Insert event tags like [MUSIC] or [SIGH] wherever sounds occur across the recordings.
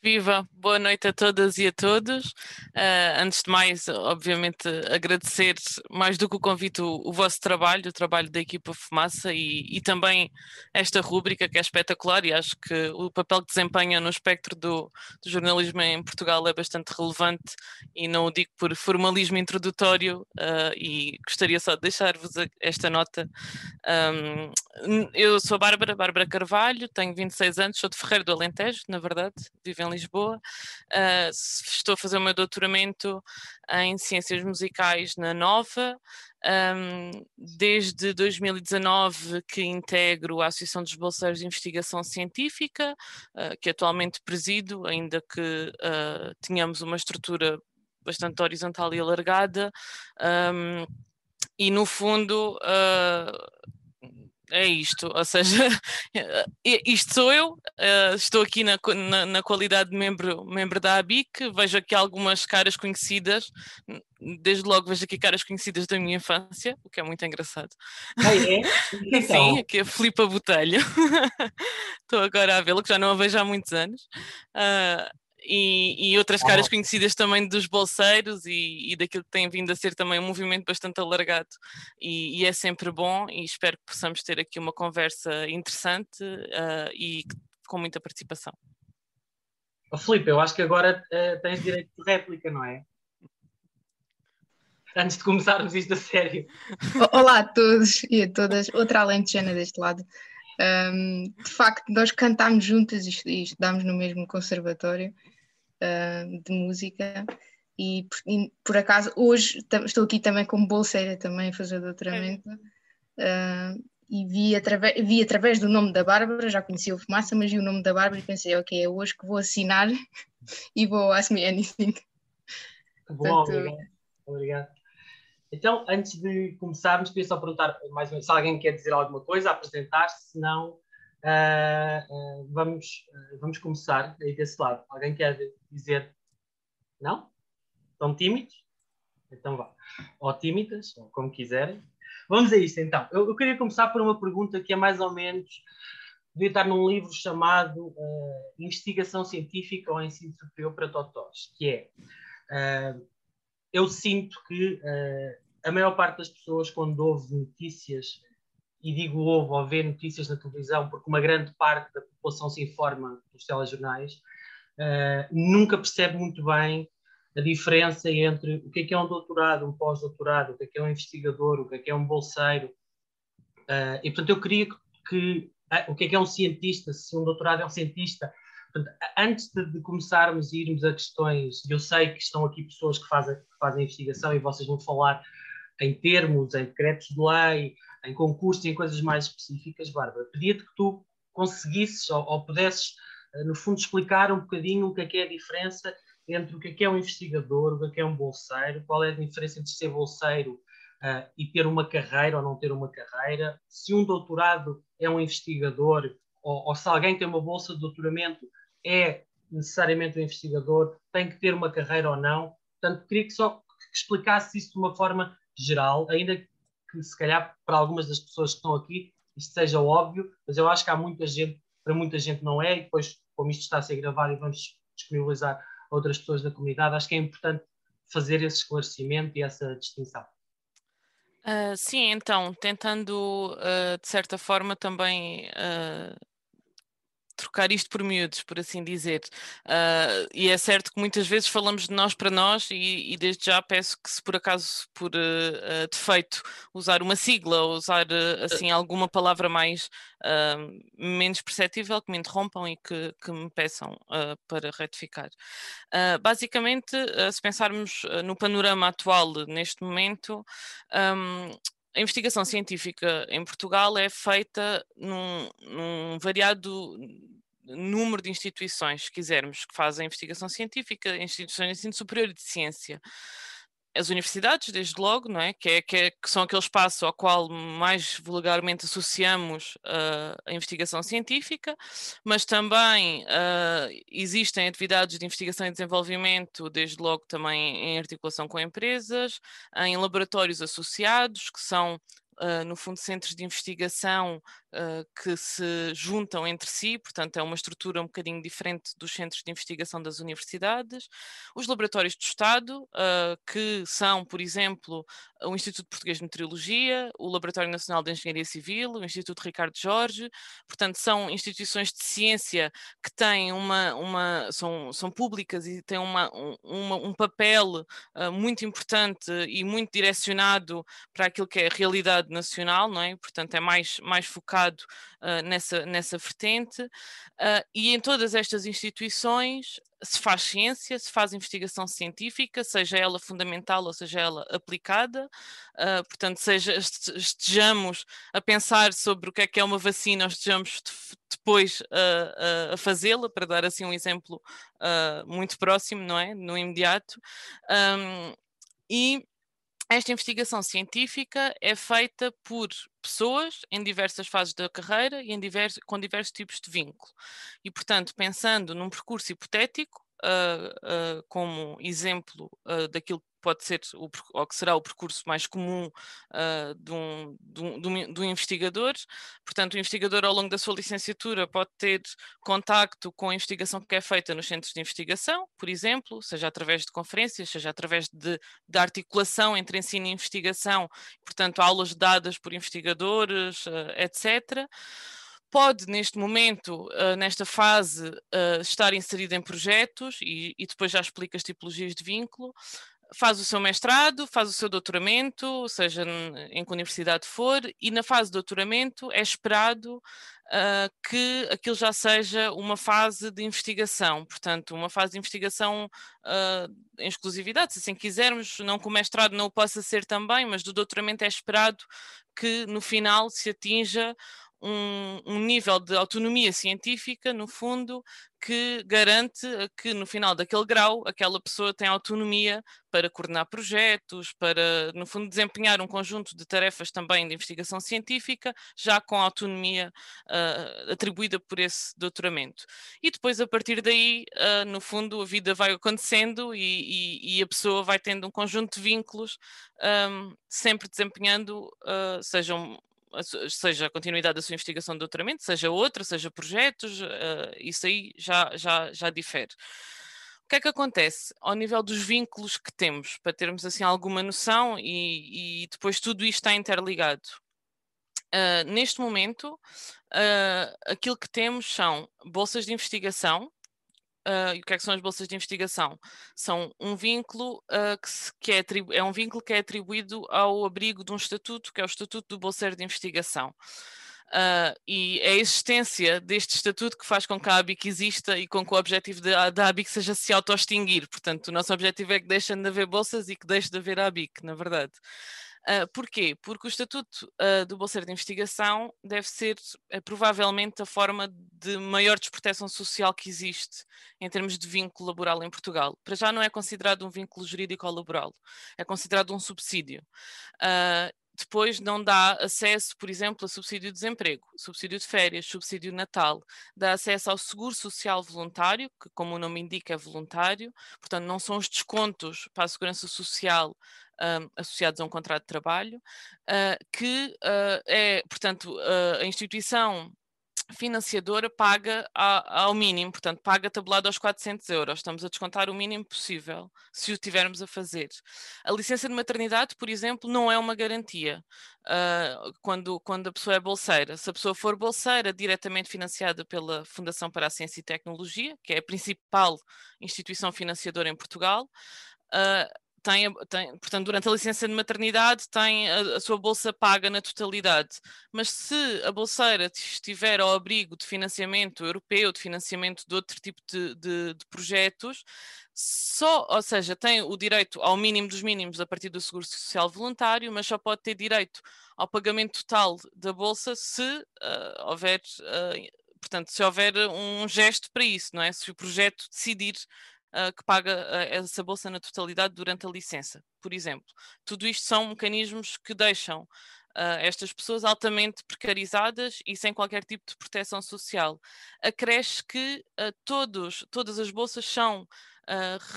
Viva, boa noite a todas e a todos. Uh, antes de mais, obviamente, agradecer mais do que o convite o, o vosso trabalho, o trabalho da equipa Fumaça e, e, também esta rúbrica que é espetacular e acho que o papel que desempenha no espectro do, do jornalismo em Portugal é bastante relevante e não o digo por formalismo introdutório uh, e gostaria só de deixar-vos esta nota. Um, eu sou a Bárbara, Bárbara Carvalho, tenho 26 anos, sou de Ferreiro do Alentejo, na verdade, vivo em em Lisboa. Uh, estou a fazer o meu doutoramento em Ciências Musicais na Nova. Um, desde 2019 que integro a Associação dos Bolseiros de Investigação Científica, uh, que atualmente presido, ainda que uh, tenhamos uma estrutura bastante horizontal e alargada. Um, e no fundo, uh, é isto, ou seja, [LAUGHS] isto sou eu, uh, estou aqui na, na, na, qualidade de membro, membro da ABIC, vejo aqui algumas caras conhecidas, desde logo vejo aqui caras conhecidas da minha infância, o que é muito engraçado. Ah, é? [LAUGHS] Então. Sim, aqui a Filipa Botelho, [LAUGHS] estou agora a vê-la, que já não a vejo há muitos anos. Uh, e, e outras caras conhecidas também dos bolseiros e, e, daquilo que tem vindo a ser também um movimento bastante alargado e, e é sempre bom e espero que possamos ter aqui uma conversa interessante uh, e com muita participação. Oh, Filipe, eu acho que agora uh, tens direito de réplica, não é? Antes de começarmos isto a sério. Olá a todos e a todas, outra alentejana deste lado. Um, de facto, nós cantámos juntas e estudámos no mesmo conservatório uh, de música e por, e por, acaso hoje estou aqui também como bolseira também a fazer doutoramento uh, e vi através, vi através do nome da Bárbara, já conhecia o Fumaça, mas vi o nome da Bárbara e pensei, ok, é hoje que vou assinar [LAUGHS] e vou Ask Me Anything. Bom, Portanto, obrigado. obrigado. Então, antes de começarmos, queria só perguntar mais ou menos se alguém quer dizer alguma coisa, apresentar-se, se não, uh, uh, vamos, uh, vamos começar aí desse lado. Alguém quer dizer não? Estão tímidos? Então vá. Ou tímidas, ou como quiserem. Vamos a isto então. Eu, eu, queria começar por uma pergunta que é mais ou menos. Devia estar num livro chamado Investigação Científica ao Ensino Superior para Totós, que é eu sinto que uh, a maior parte das pessoas, quando ouve notícias, e digo ouve ou vê notícias na televisão, porque uma grande parte da população se informa nos telejornais, uh, nunca percebe muito bem a diferença entre o que é, que é um doutorado, um pós-doutorado, o que é, que é um investigador, o que é, que é um bolseiro. Uh, e, portanto, eu queria que, que o que é que é um cientista, se um doutorado é um cientista, antes de, de, começarmos a irmos a questões, eu sei que estão aqui pessoas que fazem, que fazem investigação e vocês vão falar em termos, em decretos de lei, em concursos, em coisas mais específicas, Bárbara. Pedia-te que tu conseguisses ou, ou, pudesses, eh, no fundo, explicar um bocadinho o que é, que é a diferença entre o que é, que é um investigador, o que é, que é um bolseiro, qual é a diferença entre ser bolseiro uh, e ter uma carreira ou não ter uma carreira, se um doutorado é um investigador ou, ou se alguém tem uma bolsa de doutoramento, é necessariamente um investigador, tem que ter uma carreira ou não. Portanto, queria que só que explicasse isso de uma forma geral, ainda que se calhar para algumas das pessoas que estão aqui isto seja óbvio, mas eu acho que há muita gente, para muita gente não é, e depois, como isto está a ser gravado e vamos disponibilizar a outras pessoas da comunidade, acho que é importante fazer esse esclarecimento e essa distinção. Uh, sim, então, tentando uh, de certa forma também uh, trocar isto por miúdos, por assim dizer. Uh, e é certo que muitas vezes falamos de nós para nós, e, e desde já peço que, se por acaso, por uh, defeito, usar uma sigla ou usar assim alguma palavra mais menos perceptível, que me interrompam e que, que me peçam para retificar. basicamente, se pensarmos no panorama atual neste momento, um, a investigação científica em Portugal é feita num, num variado número de instituições, se quisermos, que fazem investigação científica, instituições de ensino superior e de ciência as universidades, desde logo, não é? Que, é, que, é, que são aquele espaço ao qual mais vulgarmente associamos uh, a investigação científica, mas também uh, existem atividades de investigação e desenvolvimento, desde logo também em articulação com empresas, em laboratórios associados, que são Uh, no fundo, centros de investigação que se juntam entre si, portanto, é uma estrutura um bocadinho diferente dos centros de investigação das universidades. Os laboratórios do Estado, uh, que são, por exemplo, o Instituto Português de Meteorologia, o Laboratório Nacional de Engenharia Civil, o Instituto Ricardo Jorge, portanto, são instituições de ciência que têm uma, uma são, são públicas e têm uma, uma um papel uh, muito importante e muito direcionado para aquilo que é a realidade nacional, não é? Portanto, é mais, mais focado uh, nessa, nessa vertente. Uh, e em todas estas instituições se faz ciência, se faz investigação científica, seja ela fundamental ou seja ela aplicada, uh, portanto, seja estejamos a pensar sobre o que é que é uma vacina ou estejamos depois uh, uh, a fazê-la, para dar assim um exemplo muito próximo, não é? No imediato. Um, e esta investigação científica é feita por pessoas em diversas fases da carreira e diversos, com diversos tipos de vínculo. E, portanto, pensando num percurso hipotético, uh, uh, como exemplo uh, daquilo pode ser o, ou que será o percurso mais comum uh, de, um, de, um, de, um, investigador. Portanto, o investigador, ao longo da sua licenciatura, pode ter contacto com a investigação que é feita nos centros de investigação, por exemplo, seja através de conferências, seja através de, de articulação entre ensino e investigação, portanto, aulas dadas por investigadores, uh, etc pode, neste momento, uh, nesta fase, uh, estar inserido em projetos e, e, depois já explica as tipologias de vínculo, faz o seu mestrado, faz o seu doutoramento, seja em que universidade for, e na fase de doutoramento é esperado uh, que aquilo já seja uma fase de investigação, portanto, uma fase de investigação uh, em exclusividade, se assim quisermos, não que o mestrado não o possa ser também, mas do doutoramento é esperado que no final se atinja um, um, nível de autonomia científica, no fundo, que garante que no final daquele grau aquela pessoa tem autonomia para coordenar projetos, para, no fundo, desempenhar um conjunto de tarefas também de investigação científica, já com autonomia uh, atribuída por esse doutoramento. E depois, a partir daí, uh, no fundo, a vida vai acontecendo e, e, e, a pessoa vai tendo um conjunto de vínculos, um, sempre desempenhando, uh, sejam seja a continuidade da sua investigação de doutoramento, seja outra, seja projetos, uh, isso aí já, já, já difere. O que é que acontece ao nível dos vínculos que temos, para termos assim alguma noção e, e depois tudo isto está interligado? Uh, neste momento, uh, aquilo que temos são bolsas de investigação, Uh, e o que é que são as bolsas de investigação? São um vínculo uh, que, se, que é, é, um vínculo que é atribuído ao abrigo de um estatuto, que é o Estatuto do Bolseiro de Investigação. Uh, e é a existência deste estatuto que faz com que a ABIC exista e com que o objetivo da, ABIC seja se auto-extinguir. Portanto, o nosso objetivo é que deixem de haver bolsas e que deixe de haver a ABIC, na verdade. Uh, porquê? Porque o Estatuto uh, do Bolseiro de Investigação deve ser uh, provavelmente a forma de maior desproteção social que existe em termos de vínculo laboral em Portugal. Para já não é considerado um vínculo jurídico ou laboral, é considerado um subsídio. Uh, depois não dá acesso, por exemplo, a subsídio de desemprego, subsídio de férias, subsídio de Natal, dá acesso ao seguro social voluntário, que como o nome indica é voluntário, portanto não são os descontos para a segurança social um, associados a um contrato de trabalho, uh, que uh, é, portanto, uh, a instituição financiadora paga a, ao mínimo, portanto, paga tabulado aos 400 euros. Estamos a descontar o mínimo possível, se o tivermos a fazer. A licença de maternidade, por exemplo, não é uma garantia uh, quando, quando a pessoa é bolseira. Se a pessoa for bolseira, diretamente financiada pela Fundação para a Ciência e Tecnologia, que é a principal instituição financiadora em Portugal, uh, tem, tem, portanto, durante a licença de maternidade tem a, a, sua bolsa paga na totalidade. Mas se a bolseira estiver ao abrigo de financiamento europeu, de financiamento de outro tipo de, de, de projetos, só, ou seja, tem o direito ao mínimo dos mínimos a partir do seguro social voluntário, mas só pode ter direito ao pagamento total da bolsa se uh, houver, uh, portanto, se houver um gesto para isso, não é? Se o projeto decidir uh, que paga uh, essa bolsa na totalidade durante a licença, por exemplo. Tudo isto são mecanismos que deixam uh, estas pessoas altamente precarizadas e sem qualquer tipo de proteção social. Acresce que todos, todas as bolsas são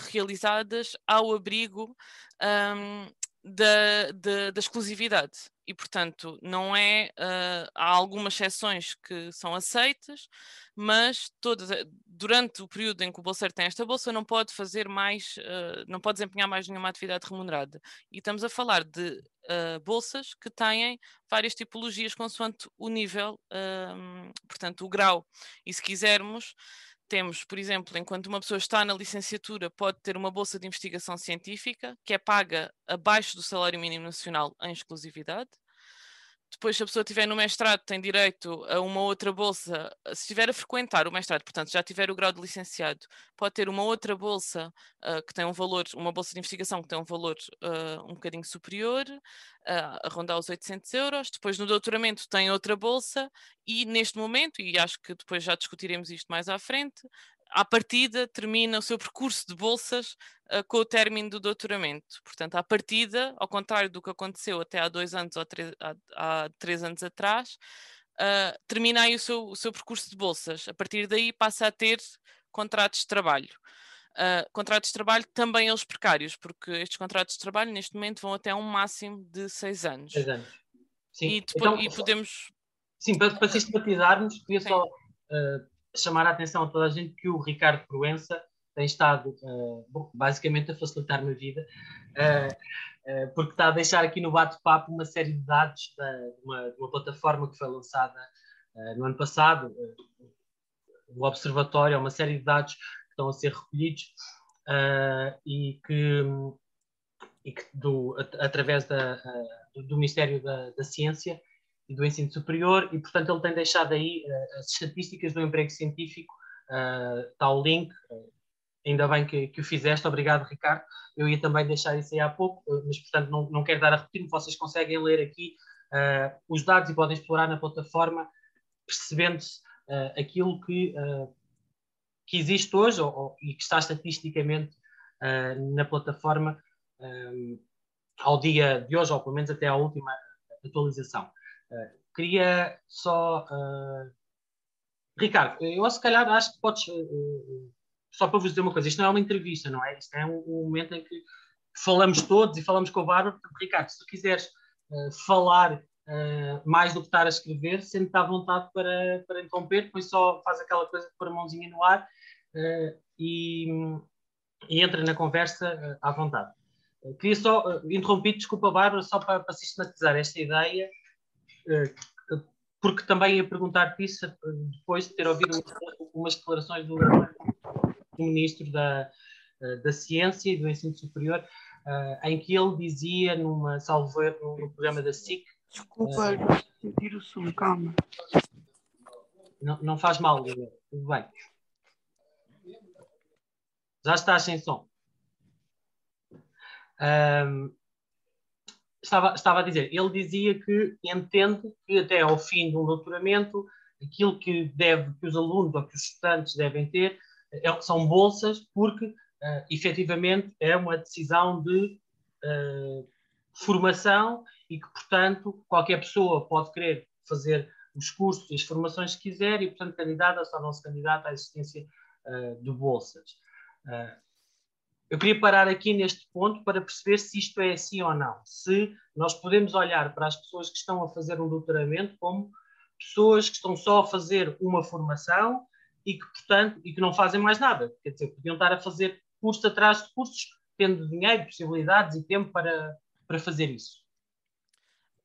realizadas ao abrigo um, da, da, da, exclusividade. E, portanto, não é. Uh, há algumas exceções que são aceitas, mas todas, eh, durante o período em que o bolseiro tem esta bolsa, não pode fazer mais, uh, não pode desempenhar mais nenhuma atividade remunerada. E estamos a falar de uh, bolsas que têm várias tipologias consoante o nível, portanto, o grau. E se quisermos temos, por exemplo, enquanto uma pessoa está na licenciatura, pode ter uma bolsa de investigação científica, que é paga abaixo do salário mínimo nacional em exclusividade. Depois, se a pessoa estiver no mestrado, tem direito a uma outra bolsa. Se estiver a frequentar o mestrado, portanto, já tiver o grau de licenciado, pode ter uma outra bolsa uh, que tem um valor, uma bolsa de investigação que tem um valor uh, um bocadinho superior, uh, a rondar os 800 euros. Depois, no doutoramento, tem outra bolsa e, neste momento, e acho que depois já discutiremos isto mais à frente, à partida termina o seu percurso de bolsas uh, com o término do doutoramento. Portanto, à partida, ao contrário do que aconteceu até há dois anos ou três, há, há três anos atrás, uh, termina aí o seu, o seu percurso de bolsas. A partir daí passa a ter contratos de trabalho. Uh, contratos de trabalho também eles precários, porque estes contratos de trabalho neste momento vão até um máximo de seis anos. Seis anos. Sim. E, depois, então, e podemos. Sim, para, para sistematizarmos, queria Sim. só uh, chamar a atenção a toda a gente que o Ricardo Proença tem estado uh, basicamente a facilitar-me a vida, uh, uh, porque está a deixar aqui no bate-papo uma série de dados de uma, de uma plataforma que foi lançada no ano passado, o Observatório, uma série de dados que estão a ser recolhidos e que, e que do, através da, do Ministério da, da Ciência e do ensino superior, e portanto ele tem deixado aí uh, as estatísticas do emprego científico, uh, está o link, uh, ainda bem que, que, o fizeste, obrigado Ricardo, eu ia também deixar isso aí há pouco, mas portanto não, não quero dar a repetir, vocês conseguem ler aqui os dados e podem explorar na plataforma, percebendo-se aquilo que, que existe hoje ou, ou, e que está estatisticamente na plataforma ao dia de hoje, ou pelo menos até à última atualização. Queria só. Uh... Ricardo, eu se calhar acho que podes. Uh, só para vos dizer uma coisa, isto não é uma entrevista, não é? Isto é um, um momento em que falamos todos e falamos com o Bárbara. Ricardo, se tu quiseres falar mais do que estar a escrever, sente-te à vontade para, para interromper, depois só faz aquela coisa de pôr a mãozinha no ar e, e entra na conversa à vontade. Queria só interromper, desculpa, Bárbara, só para, para sistematizar esta ideia porque também ia perguntar-te isso eh, depois de ter ouvido umas declarações do, do Ministro da, eh, da Ciência e do Ensino Superior, em que ele dizia, numa salvo no programa da SIC. Desculpa, uh, sentir o som, calma. Não, não faz mal, tudo bem. Já estás sem som. Um, estava, estava a dizer, ele dizia que entende que até ao fim do doutoramento, aquilo que, deve, que os alunos ou que os estudantes devem ter é, são bolsas, porque uh, efetivamente é uma decisão de uh, formação e que, portanto, qualquer pessoa pode querer fazer os cursos e as formações que quiser e, portanto, candidata-se ou não se candidata à existência uh, de bolsas. Uh, eu queria parar aqui neste ponto para perceber se isto é assim ou não. Se nós podemos olhar para as pessoas que estão a fazer um doutoramento como pessoas que estão só a fazer uma formação e que, portanto, e que não fazem mais nada. Quer dizer, podiam estar a fazer curso atrás de cursos, tendo dinheiro, possibilidades e tempo para, para fazer isso.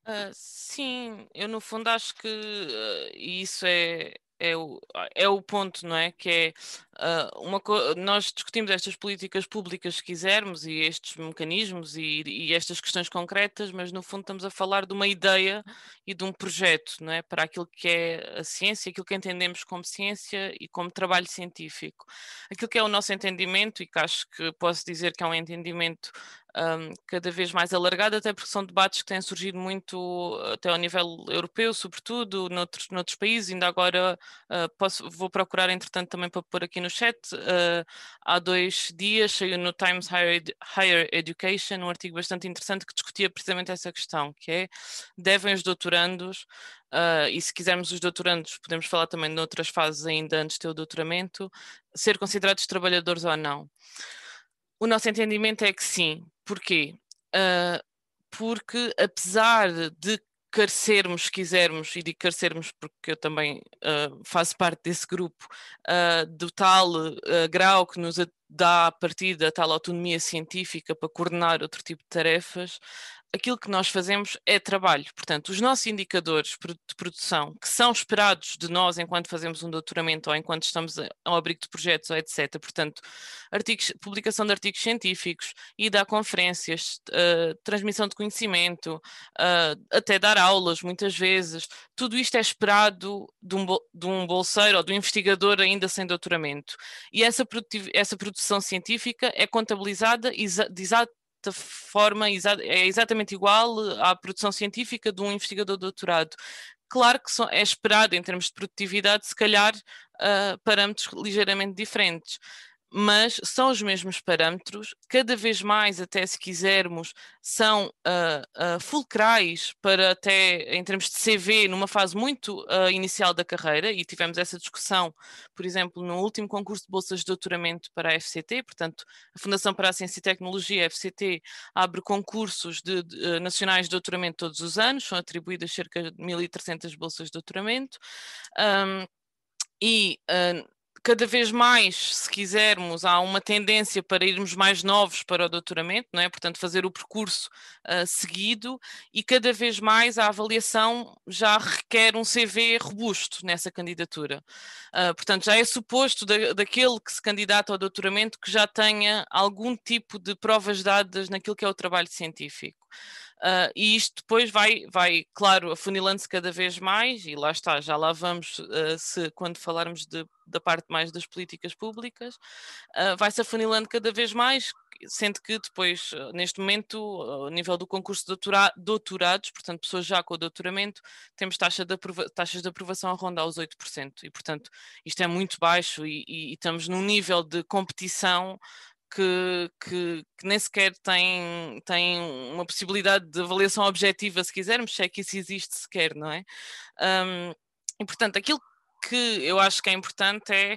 Uh, sim, eu no fundo acho que uh, isso é, é o, é o ponto, não é? Que é uh, uma nós discutimos estas políticas públicas se quisermos e estes mecanismos e, e, estas questões concretas, mas no fundo estamos a falar de uma ideia e de um projeto, não é? Para aquilo que é a ciência, aquilo que entendemos como ciência e como trabalho científico. Aquilo que é o nosso entendimento, e que acho que posso dizer que é um entendimento um, cada vez mais alargado, até porque são debates que têm surgido muito até ao nível europeu, sobretudo, noutros, noutros países. Ainda agora uh, posso, vou procurar, entretanto, também para pôr aqui no chat. Uh, há dois dias saiu no Times Higher, Ed Higher Education um artigo bastante interessante que discutia precisamente essa questão, que é devem os doutorandos Uh, e se quisermos os doutorandos, podemos falar também de outras fases ainda antes de ter o doutoramento, ser considerados trabalhadores ou não. O nosso entendimento é que sim. Porquê? Uh, porque apesar de carecermos, se quisermos, e digo carecermos porque eu também uh, faço parte desse grupo, uh, do tal uh, grau que nos dá a partir da tal autonomia científica para coordenar outro tipo de tarefas, aquilo que nós fazemos é trabalho. Portanto, os nossos indicadores de produção, que são esperados de nós enquanto fazemos um doutoramento ou enquanto estamos ao abrigo de projetos, ou etc. Portanto, artigos, publicação de artigos científicos, ida a conferências, uh, transmissão de conhecimento, uh, até dar aulas, muitas vezes. Tudo isto é esperado de um, de um bolseiro ou de um investigador ainda sem doutoramento. E essa, essa produção científica é contabilizada de exato forma é exatamente igual à produção científica de um investigador doutorado. Claro que é esperado, em termos de produtividade, se calhar uh, parâmetros ligeiramente diferentes mas são os mesmos parâmetros, cada vez mais, até se quisermos, são uh, uh, fulcrais para até, em termos de CV, numa fase muito uh, inicial da carreira, e tivemos essa discussão, por exemplo, no último concurso de bolsas de doutoramento para a FCT, portanto, a Fundação para a Ciência e Tecnologia, a FCT, abre concursos de, de, nacionais de doutoramento todos os anos, são atribuídas cerca de 1.300 bolsas de doutoramento, um, e uh, cada vez mais, se quisermos, há uma tendência para irmos mais novos para o doutoramento, não é? Portanto, fazer o percurso uh, seguido e cada vez mais a avaliação já requer um CV robusto nessa candidatura. Uh, portanto, já é suposto da, daquele que se candidata ao doutoramento que já tenha algum tipo de provas dadas naquilo que é o trabalho científico. Uh, e isto depois vai, vai claro, afunilando-se cada vez mais, e lá está, já lá vamos, uh, se, quando falarmos de, da parte mais das políticas públicas, uh, vai-se afunilando cada vez mais, sendo que depois, neste momento, ao nível do concurso de doutora, doutorados, portanto, pessoas já com o doutoramento, temos taxa de taxas de aprovação a rondar os 8%, e portanto, isto é muito baixo e, e, e estamos num nível de competição que, que, que, nem sequer tem, tem uma possibilidade de avaliação objetiva, se quisermos, se é que isso existe sequer, não é? Um, e portanto, aquilo que eu acho que é importante é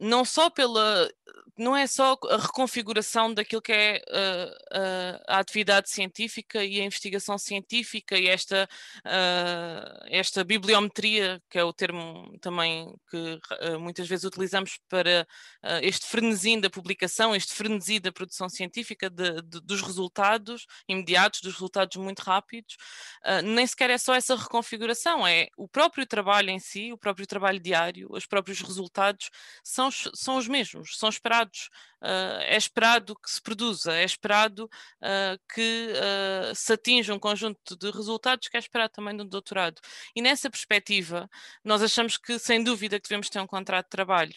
não só pela não é só a reconfiguração daquilo que é uh, uh, a atividade científica e a investigação científica e esta, uh, esta bibliometria, que é o termo também que muitas vezes utilizamos para este frenesim da publicação, este frenesim da produção científica, de, de, dos resultados imediatos, dos resultados muito rápidos, nem sequer é só essa reconfiguração, é o próprio trabalho em si, o próprio trabalho diário, os próprios resultados são, são os mesmos, são esperados esperado, uh, é esperado que se produza, é esperado uh, que uh, se atinja um conjunto de resultados que é esperado também no doutorado. E nessa perspectiva, nós achamos que, sem dúvida, que devemos ter um contrato de trabalho.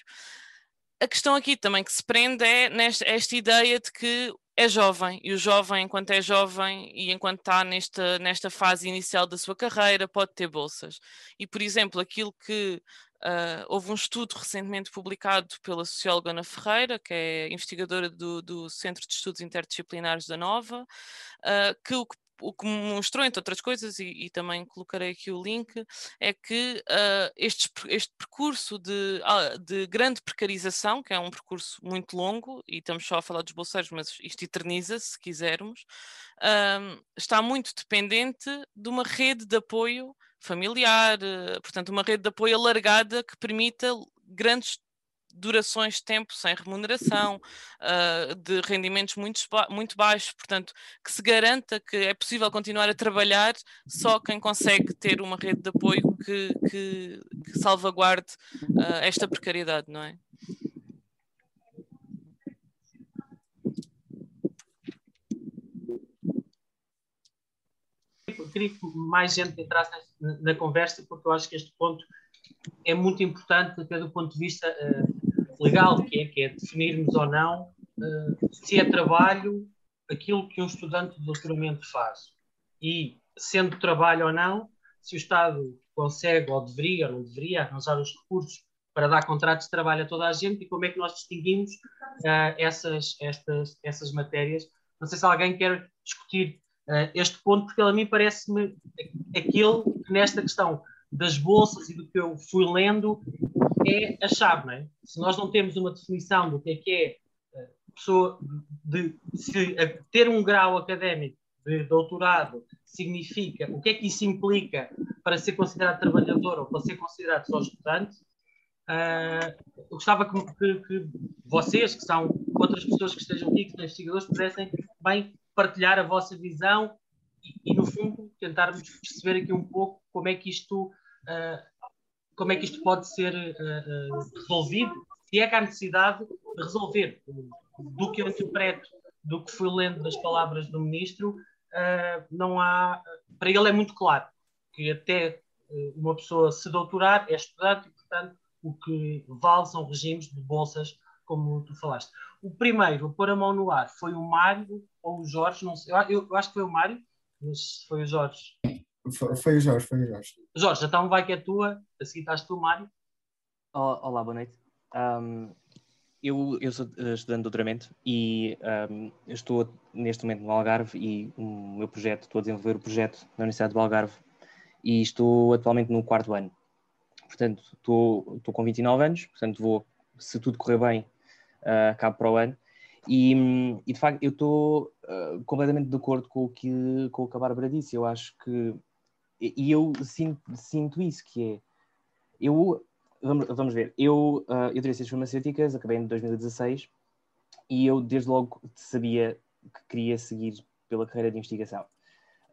A questão aqui também que se prende é nesta, esta ideia de que é jovem e o jovem, enquanto é jovem e enquanto está nesta, nesta fase inicial da sua carreira, pode ter bolsas. E, por exemplo, aquilo que Uh, houve um estudo recentemente publicado pela socióloga Ana Ferreira, que é investigadora do, do Centro de Estudos Interdisciplinares da Nova, uh, que o que o que mostrou, entre outras coisas, e, e, também colocarei aqui o link, é que uh, este, este percurso de, de, grande precarização, que é um percurso muito longo, e estamos só a falar dos bolseiros, mas isto eterniza-se, se quisermos, uh, está muito dependente de uma rede de apoio familiar, eh, portanto, uma rede de apoio alargada que permita grandes durações de tempo sem remuneração, uh, de rendimentos muito, muito baixos, portanto, que se garanta que é possível continuar a trabalhar só quem consegue ter uma rede de apoio que, que, que salvaguarde uh, esta precariedade, não é? Queria que mais gente entrasse na, conversa, porque eu acho que este ponto é muito importante até do ponto de vista uh, legal, que é, que é definirmos ou não uh, se é trabalho aquilo que um estudante de doutoramento faz. E, sendo trabalho ou não, se o Estado consegue ou deveria ou não deveria arranjar os recursos para dar contratos de trabalho a toda a gente e como é que nós distinguimos uh, essas, estas, essas matérias. Não sei se alguém quer discutir este ponto, porque a mim parece-me aquele que nesta questão das bolsas e do que eu fui lendo é a chave, não é? Se nós não temos uma definição do que é que é uh, pessoa de se, ter um grau académico de doutorado significa, o que é que isso implica para ser considerado trabalhador ou para ser considerado só estudante, uh, gostava que, que, que, vocês, que são outras pessoas que estejam aqui, que são investigadores, pudessem bem partilhar a vossa visão e, e, no fundo, tentarmos perceber aqui um pouco como é que isto, uh, como é que isto pode ser uh, resolvido, se é que há necessidade de resolver. Do que eu interpreto, do que fui lendo das palavras do ministro, uh, não há. Para ele é muito claro que até uma pessoa se doutorar é estudante e, portanto, o que vale são regimes de bolsas, como tu falaste. O primeiro a pôr a mão no ar foi o Mário ou o Jorge, não sei, eu, eu acho que foi o Mário, mas foi o Jorge. Foi, foi, o Jorge, foi o Jorge. Jorge, então vai que é tua, a seguir estás tu, Mário. Olá, boa noite. Um, eu, eu sou estudante de doutoramento e um, estou neste momento no Algarve e o meu projeto, estou a desenvolver o projeto na Universidade do Algarve e estou atualmente no quarto ano. Portanto, estou, estou com 29 anos, portanto vou, se tudo correr bem, acabo para o ano. E, e de facto, eu estou uh, completamente de acordo com o, que, com o que a Bárbara disse. Eu acho que. E eu sinto, sinto isso, que é. Eu vamos, vamos ver, eu, uh, eu tirei ciências farmacêuticas, acabei em 2016 e eu desde logo sabia que queria seguir pela carreira de investigação.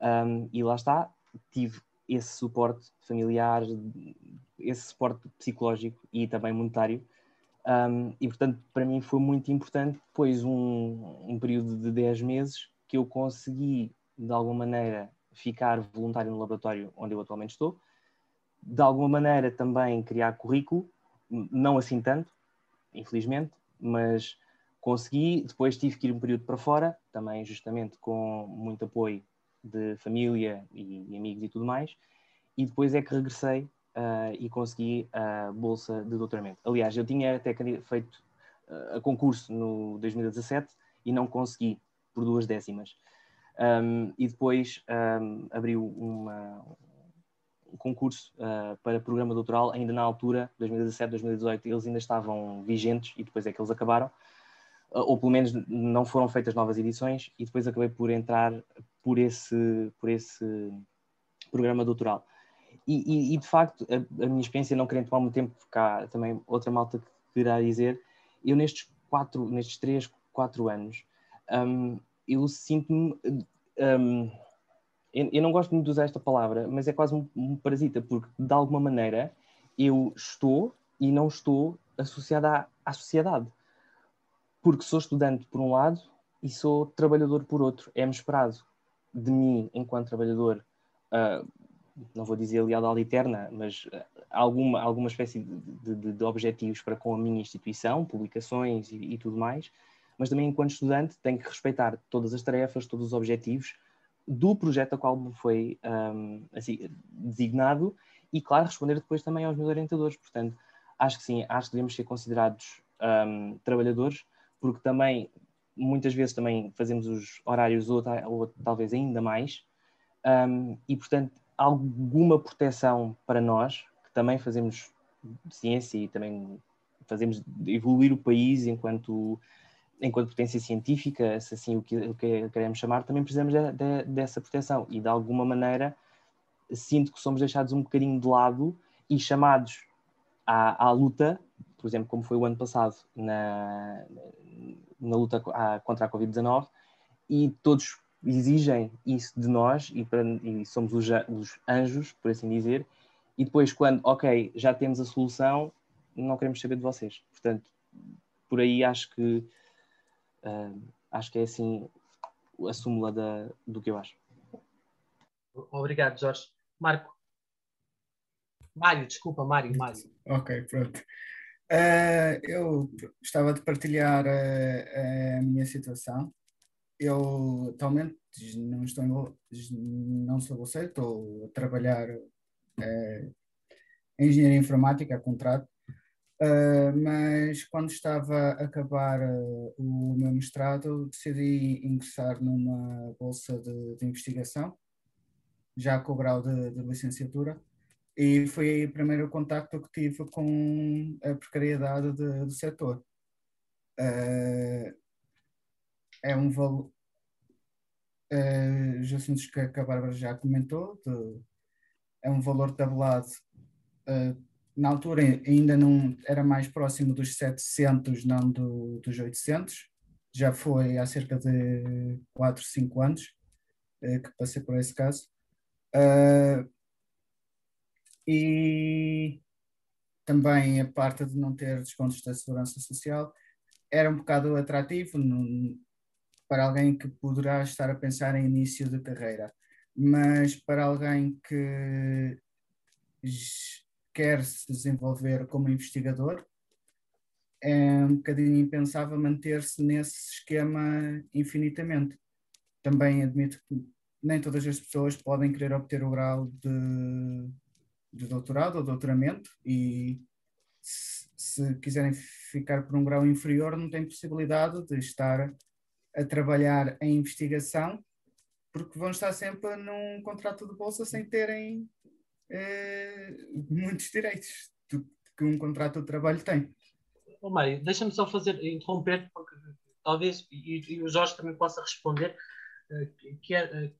Um, e lá está, tive esse suporte familiar, esse suporte psicológico e também monetário. Um, e portanto, para mim foi muito importante, depois um, um período de 10 meses que eu consegui, de alguma maneira, ficar voluntário no laboratório onde eu atualmente estou, de alguma maneira também criar currículo, não assim tanto, infelizmente, mas consegui. Depois tive que ir um período para fora, também justamente com muito apoio de família e, amigos e tudo mais, e depois é que regressei uh, e consegui a bolsa de doutoramento. Aliás, eu tinha até feito uh, a concurso no 2017 e não consegui por duas décimas. Um, e depois um, abriu uma, concurso uh, para programa doutoral, ainda na altura, 2017, 2018, eles ainda estavam vigentes e depois é que eles acabaram, ou pelo menos não foram feitas novas edições, e depois acabei por entrar por esse, por esse programa doutoral. E, e, e de facto, a, a, minha experiência, não querendo tomar muito tempo, cá também outra malta que irá dizer, eu nestes quatro, nestes três, quatro anos, um, eu sinto-me. Um, eu, eu, não gosto muito de usar esta palavra, mas é quase um, um, parasita, porque de alguma maneira eu estou e não estou associada à, à sociedade. Porque sou estudante por um lado e sou trabalhador por outro. É-me esperado de mim, enquanto trabalhador, uh, não vou dizer lealdade eterna, mas uh, alguma, alguma espécie de, de, de, objetivos para com a minha instituição, publicações e, e tudo mais, mas também enquanto estudante tenho que respeitar todas as tarefas, todos os objetivos do projeto a qual me foi um, assim, designado e, claro, responder depois também aos meus orientadores. Portanto, acho que sim, acho que devemos ser considerados um, trabalhadores, porque também, muitas vezes, também fazemos os horários ou, ou talvez ainda mais, um, e, portanto, alguma proteção para nós, que também fazemos ciência e também fazemos evoluir o país enquanto enquanto potência científica, se assim o que, o que queremos chamar, também precisamos de, de, dessa proteção. E de alguma maneira sinto que somos deixados um bocadinho de lado e chamados à, à luta, por exemplo, como foi o ano passado na, na luta contra a Covid-19, e todos exigem isso de nós e, para, e somos os, os anjos, por assim dizer, e depois quando, ok, já temos a solução, não queremos saber de vocês. Portanto, por aí acho que Uh, acho que é assim a súmula da, do que eu acho. Obrigado, Jorge. Marco. Mário, desculpa, Mário, Mário. Ok, pronto. Uh, eu gostava de partilhar a, a, minha situação. Eu atualmente não estou não sou bolseiro, estou a trabalhar uh, em engenharia informática a contrato Uh, mas quando estava a acabar uh, o meu mestrado, decidi ingressar numa bolsa de, de investigação, já com o grau de, de, licenciatura, e foi aí o primeiro contacto que tive com a precariedade de, do setor. Uh, é um valor. uh, os assuntos que, a Bárbara já comentou, de, é um valor tabulado, uh, na altura ainda não era mais próximo dos 700, não do, dos 800, já foi há cerca de 4, 5 anos uh, que passei por esse caso. e também a parte de não ter descontos da segurança social era um bocado atrativo para alguém que poderá estar a pensar em início de carreira, mas para alguém que quer se desenvolver como investigador, é um bocadinho impensável manter-se nesse esquema infinitamente. Também admito que nem todas as pessoas podem querer obter o grau de, de doutorado ou doutoramento e se, se quiserem ficar por um grau inferior não têm possibilidade de estar a trabalhar em investigação, porque vão estar sempre num contrato de bolsa sem terem eh, muitos direitos que um contrato de trabalho tem. Oh, Mário, deixa-me só fazer, interromper, porque talvez, e, e, o Jorge também possa responder, uh, que é, uh,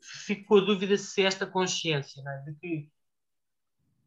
fico com a dúvida se esta consciência é? de que,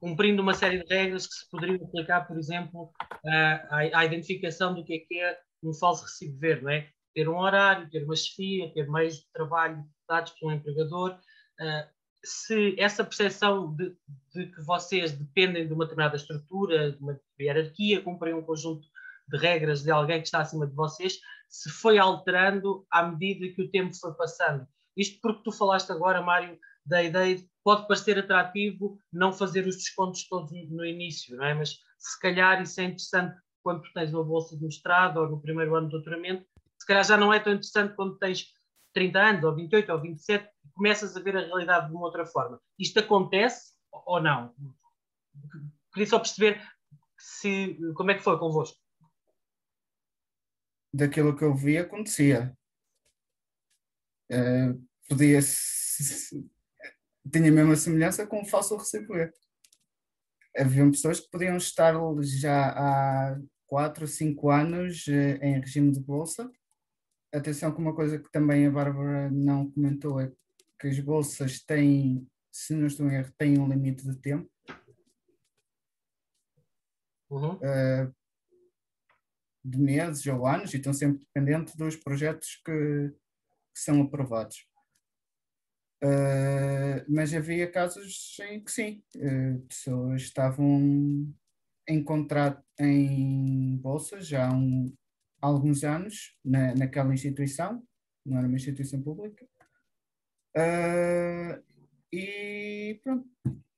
cumprindo uma série de regras que se poderiam aplicar, por exemplo, à, à, identificação do que é que é um falso recibo verde, não é? Ter um horário, ter uma chefia, ter meios de trabalho dados pelo empregador. Uh, se essa percepção de, de, que vocês dependem de uma determinada estrutura, de uma hierarquia, cumprem um conjunto de regras de alguém que está acima de vocês, se foi alterando à medida que o tempo foi passando. Isto porque tu falaste agora, Mário, da ideia de pode parecer atrativo não fazer os descontos todos no início, não é? Mas se calhar isso é interessante quando tens uma bolsa de mestrado ou no primeiro ano de doutoramento, calhar já não é tão interessante quando tens 30 anos, ou 28, ou 27, e começas a ver a realidade de uma outra forma. Isto acontece ou não? Queria só perceber se, como é que foi convosco. Daquilo que eu vi, acontecia. Uh, podia tinha a mesma semelhança com o falso receber. Haviam pessoas que podiam estar já há 4 ou 5 anos uh, em regime de bolsa atenção que uma coisa que também a Bárbara não comentou é que as bolsas têm, se não estou em erro, têm um limite de tempo. Uhum. Uh, de meses ou anos e estão sempre dependentes dos projetos que, que são aprovados. Uh, mas havia casos em que sim, uh, pessoas estavam em contrato em bolsas já há um, alguns anos na, naquela instituição, não era uma instituição pública, uh, e pronto,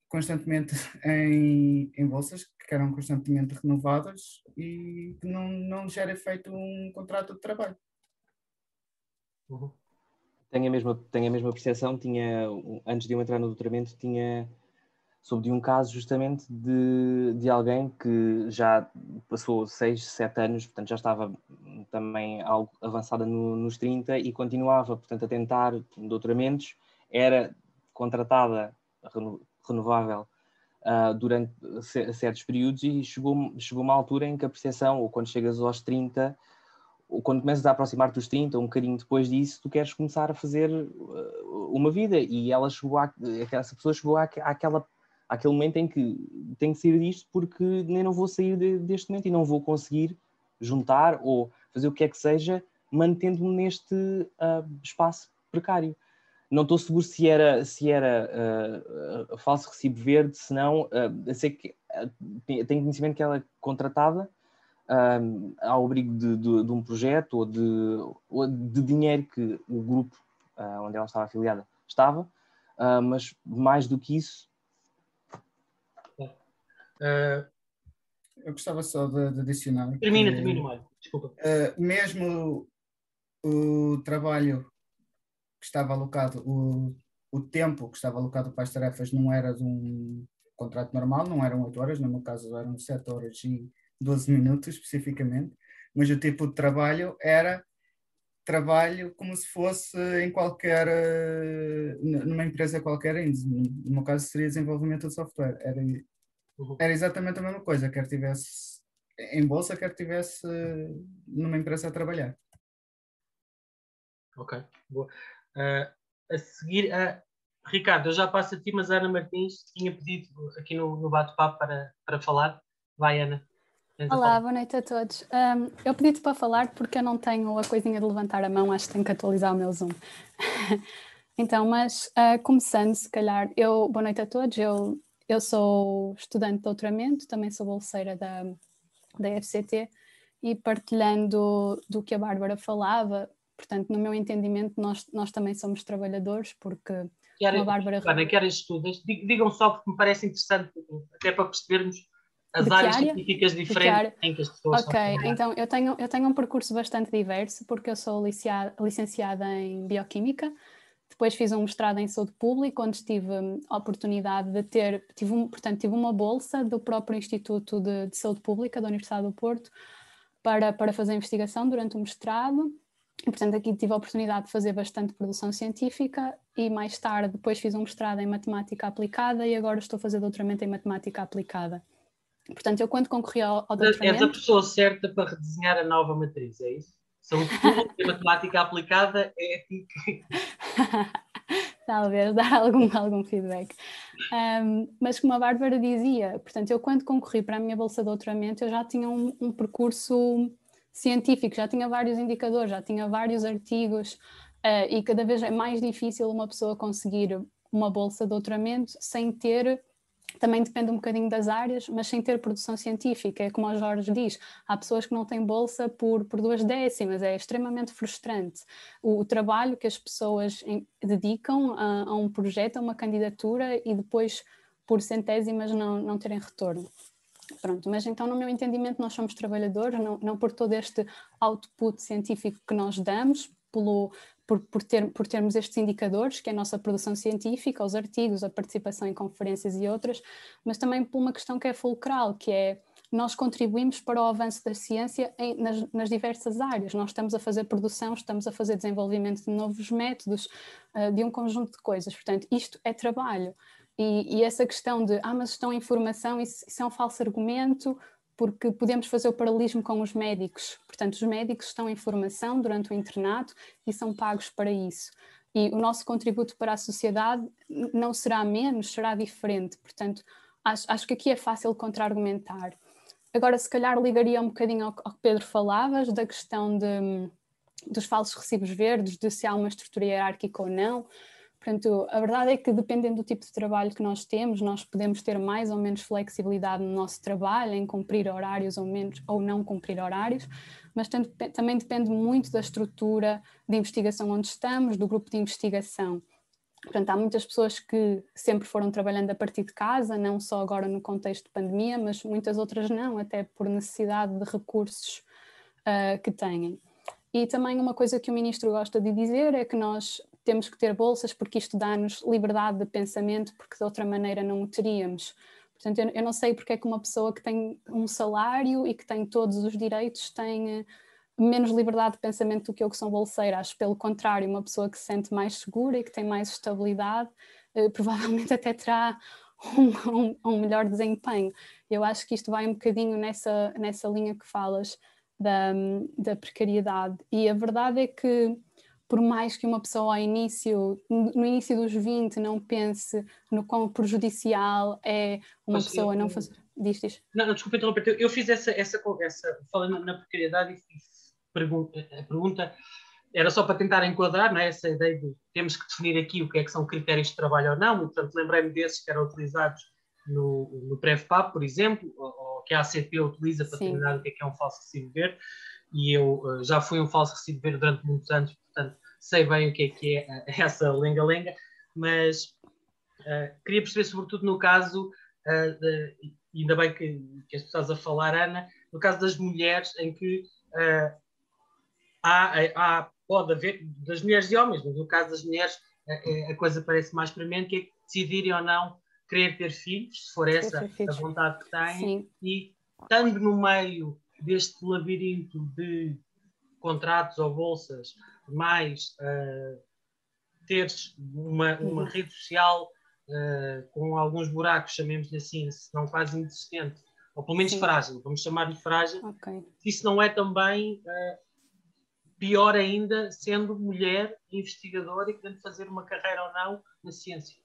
constantemente [LAUGHS] em, em bolsas que eram constantemente renovadas e que não, não já era feito um contrato de trabalho. Uhum. Tenho a mesma, tenho a mesma percepção, tinha, antes de eu entrar no doutoramento, tinha soube de um caso justamente de, de alguém que já passou 6, 7 anos, portanto já estava também algo avançada no, nos 30 e continuava, portanto, a tentar doutoramentos, era contratada reno, renovável uh, durante certos períodos e chegou, chegou uma altura em que a percepção, ou quando chegas aos 30, ou quando começas a aproximar dos 30, um bocadinho depois disso, tu queres começar a fazer uh, uma vida. E ela chegou a, essa pessoa chegou à, àquela aquele momento em que tenho que sair disto porque nem não vou sair de, deste momento e não vou conseguir juntar ou fazer o que é que seja mantendo-me neste uh, espaço precário. Não estou seguro se era, se era uh, falso recibo verde, se não, uh, sei que tenho conhecimento que ela é contratada ao abrigo de, de, de, um projeto ou de, ou de dinheiro que o grupo onde ela estava afiliada estava, mas mais do que isso, Uh, eu gostava só de, de adicionar. Termina, que, termina, Mário. Desculpa. Uh, mesmo o, o, trabalho que estava alocado, o, o tempo que estava alocado para as tarefas não era de um contrato normal, não eram 8 horas, no meu caso eram 7 horas e 12 minutos especificamente, mas o tipo de trabalho era trabalho como se fosse em qualquer, eh, numa empresa qualquer, no meu caso seria desenvolvimento de software, era Uhum. Era exatamente a mesma coisa, quer tivesse em bolsa, quer tivesse numa empresa a trabalhar. Ok, boa. a seguir, Ricardo, eu já passo a ti, mas a Ana Martins tinha pedido aqui no, no bate-papo para, para falar. Vai, Ana. Olá, boa noite a todos. Um, eu pedi-te para falar porque eu não tenho a coisinha de levantar a mão, acho que tenho que atualizar o meu Zoom. [LAUGHS] então, mas uh, começando, se calhar, eu, boa noite a todos, eu, eu sou estudante de doutoramento, também sou bolseira da, da FCT e partilhando do que a Bárbara falava, portanto, no meu entendimento, nós, nós também somos trabalhadores, porque Quer, a Bárbara... Ana, quer estudas? Digam só porque me parece interessante, até para percebermos as áreas área? científicas diferentes em que as pessoas Ok, então eu tenho, eu tenho um percurso bastante diverso, porque eu sou licenciada, licenciada em Bioquímica, depois fiz um mestrado em saúde pública, onde tive a oportunidade de ter, tive um, portanto, tive uma bolsa do próprio Instituto de, de Saúde Pública da Universidade do Porto para, para fazer investigação durante o mestrado. E, portanto, aqui tive a oportunidade de fazer bastante produção científica e mais tarde depois fiz um mestrado em matemática aplicada e agora estou a fazer doutoramento em matemática aplicada. Portanto, eu quando concorri ao, ao doutoramento... És a pessoa certa para redesenhar a nova matriz, é isso? Saúde pública e matemática aplicada é que... [LAUGHS] Talvez, dar algum, algum feedback. Um, mas como a Bárbara dizia, portanto, eu quando concorri para a minha bolsa de doutoramento, eu já tinha um, um percurso científico, já tinha vários indicadores, já tinha vários artigos, uh, e cada vez é mais difícil uma pessoa conseguir uma bolsa de doutoramento sem ter também depende um bocadinho das áreas, mas sem ter produção científica. É como o Jorge diz: há pessoas que não têm bolsa por, por duas décimas, é extremamente frustrante. O, o trabalho que as pessoas em, dedicam a, a, um projeto, a uma candidatura e depois, por centésimas, não, não terem retorno. Pronto, mas então, no meu entendimento, nós somos trabalhadores, não, não por todo este output científico que nós damos, pelo, por, por, ter, por termos estes indicadores, que é a nossa produção científica, os artigos, a participação em conferências e outras, mas também por uma questão que é fulcral, que é nós contribuímos para o avanço da ciência em, nas, nas, diversas áreas. Nós estamos a fazer produção, estamos a fazer desenvolvimento de novos métodos, uh, de um conjunto de coisas. Portanto, isto é trabalho. E, e, essa questão de, ah, mas estão em formação, isso, isso é um falso argumento, porque podemos fazer o paralelismo com os médicos. Portanto, os médicos estão em formação durante o internato e são pagos para isso. E o nosso contributo para a sociedade não será menos, será diferente. Portanto, acho, acho que aqui é fácil contra-argumentar. Agora, se calhar ligaria um bocadinho ao, ao que Pedro falavas, da questão de, dos falsos recibos verdes, de se há uma estrutura hierárquica ou não. Portanto, a verdade é que dependendo do tipo de trabalho que nós temos, nós podemos ter mais ou menos flexibilidade no nosso trabalho, em cumprir horários ou, menos, ou não cumprir horários, mas também depende muito da estrutura de investigação onde estamos, do grupo de investigação. Portanto, há muitas pessoas que sempre foram trabalhando a partir de casa, não só agora no contexto de pandemia, mas muitas outras não, até por necessidade de recursos uh, que têm. E também uma coisa que o ministro gosta de dizer é que nós temos que ter bolsas porque isto dá-nos liberdade de pensamento, porque de outra maneira não o teríamos. Portanto, eu, eu, não sei porque é que uma pessoa que tem um salário e que tem todos os direitos tem uh, menos liberdade de pensamento do que eu que sou bolseira. Acho pelo contrário, uma pessoa que se sente mais segura e que tem mais estabilidade, uh, [LAUGHS] provavelmente até terá um, um, um, melhor desempenho. Eu acho que isto vai um bocadinho nessa, nessa linha que falas da, da precariedade. E a verdade é que por mais que uma pessoa ao início, no início dos 20, não pense no quão prejudicial é uma Mas pessoa eu, não fazer. Diz, diz. Não, não desculpa interromper. Eu fiz essa, essa conversa, falando na precariedade, e fiz pergunta, a pergunta era só para tentar enquadrar não é? essa ideia de temos que definir aqui o que é que são critérios de trabalho ou não. Portanto, lembrei-me desses que eram utilizados no, no PrevPAP, por exemplo, ou, ou, que a ACP utiliza para Sim. determinar o que é, que é um falso recibo verde. E eu uh, já fui um falso recibo verde durante muitos anos, portanto, sei bem o que é que é [LAUGHS] essa lenga-lenga, mas uh, queria perceber, sobretudo no caso, uh, de, ainda bem que, que estás a falar, Ana, no caso das mulheres, em que uh, há, há, pode haver, das mulheres e homens, mas no caso das mulheres, a, a coisa parece mais premente, que é decidirem ou não querer ter filhos, se for essa a vontade que têm, Sim. e estando no meio deste labirinto de contratos ou bolsas mais uh, teres uma, uma uhum. rede social uh, com alguns buracos, chamemos-lhe assim, se não quase inexistente, ou pelo menos Sim. frágil, vamos chamar-lhe frágil, okay. isso não é também uh, pior ainda, sendo mulher investigadora e querendo fazer uma carreira ou não na ciência.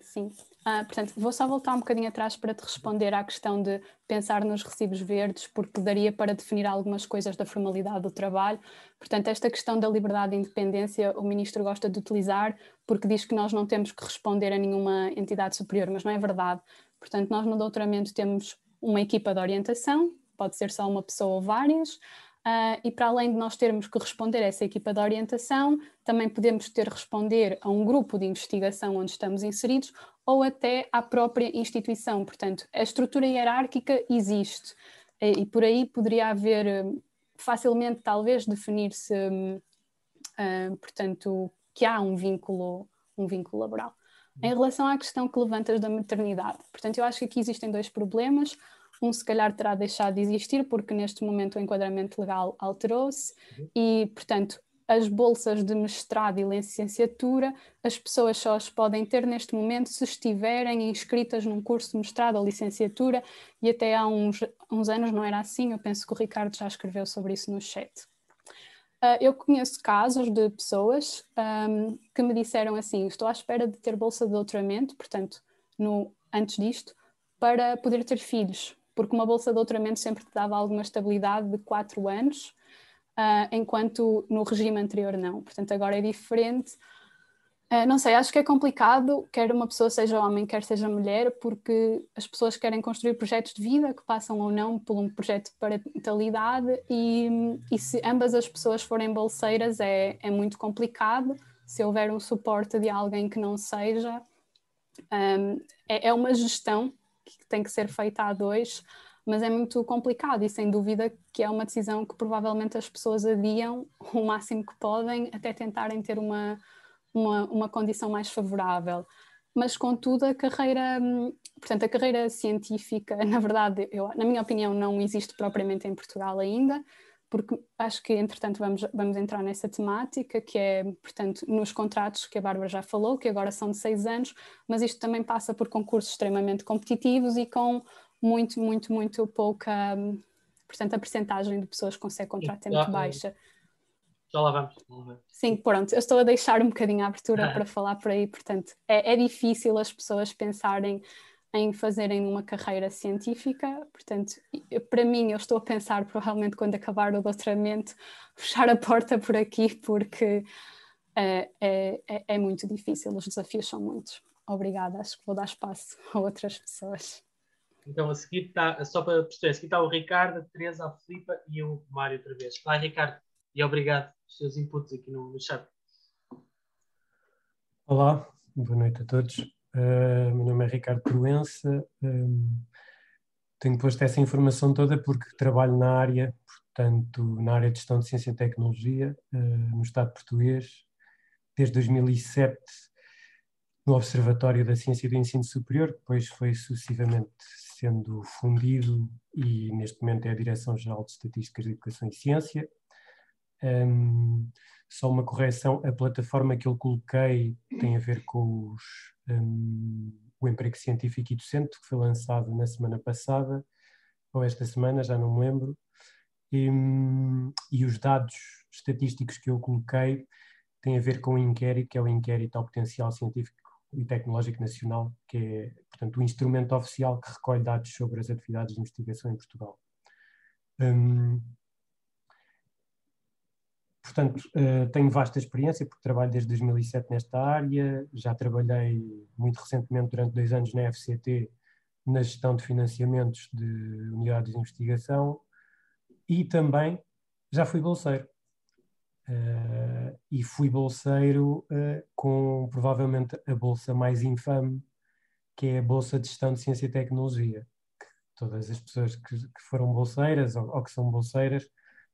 Sim, ah, portanto, vou só voltar um bocadinho atrás para te responder à questão de pensar nos recibos verdes, porque daria para definir algumas coisas da formalidade do trabalho. Portanto, esta questão da liberdade e independência, o Ministro gosta de utilizar, porque diz que nós não temos que responder a nenhuma entidade superior, mas não é verdade. Portanto, nós no doutoramento temos uma equipa de orientação, pode ser só uma pessoa ou várias, Uh, e para além de nós termos que responder a essa equipa de orientação, também podemos ter responder a um grupo de investigação onde estamos inseridos ou até à própria instituição. Portanto, a estrutura hierárquica existe e, e por aí poderia haver hum, facilmente, talvez, definir-se, uh, portanto, que há um vínculo, um vínculo laboral. Em relação à questão que levantas da maternidade, portanto, eu acho que aqui existem dois problemas. Um, se calhar, terá deixado de existir, porque neste momento o enquadramento legal alterou-se e, portanto, as bolsas de mestrado e licenciatura, as pessoas só as podem ter neste momento se estiverem inscritas num curso de mestrado ou licenciatura, e até há uns, uns anos não era assim, eu penso que o Ricardo já escreveu sobre isso no chat. Uh, eu conheço casos de pessoas um, que me disseram assim: estou à espera de ter bolsa de doutoramento, portanto, no, antes disto, para poder ter filhos porque uma bolsa de doutoramento sempre te dava alguma estabilidade de quatro anos, uh, enquanto no regime anterior não. Portanto, agora é diferente. Uh, não sei, acho que é complicado, quer uma pessoa seja homem, quer seja mulher, porque as pessoas querem construir projetos de vida que passam ou não por um projeto de parentalidade e, e se ambas as pessoas forem bolseiras é, é muito complicado. Se houver um suporte de alguém que não seja, um, é, é uma gestão que tem que ser feita a dois, mas é muito complicado e sem dúvida que é uma decisão que provavelmente as pessoas adiam o máximo que podem até tentarem ter uma, uma, uma condição mais favorável. Mas contudo a carreira, portanto a carreira científica, [LAUGHS] na verdade, eu, na minha opinião, não existe propriamente em Portugal ainda, porque acho que, entretanto, vamos, vamos entrar nessa temática, que é, portanto, nos contratos que a Bárbara já falou, que agora são de seis anos, mas isto também passa por concursos extremamente competitivos e com muito, muito, muito pouca, portanto, a percentagem de pessoas que consegue contrato é muito baixa. Já lá vamos. Sim, pronto, eu estou a deixar um bocadinho a abertura [LAUGHS] para falar por aí, portanto, é, é difícil as pessoas pensarem em fazerem uma carreira científica. Portanto, para mim, eu estou a pensar, provavelmente, quando acabar o doutoramento, [LAUGHS] fechar a porta por aqui, porque é, é, é, é muito difícil, os desafios são muitos. Obrigada, acho que vou dar espaço a outras pessoas. Então, a seguir está, só para perceber, a seguir está o Ricardo, a Teresa, a Filipa e o Mário outra vez. Vai, Ricardo, e obrigado pelos seus inputs aqui no, no chat. Olá, boa noite a todos. Uh, meu nome é Ricardo Proença. Um, tenho posto essa informação toda porque trabalho na área, portanto, na área de gestão de ciência e tecnologia, uh, no Estado português, desde 2007, no Observatório da Ciência e do Ensino Superior, depois foi sucessivamente sendo fundido e neste momento é a Direção-Geral de Estatísticas de Educação e Ciência. Um, só uma correção, a plataforma que eu coloquei tem a ver com os, um, o emprego científico e docente, que foi lançado na semana passada, ou esta semana, já não me lembro, e, e os dados estatísticos que eu coloquei têm a ver com o inquérito, que é o inquérito ao potencial científico e tecnológico nacional, que é, portanto, o instrumento oficial que recolhe dados sobre as atividades de investigação em Portugal. Um, Portanto, uh, tenho vasta experiência, porque trabalho desde 2007 nesta área, já trabalhei muito recentemente, durante dois anos, na FCT, na gestão de financiamentos de unidades de investigação e também já fui bolseiro. Uh, e fui bolseiro uh, com provavelmente a bolsa mais infame, que é a Bolsa de Gestão de Ciência e Tecnologia. Todas as pessoas que, que foram bolseiras ou, ou que são bolseiras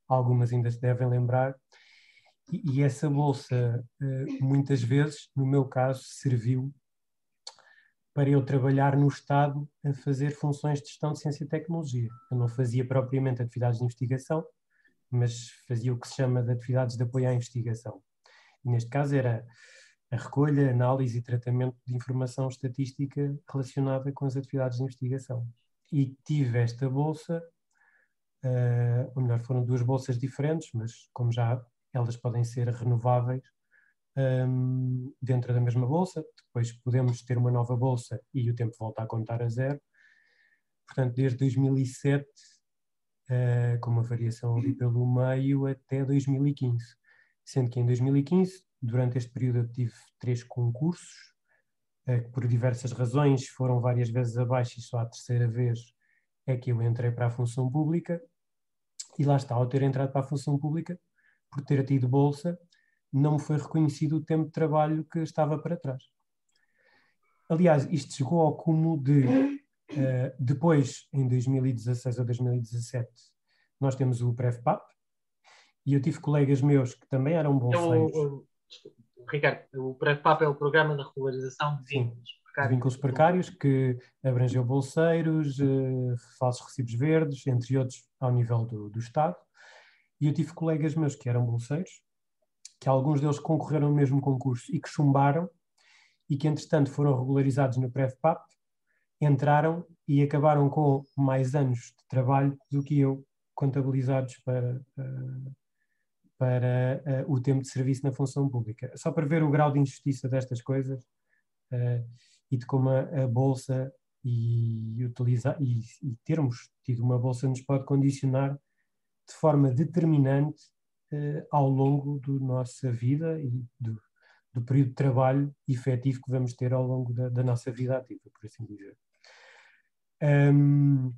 algumas ainda se devem lembrar, e, e essa bolsa, eh, muitas vezes, no meu caso, serviu para eu trabalhar no Estado a fazer funções de gestão de ciência e tecnologia. Eu não fazia propriamente atividades de investigação, mas fazia o que se chama de atividades de apoio à investigação. E neste caso era a recolha, análise e tratamento de informação estatística relacionada com as atividades de investigação. E tive esta bolsa uh, ou melhor, foram duas bolsas diferentes, mas como já elas podem ser renováveis um, dentro da mesma bolsa, depois podemos ter uma nova bolsa e o tempo volta a contar a zero. Portanto, desde 2007, uh, eh, com uma variação ali pelo meio, até 2015. Sendo que em 2015, durante este período, eu tive três concursos, uh, que por diversas razões foram várias vezes abaixo e só a terceira vez é que eu entrei para a função pública. E lá está, ao ter entrado para a função pública, por ter tido bolsa, não me foi reconhecido o tempo de trabalho que estava para trás. Aliás, isto chegou ao cúmulo de, uh, depois, em 2016 ou 2017, nós temos o PrevPAP, e eu tive colegas meus que também eram bolseiros. É Ricardo, o PrevPAP é o Programa de Regularização de Vínculos Precários. De vínculos precários, que abrangeu bolseiros, uh, falsos recibos verdes, entre outros, ao nível do, do Estado. E eu tive colegas meus que eram bolseiros, que alguns deles concorreram no mesmo concurso e que chumbaram, e que entretanto foram regularizados no PrevPAP, entraram e acabaram com mais anos de trabalho do que eu, contabilizados para, eh, para uh, o tempo de serviço na função pública. Só para ver o grau de injustiça destas coisas e de como a, a bolsa e, utilizar, e, e termos tido uma bolsa nos pode condicionar de forma determinante uh, ao longo da nossa vida e do, do, período de trabalho efetivo que vamos ter ao longo da, da nossa vida ativa, por assim dizer. Um,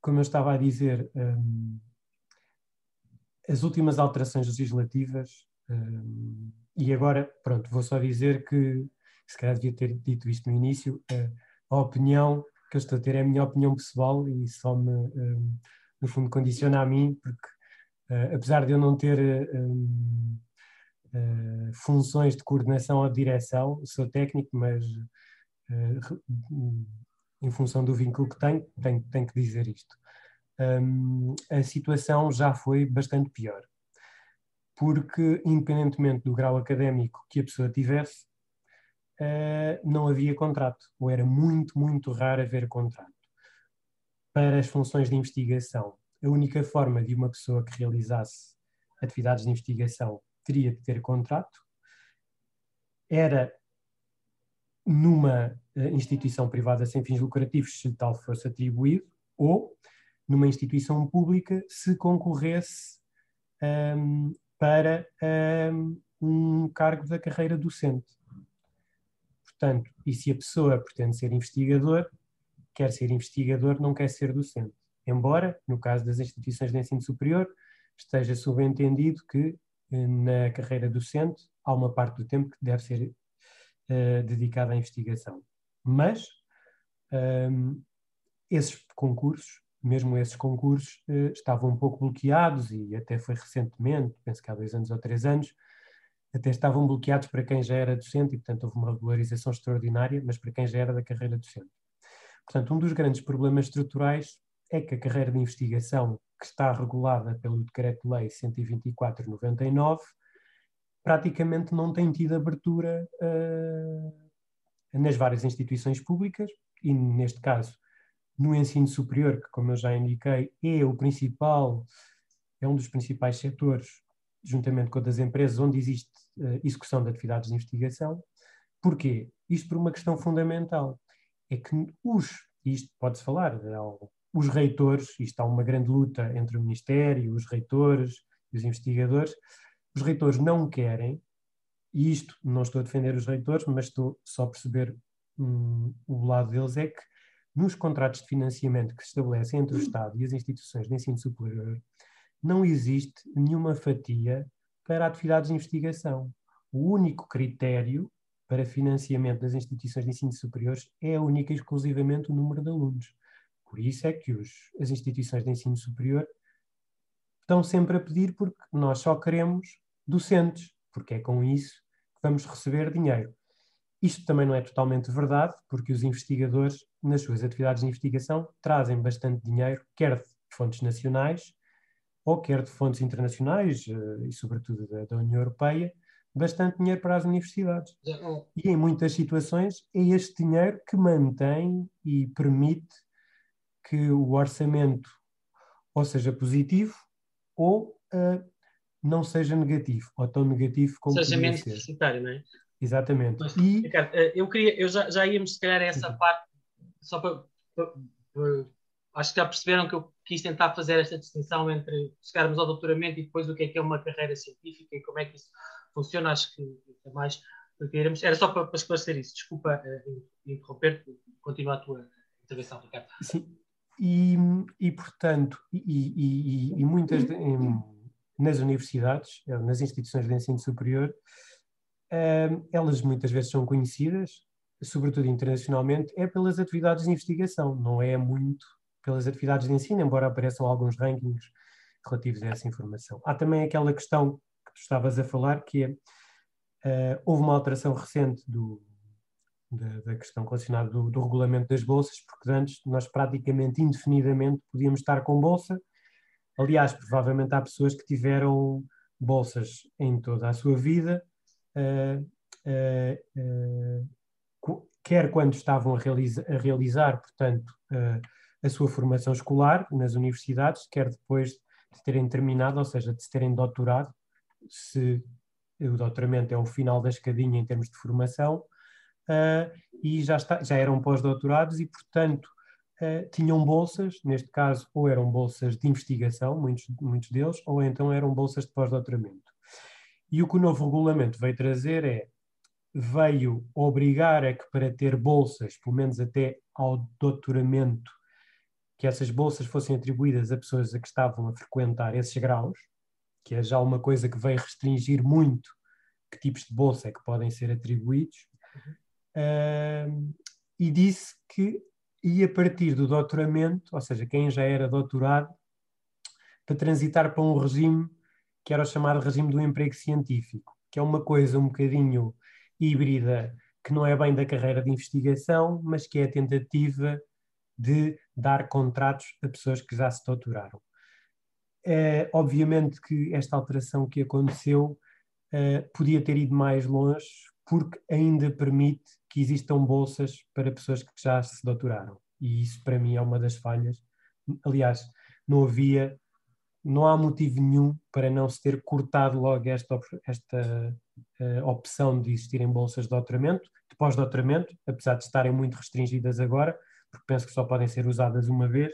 como eu estava a dizer, um, as últimas alterações legislativas, um, e agora, pronto, vou só dizer que, se calhar devia ter dito isto no início, uh, a opinião que eu estou a ter é a minha opinião pessoal e só me, no fundo, condiciona a mim, porque Uh, apesar de eu não ter uh, uh, funções de coordenação ou direção, sou técnico, mas em função do vínculo que tenho, tenho, tenho que dizer isto. Um, a situação já foi bastante pior, porque, independentemente do grau académico que a pessoa tivesse, não havia contrato, ou era muito, muito raro haver contrato. Para as funções de investigação, a única forma de uma pessoa que realizasse atividades de investigação teria de ter contrato, era numa eh, instituição privada sem fins lucrativos, se tal fosse atribuído, ou numa instituição pública, se concorresse um, para um, um cargo da carreira docente. Portanto, e se a pessoa pretende ser investigador, quer ser investigador, não quer ser docente embora, no caso das instituições de ensino superior, esteja subentendido que eh, na carreira docente há uma parte do tempo que deve ser uh, dedicada à investigação. Mas um, ehm, esses concursos, mesmo esses concursos, uh, estavam um pouco bloqueados e até foi recentemente, penso que há dois anos ou três anos, até estavam bloqueados para quem já era docente e, portanto, houve uma regularização extraordinária, mas para quem já era da carreira docente. Portanto, um dos grandes problemas estruturais é que a carreira de investigação, que está regulada pelo Decreto-Lei 124-99, praticamente não tem tido abertura uh, nas várias instituições públicas e, neste caso, no ensino superior, que, como eu já indiquei, é o principal, é um dos principais setores, juntamente com outras empresas, onde existe uh, execução de atividades de investigação. Porquê? Isto por uma questão fundamental. É que os, isto pode-se falar, algo os reitores, e está uma grande luta entre o Ministério, os reitores e os investigadores, os reitores não querem, e isto não estou a defender os reitores, mas estou só a perceber hum, o lado deles, é que nos contratos de financiamento que se estabelecem entre o Estado e as instituições de ensino superior, não existe nenhuma fatia para atividades de investigação. O único critério para financiamento das instituições de ensino superiores é única e exclusivamente o número de alunos. Por isso é que os, as instituições de ensino superior estão sempre a pedir porque nós só queremos docentes, porque é com isso que vamos receber dinheiro. Isto também não é totalmente verdade, porque os investigadores, nas suas atividades de investigação, trazem bastante dinheiro, quer de fontes nacionais, ou quer de fontes internacionais, eh, e sobretudo da, da União Europeia, bastante dinheiro para as universidades. E em muitas situações é este dinheiro que mantém e permite que o orçamento ou seja positivo ou uh, não seja negativo, ou tão negativo como seja menos ser. deficitário, não é? Exatamente. Mas, e... Ricardo, eh, eu queria, eu já, já íamos se calhar a essa parte, só para, para, para, acho que já perceberam que eu quis tentar fazer esta distinção entre chegarmos ao doutoramento e depois o que é que é uma carreira científica e como é que isso funciona, acho que é mais era só para, para esclarecer isso. Desculpa uh, interromper, continua a tua intervenção, Ricardo. Sim, e, e portanto, e, e, e muitas de, em, nas universidades, eh, nas instituições de ensino superior, uh, elas muitas vezes são conhecidas, sobretudo internacionalmente, é pelas atividades de investigação, não é muito pelas atividades de ensino, embora apareçam alguns rankings relativos a essa informação. Há também aquela questão que tu estavas a falar, que é Uh, houve uma alteração recente do, da, da, questão relacionada do, do, regulamento das bolsas, porque antes nós praticamente indefinidamente podíamos estar com bolsa. Aliás, provavelmente há pessoas que tiveram bolsas em toda a sua vida, uh, uh, quer quando estavam a, realiza, a realizar, portanto, a sua formação escolar nas universidades, quer depois de terem terminado, ou seja, de se terem doutorado, se o doutoramento é o final da escadinha em termos de formação, uh, e já, está, já eram pós-doutorados e, portanto, uh, tinham bolsas, neste caso, ou eram bolsas de investigação, muitos, muitos deles, ou então eram bolsas de pós-doutoramento. E o que o novo regulamento veio trazer é, veio obrigar a que para ter bolsas, pelo menos até ao doutoramento, que essas bolsas fossem atribuídas a pessoas a que estavam a frequentar esses graus, que é já uma coisa que veio restringir muito que tipos de bolsa é que podem ser atribuídos, uh, e disse que ia partir do doutoramento, ou seja, quem já era doutorado, para transitar para um regime que era o chamado regime do emprego científico, que é uma coisa um bocadinho híbrida, que não é bem da carreira de investigação, mas que é a tentativa de dar contratos a pessoas que já se doutoraram. É, obviamente que esta alteração que aconteceu é, podia ter ido mais longe, porque ainda permite que existam bolsas para pessoas que já se doutoraram. E isso, para mim, é uma das falhas. Aliás, não havia, não há motivo nenhum para não se ter cortado logo esta, esta uh, opção de existirem bolsas de doutoramento, de pós-doutoramento, apesar de estarem muito restringidas agora, porque penso que só podem ser usadas uma vez,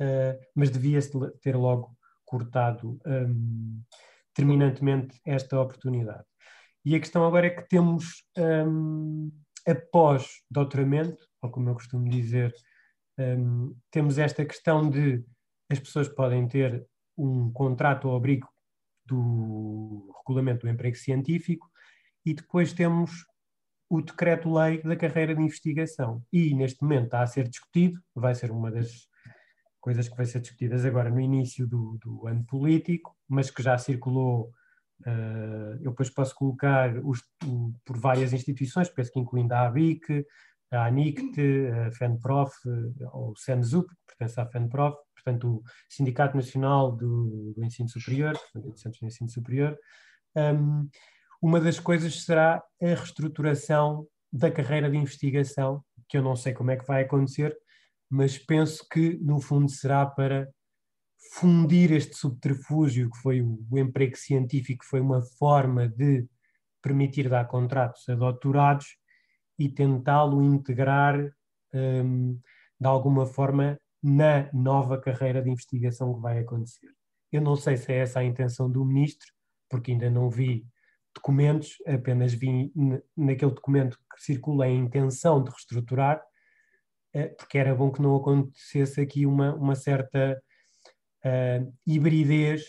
uh, mas devia-se ter logo cortado um, terminantemente esta oportunidade. E a questão agora é que temos, um, após doutoramento, ou como eu costumo dizer, um, temos esta questão de as pessoas podem ter um contrato ao abrigo do regulamento do emprego científico e depois temos o decreto-lei da carreira de investigação. E neste momento está a ser discutido, vai ser uma das coisas que vai ser discutidas agora no início do, do ano político, mas que já circulou, uh, eu depois posso colocar os, o, por várias instituições, penso que incluindo a ABIC, a ANICT, a FENPROF, ou o SENZUP, que pertence à FENPROF, portanto o Sindicato Nacional do, do Ensino Superior, portanto do Centro de Ensino Superior. Um, uma das coisas será a reestruturação da carreira de investigação, que eu não sei como é que vai acontecer, mas penso que, no fundo, será para fundir este subterfúgio que foi o, emprego científico, que foi uma forma de permitir dar contratos a doutorados e tentá-lo integrar um, de alguma forma na nova carreira de investigação que vai acontecer. Eu não sei se é essa a intenção do ministro, porque ainda não vi documentos, apenas vi naquele documento que circula a intenção de reestruturar, eh, porque era bom que não acontecesse aqui uma, uma certa uh, hibridez,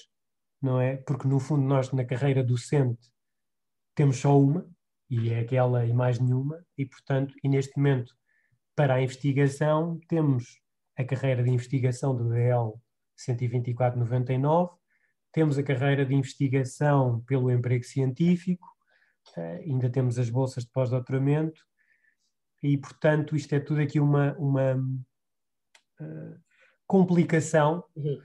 não é? Porque no fundo nós na carreira docente temos só uma, e é aquela e mais nenhuma, e portanto, e neste momento, para a investigação, temos a carreira de investigação do DL 12499, temos a carreira de investigação pelo emprego científico, uh, ainda temos as bolsas de pós-doutoramento, e, portanto, isto é tudo aqui uma, uma uh, complicação, uhum.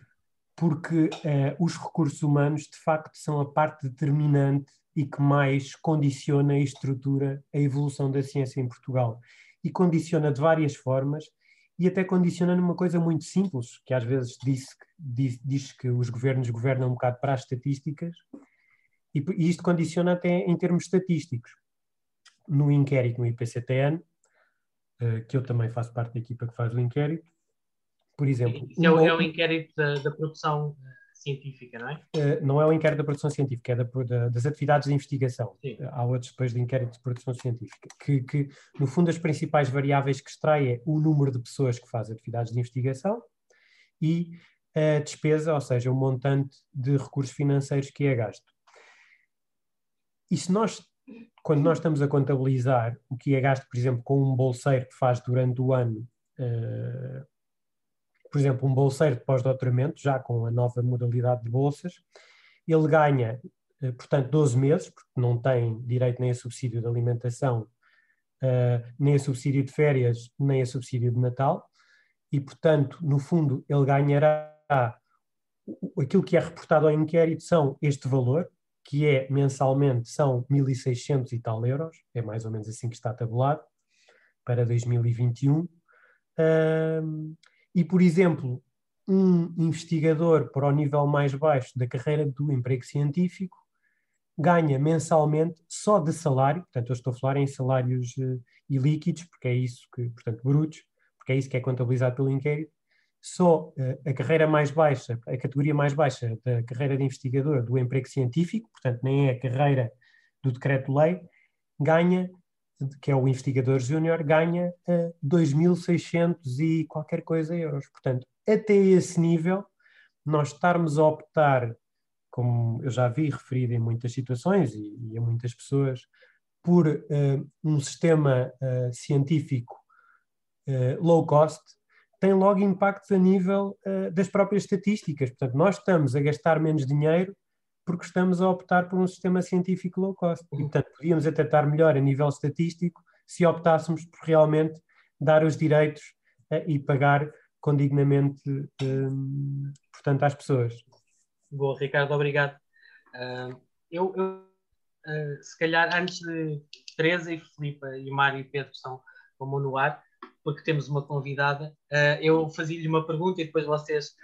porque uh, os recursos humanos, de facto, são a parte determinante e que mais condiciona e estrutura a evolução da ciência em Portugal. E condiciona de várias formas, e até condiciona numa coisa muito simples, que às vezes disse, diz, diz, que os governos governam um bocado para as estatísticas, e, e isto condiciona até em termos estatísticos. No inquérito no IPCTN, uh, que eu também faço parte da equipa que faz o inquérito, por exemplo. É, o, é o inquérito da, da produção científica, não é? Uh, não é o inquérito da produção científica, é da, da, das atividades de investigação. Sim. Há outros depois de inquérito de produção científica, que, que, no fundo as principais variáveis que extrai é o número de pessoas que fazem atividades de investigação e a despesa, ou seja, o montante de recursos financeiros que é gasto. E se nós, quando nós estamos a contabilizar o que é gasto, por exemplo, com um bolseiro que faz durante o ano uh, por exemplo, um bolseiro de pós-doutoramento, já com a nova modalidade de bolsas, ele ganha, eh, portanto, 12 meses, porque não tem direito nem a subsídio de alimentação, eh, nem a subsídio de férias, nem a subsídio de Natal, e, portanto, no fundo, ele ganhará aquilo que é reportado ao inquérito são este valor, que é mensalmente são 1.600 e tal euros, é mais ou menos assim que está tabulado, para 2021. Um, e, por exemplo, um investigador para o nível mais baixo da carreira do emprego científico ganha mensalmente só de salário, portanto eu estou a falar em salários uh, ilíquidos, porque é isso que, portanto, brutos, porque é isso que é contabilizado pelo inquérito, só uh, a carreira mais baixa, a categoria mais baixa da carreira de investigador do emprego científico, portanto nem é a carreira do decreto-lei, ganha que é o investigador júnior, ganha uh, eh, 2.600 e qualquer coisa euros. Portanto, até esse nível, nós estarmos a optar, como eu já vi referido em muitas situações e, e a muitas pessoas, por uh, um sistema uh, científico low cost, tem logo impactos a nível das próprias estatísticas. Portanto, nós estamos a gastar menos dinheiro porque estamos a optar por um sistema científico low cost. E, portanto, podíamos até estar melhor a nível estatístico se optássemos por realmente dar os direitos uh, e pagar condignamente, um, portanto, às pessoas. Boa, Ricardo, obrigado. Uh, eu, eu uh, se calhar, antes de Teresa e Filipa e Mário e Pedro estão como no ar, porque temos uma convidada, eu fazia-lhe uma pergunta e depois vocês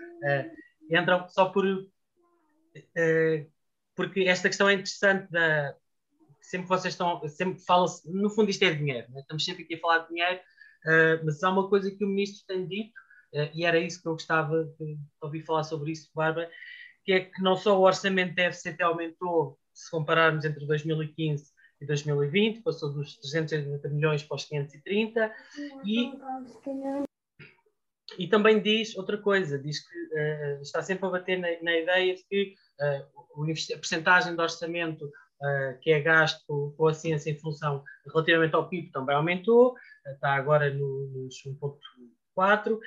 entram só por eh, porque esta questão é interessante da sempre vocês estão sempre fala no fundo isto é dinheiro né? estamos sempre aqui a falar de dinheiro uh, mas há uma coisa que o ministro tem dito uh, e era isso que eu gostava de ouvir falar sobre isso Bárbara que é que não só o orçamento da FCT aumentou se compararmos entre 2015 e 2020 passou dos 380 milhões para os 530 e e também diz outra coisa, diz que uh, está sempre a bater na, na ideia de que uh, a percentagem do orçamento uh, que é gasto com, a ciência em função relativamente ao PIB também aumentou, está agora no, nos 1.4,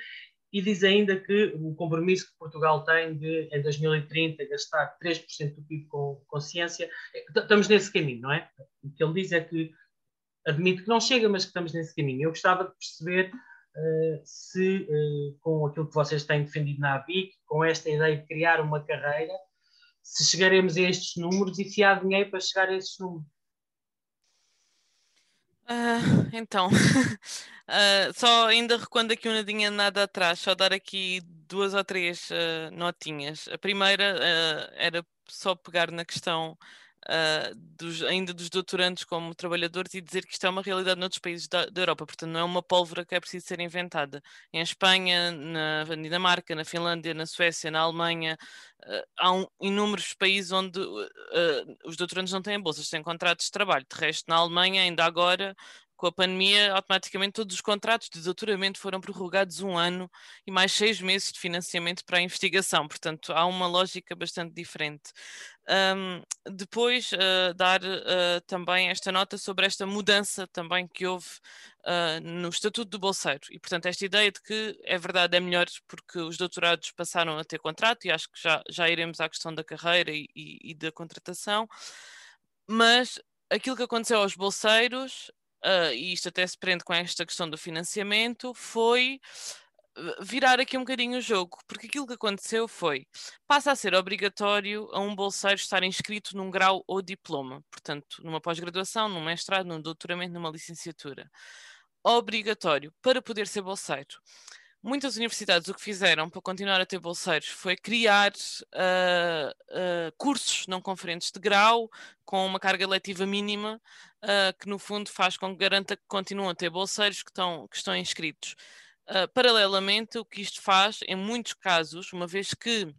e diz ainda que o compromisso que Portugal tem de, em 2030, gastar 3% do PIB com, com ciência, estamos nesse caminho, não é? O que ele diz é que admite que não chega, mas que estamos nesse caminho. Eu gostava de perceber se uh, com aquilo que vocês têm defendido na ABIC, com esta ideia de criar uma carreira, se chegaremos a estes números e se há dinheiro para chegar a estes números. Uh, então, uh, [LAUGHS] só ainda recuando aqui um nadinha nada atrás, só dar aqui duas ou três uh, notinhas. A primeira era só pegar na questão uh, dos, ainda dos doutorandos como trabalhadores e dizer que isto é uma realidade noutros países da, da, Europa, portanto não é uma pólvora que é preciso ser inventada. Em Espanha, na Dinamarca, na Finlândia, na Suécia, na Alemanha, uh, há um, inúmeros países onde uh, os doutorandos não têm bolsas, têm contratos de trabalho. De resto, na Alemanha, ainda agora, com a pandemia, automaticamente todos os contratos de doutoramento foram prorrogados um ano e mais seis meses de financiamento para a investigação. Portanto, há uma lógica bastante diferente. Um, depois, uh, dar uh, também esta nota sobre esta mudança também que houve uh, no Estatuto do Bolseiro. E, portanto, esta ideia de que é verdade, é melhor porque os doutorados passaram a ter contrato, e acho que já, já iremos à questão da carreira e, e, e da contratação, mas aquilo que aconteceu aos bolseiros uh, e isto até se prende com esta questão do financiamento, foi ah, virar aqui um bocadinho o jogo, porque aquilo que aconteceu foi, passa a ser obrigatório a um bolseiro estar inscrito num grau ou diploma, portanto, numa pós-graduação, num mestrado, num doutoramento, numa licenciatura. Obrigatório para poder ser bolseiro. Muitas universidades o que fizeram para continuar a ter bolseiros foi criar uh, uh, cursos não conferentes de grau com uma carga letiva mínima, uh, que no fundo faz com que garanta que continuam a ter bolseiros que estão, que estão inscritos. paralelamente, o que isto faz, em muitos casos, uma vez que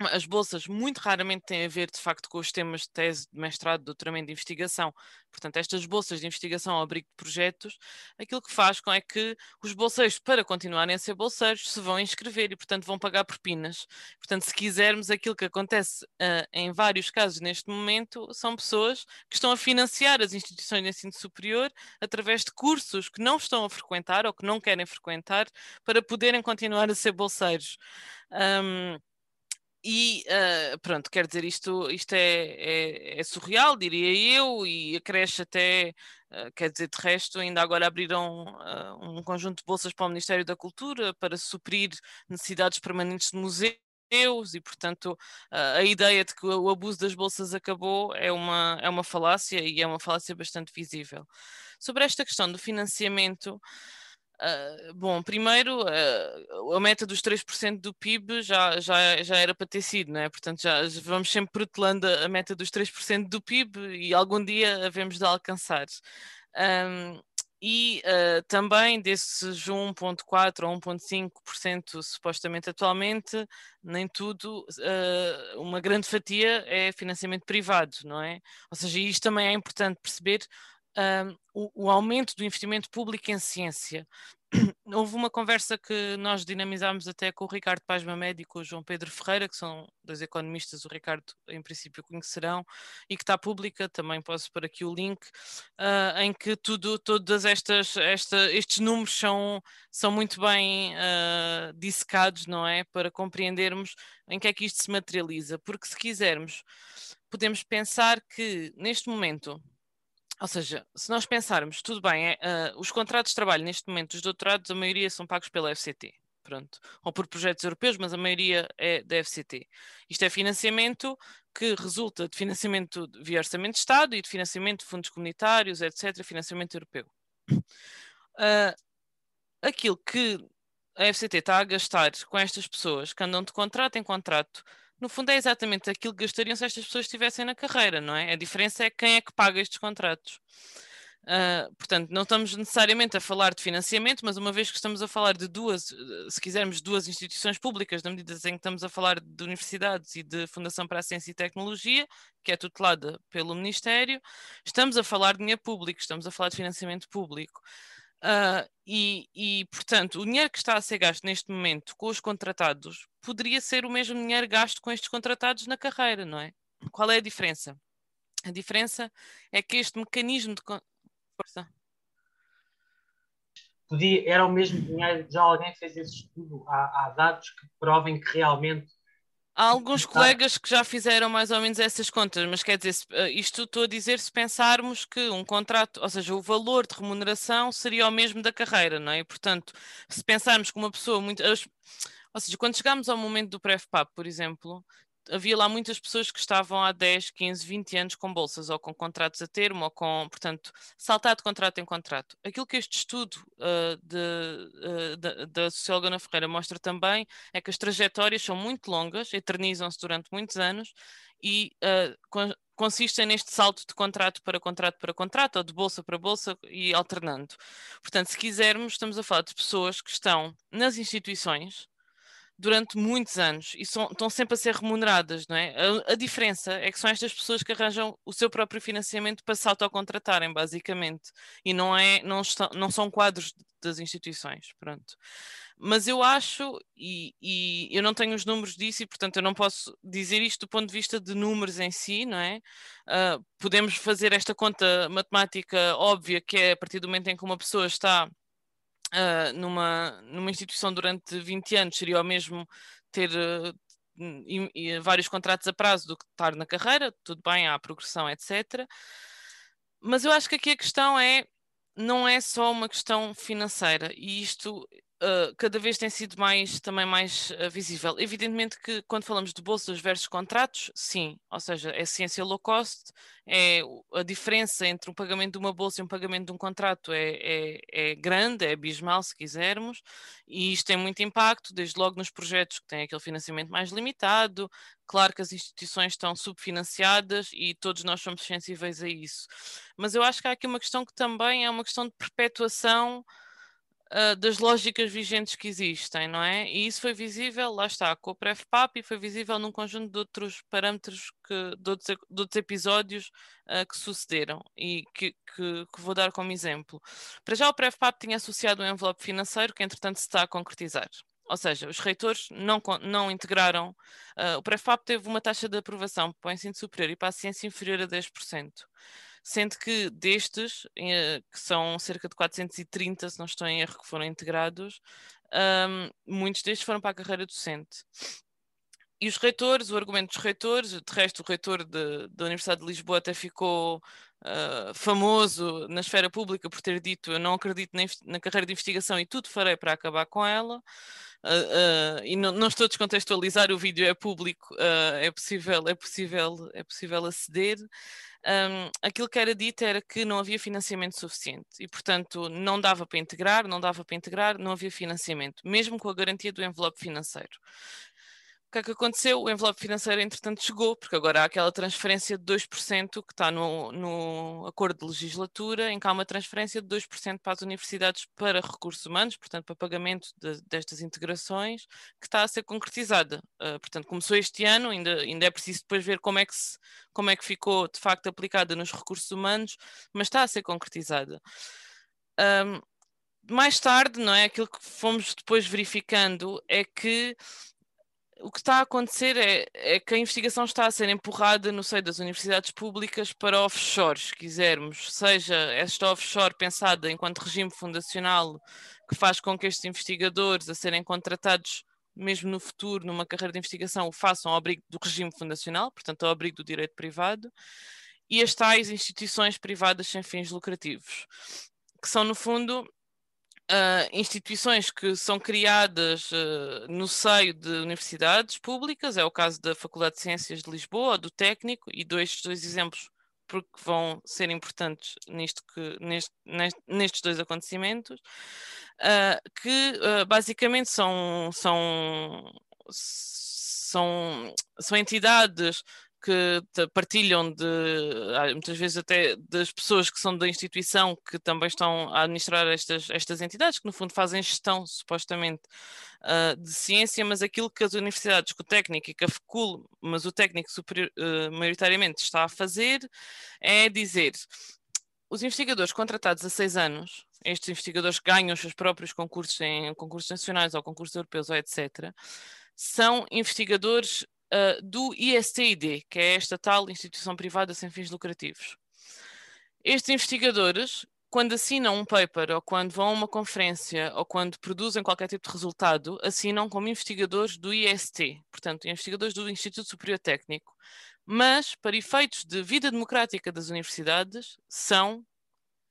as bolsas muito raramente têm a ver, de facto, com os temas de tese, de mestrado, de doutoramento de investigação. Portanto, estas bolsas de investigação ao abrigo de projetos, aquilo que faz com é que os bolseiros, para continuarem a ser bolseiros, se vão inscrever e, portanto, vão pagar propinas. Portanto, se quisermos, aquilo que acontece uh, em vários casos neste momento são pessoas que estão a financiar as instituições de ensino superior através de cursos que não estão a frequentar ou que não querem frequentar para poderem continuar a ser bolseiros. Um, e uh, pronto, quer dizer, isto, isto é, é, é, surreal, diria eu, e acresce até, uh, quer dizer, de resto, ainda agora abriram uh, um conjunto de bolsas para o Ministério da Cultura para suprir necessidades permanentes de museus e, portanto, a ideia de que o abuso das bolsas acabou é uma, é uma falácia e é uma falácia bastante visível. Sobre esta questão do financiamento, Uh, bom, primeiro, uh, a meta dos 3% do PIB já, já, já era para ter sido, não é? Portanto, já vamos sempre protelando a, meta dos 3% do PIB e algum dia havemos de alcançar. Um, e uh, também desses 1,4% ou 1,5% supostamente atualmente, nem tudo, uma grande fatia é financiamento privado, não é? Ou seja, isto também é importante perceber o, o, aumento do investimento público em ciência. [CLEARS THROAT] Houve uma conversa que nós dinamizámos até com o Ricardo Paz Mamed e o João Pedro Ferreira, que são dois economistas, o Ricardo em princípio conhecerão, e que está pública, também posso pôr aqui o link, uh, em que tudo, todas estas, esta, estes números são, são muito bem uh, dissecados, não é? Para compreendermos em que é que isto se materializa. Porque se quisermos, podemos pensar que neste momento ou seja, se nós pensarmos, tudo bem, é, uh, os contratos de trabalho neste momento, os doutorados, a maioria são pagos pela FCT, pronto, ou por projetos europeus, mas a maioria é da FCT. Isto é financiamento que resulta de financiamento via orçamento de Estado e de financiamento de fundos comunitários, etc., financiamento europeu. Uh, aquilo que a FCT está a gastar com estas pessoas que andam de contrato em contrato no fundo é exatamente aquilo que gastariam se estas pessoas estivessem na carreira, não é? A diferença é quem é que paga estes contratos. Uh, portanto, não estamos necessariamente a falar de financiamento, mas uma vez que estamos a falar de duas, se quisermos, duas instituições públicas, na medida em que estamos a falar de universidades e de Fundação para a Ciência e Tecnologia, que é tutelada pelo Ministério, estamos a falar de dinheiro público, estamos a falar de financiamento público. Uh, e, e, portanto, o dinheiro que está a ser gasto neste momento com os contratados poderia ser o mesmo dinheiro gasto com estes contratados na carreira, não é? Qual é a diferença? A diferença é que este mecanismo de. Força. Podia, era o mesmo dinheiro, já alguém fez esse estudo? Há, há dados que provem que realmente Há alguns colegas que já fizeram mais ou menos essas contas, mas quer dizer, eh, isto estou a dizer se pensarmos que um contrato, ou seja, o valor de remuneração seria o mesmo da carreira, não é? E, portanto, se pensarmos que uma pessoa muito. Ou seja, quando chegamos ao momento do PrEFPAP, por exemplo, havia lá muitas pessoas que estavam há 10, 15, 20 anos com bolsas ou com contratos a termo ou com, portanto, saltar de contrato em contrato. Aquilo que este estudo uh, de, uh, da socióloga Ana Ferreira mostra também é que as trajetórias são muito longas, eternizam-se durante muitos anos e uh, consistem neste salto de contrato para contrato para contrato ou de bolsa para bolsa e alternando. Portanto, se quisermos, estamos a falar de pessoas que estão nas instituições durante muitos anos e são, estão sempre a ser remuneradas, não é? A, a, diferença é que são estas pessoas que arranjam o seu próprio financiamento para se autocontratarem, basicamente, e não, é, não, não são quadros das instituições, pronto. Mas eu acho, e, e, eu não tenho os números disso, e portanto eu não posso dizer isto do ponto de vista de números em si, não é? Uh, podemos fazer esta conta matemática óbvia, que é a partir do momento em que uma pessoa está uh, numa, numa instituição durante 20 anos seria o mesmo ter uh, e, e vários contratos a prazo do que estar na carreira, tudo bem, há progressão, etc. Mas eu acho que aqui a questão é não é só uma questão financeira, e isto uh, cada vez tem sido mais também mais uh, visível. Evidentemente que quando falamos de bolsas versus contratos, sim, ou seja, é ciência low cost, é a diferença entre um pagamento de uma bolsa e um pagamento de um contrato é, é, é grande, é abismal se quisermos, e isto tem muito impacto, desde logo nos projetos que têm aquele financiamento mais limitado, claro que as instituições estão subfinanciadas e todos nós somos sensíveis a isso. Mas eu acho que há aqui uma questão que também é uma questão de perpetuação uh, das lógicas vigentes que existem, não é? E isso foi visível, lá está, com o PrefPAP e foi visível num conjunto de outros parâmetros, que, de, outros, de outros episódios uh, que sucederam e que, que, que, vou dar como exemplo. Para já o PrefPAP tinha associado um envelope financeiro que entretanto se está a concretizar. Ou seja, os reitores não, não integraram. Uh, o PrefPAP teve uma taxa de aprovação para o ensino superior e para a ciência inferior a 10% sendo que destes, eh, que são cerca de 430, se não estou em erro, que foram integrados, um, muitos destes foram para a carreira docente. E os reitores, o argumento dos reitores, de resto, o reitor de, da Universidade de Lisboa até ficou uh, famoso na esfera pública por ter dito: Eu não acredito na, na carreira de investigação e tudo farei para acabar com ela. Uh, uh, e não, não, estou a descontextualizar, o vídeo é público, é, possível, é, possível, é possível aceder um, aquilo que era dito era que não havia financiamento suficiente e, portanto, não dava para integrar, não dava para integrar, não havia financiamento, mesmo com a garantia do envelope financeiro que é que aconteceu? O envelope financeiro, entretanto, chegou, porque agora há aquela transferência de 2% que está no, no acordo de legislatura, em que há uma transferência de 2% para as universidades para recursos humanos, portanto, para pagamento de, destas integrações, que está a ser concretizada. Uh, portanto, começou este ano, ainda, ainda é preciso depois ver como é, que se, como é que ficou de facto aplicada nos recursos humanos, mas está a ser concretizada. Um, mais tarde, não é? Aquilo que fomos depois verificando é que o que está a acontecer é, é, que a investigação está a ser empurrada no seio das universidades públicas para offshores, se quisermos, seja esta offshore pensada enquanto regime fundacional que faz com que estes investigadores a serem contratados mesmo no futuro, numa carreira de investigação, o façam ao abrigo do regime fundacional, portanto ao abrigo do direito privado, e as tais instituições privadas sem fins lucrativos, que são no fundo uh, instituições que são criadas uh, no seio de universidades públicas, é o caso da Faculdade de Ciências de Lisboa, do Técnico, e dois, dois exemplos porque vão ser importantes nisto que, neste, nestes dois acontecimentos, uh, que basicamente são, são, são, são entidades que partilham de, ah, muitas vezes até das pessoas que são da instituição que também estão a administrar estas, estas entidades, que no fundo fazem gestão, supostamente, uh, de ciência, mas aquilo que as universidades, que o técnico e que a FECUL, mas o técnico superior, uh, maioritariamente está a fazer, é dizer os investigadores contratados a seis anos, estes investigadores que ganham os seus próprios concursos em concursos nacionais ou concursos europeus ou etc., são investigadores uh, do ISTID, que é esta tal instituição privada sem fins lucrativos. Estes investigadores, quando assinam um paper, ou quando vão a uma conferência, ou quando produzem qualquer tipo de resultado, assinam como investigadores do IST, portanto, investigadores do Instituto Superior Técnico. Mas, para efeitos de vida democrática das universidades, são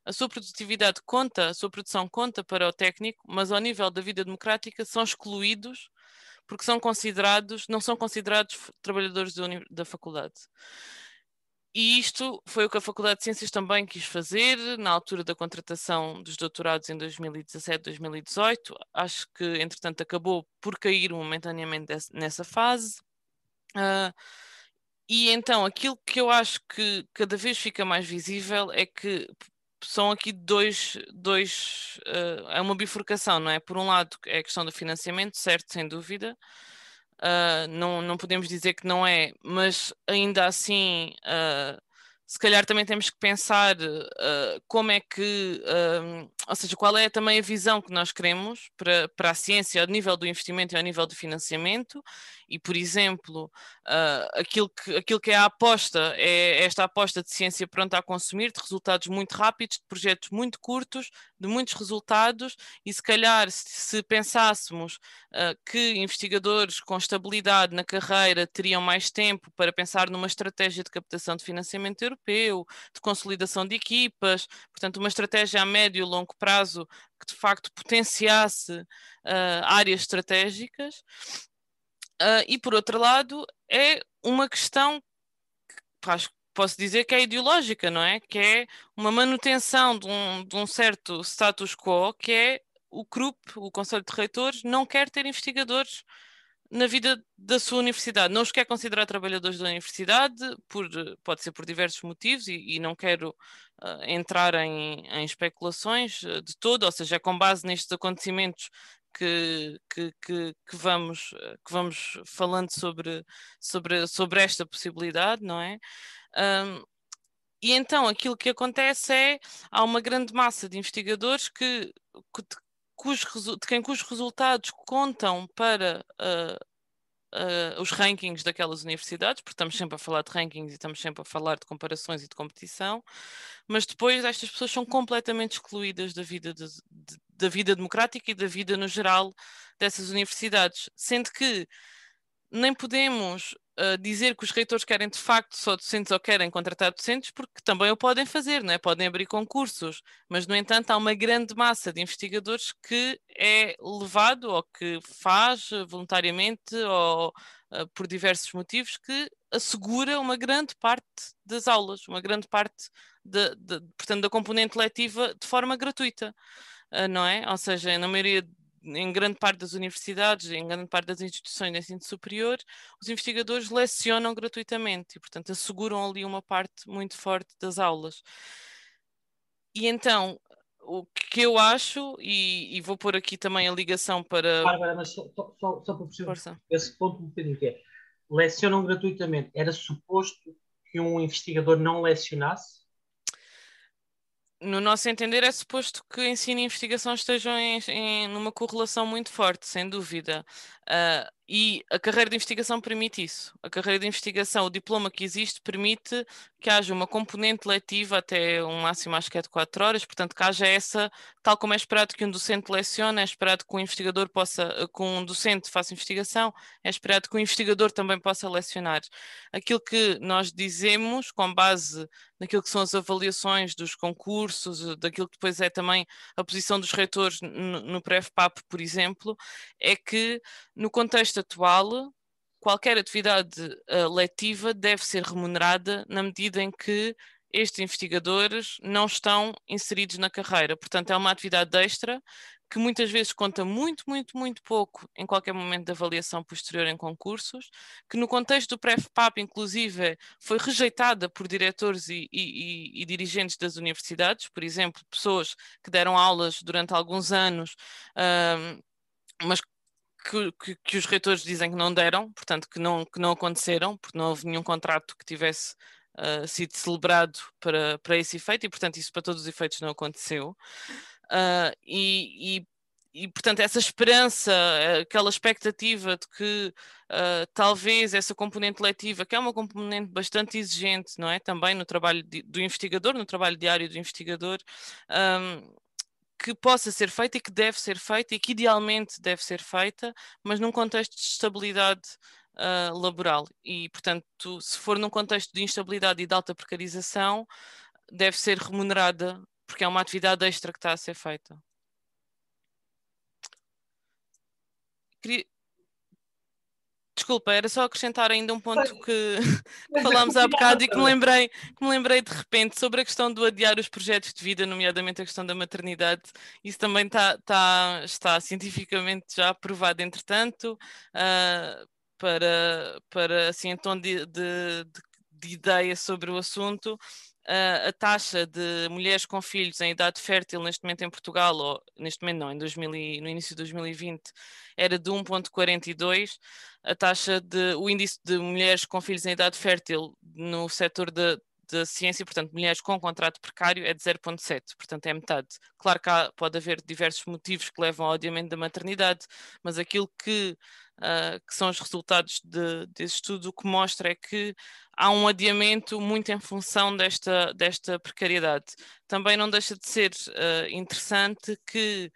a sua produtividade conta, a sua produção conta para o técnico, mas ao nível da vida democrática são excluídos porque são considerados, não são considerados trabalhadores da, da faculdade. E isto foi o que a Faculdade de Ciências também quis fazer na altura da contratação dos doutorados em 2017, 2018. Acho que, entretanto, acabou por cair momentaneamente nessa fase. Uh, e então, aquilo que eu acho que cada vez fica mais visível é que são aqui dois, dois uh, é uma bifurcação, não é? Por um lado é a questão do financiamento, certo, sem dúvida, uh, não, não podemos dizer que não é, mas ainda assim uh, se calhar também temos que pensar uh, como é que, uh, ou seja, qual é também a visão que nós queremos para, para a ciência ao nível do investimento e ao nível do financiamento, e, por exemplo, uh, aquilo, que, aquilo que é a aposta, é esta aposta de ciência pronta a consumir, de resultados muito rápidos, de projetos muito curtos, de muitos resultados, e se calhar se, se pensássemos que investigadores com estabilidade na carreira teriam mais tempo para pensar numa estratégia de captação de financiamento europeu, de consolidação de equipas, portanto, uma estratégia a médio e longo prazo que de facto potenciasse uh, áreas estratégicas. Uh, e por outro lado, é uma questão que acho posso dizer que é ideológica, não é? Que é uma manutenção de um, de um certo status quo, que é o CRUP, o Conselho de Reitores, não quer ter investigadores na vida da sua universidade. Não os quer considerar trabalhadores da universidade, por, pode ser por diversos motivos, e, e não quero uh, entrar em, em especulações uh, de todo, ou seja, é com base nestes acontecimentos que, que, que, que, vamos, que vamos falando sobre, sobre, sobre esta possibilidade, não é? Um, e então aquilo que acontece é há uma grande massa de investigadores que, que cujos, de quem cujos resultados contam para uh, uh, os rankings daquelas universidades, porque estamos sempre a falar de rankings e estamos sempre a falar de comparações e de competição, mas depois estas pessoas são completamente excluídas da vida, de, de, da vida democrática e da vida no geral dessas universidades, sendo que nem podemos uh, dizer que os reitores querem de facto só docentes ou querem contratar docentes, porque também o podem fazer, não é? podem abrir concursos, mas no entanto há uma grande massa de investigadores que é levado ou que faz voluntariamente ou uh, por diversos motivos que assegura uma grande parte das aulas, uma grande parte de, de, portanto, da componente letiva de forma gratuita. Uh, não é? Ou seja, na maioria em grande parte das universidades, em grande parte das instituições de ensino superior, os investigadores lecionam gratuitamente e, portanto, asseguram ali uma parte muito forte das aulas. E então, o que eu acho, e, e vou pôr aqui também a ligação para. Bárbara, mas só, só, só para perceber esse ponto um bocadinho que é: lecionam gratuitamente. Era suposto que um investigador não lecionasse? No nosso entender, é suposto que ensino e investigação estejam em, em numa correlação muito forte, sem dúvida. Uh, e a carreira de investigação permite isso. A carreira de investigação, o diploma que existe, permite que haja uma componente letiva até um máximo, acho que é de 4 horas, portanto, que haja essa, tal como é esperado que um docente lecione, é esperado que um investigador possa, que um docente faça investigação, é esperado que um investigador também possa lecionar. Aquilo que nós dizemos, com base naquilo que são as avaliações dos concursos, daquilo que depois é também a posição dos reitores no, no PREF-PAP, por exemplo, é que no contexto atual, qualquer atividade uh, letiva deve ser remunerada na medida em que estes investigadores não estão inseridos na carreira. Portanto, é uma atividade extra que muitas vezes conta muito, muito, muito pouco em qualquer momento de avaliação posterior em concursos, que no contexto do PrEF-PAP, inclusive, foi rejeitada por diretores e, e, e, dirigentes das universidades, por exemplo, pessoas que deram aulas durante alguns anos, mas que, que, que, os reitores dizem que não deram, portanto, que não, que não aconteceram, porque não houve nenhum contrato que tivesse uh, sido celebrado para, para esse efeito, e, portanto, isso para todos os efeitos não aconteceu. Uh, e, e, e, portanto, essa esperança, aquela expectativa de que uh, talvez essa componente letiva, que é uma componente bastante exigente, não é? Também no trabalho de, do investigador, no trabalho diário do investigador, um, que possa ser feita e que deve ser feita e que idealmente deve ser feita, mas num contexto de estabilidade uh, laboral. E, portanto, se for num contexto de instabilidade e de alta precarização, deve ser remunerada, porque é uma atividade extra que está a ser feita. Queria, Desculpa, era só acrescentar ainda um ponto que, que [LAUGHS] [LAUGHS] falámos há bocado e que me, lembrei, que me lembrei de repente sobre a questão do adiar os projetos de vida, nomeadamente a questão da maternidade. Isso também tá, tá, está cientificamente já provado, entretanto, uh, para, para assim, em tom de, de, de, de ideia sobre o assunto a, a taxa de mulheres com filhos em idade fértil neste momento em Portugal, ou neste momento não, em 2000 e, no início de 2020, era de 1,42. A taxa de, o índice de mulheres com filhos em idade fértil no setor de, de ciência, portanto, mulheres com contrato precário é de 0,7, portanto é metade. Claro que há, pode haver diversos motivos que levam ao adiamento da maternidade, mas aquilo que, uh, que são os resultados de, desse estudo, o que mostra é que há um adiamento muito em função desta, desta precariedade. Também não deixa de ser uh, interessante que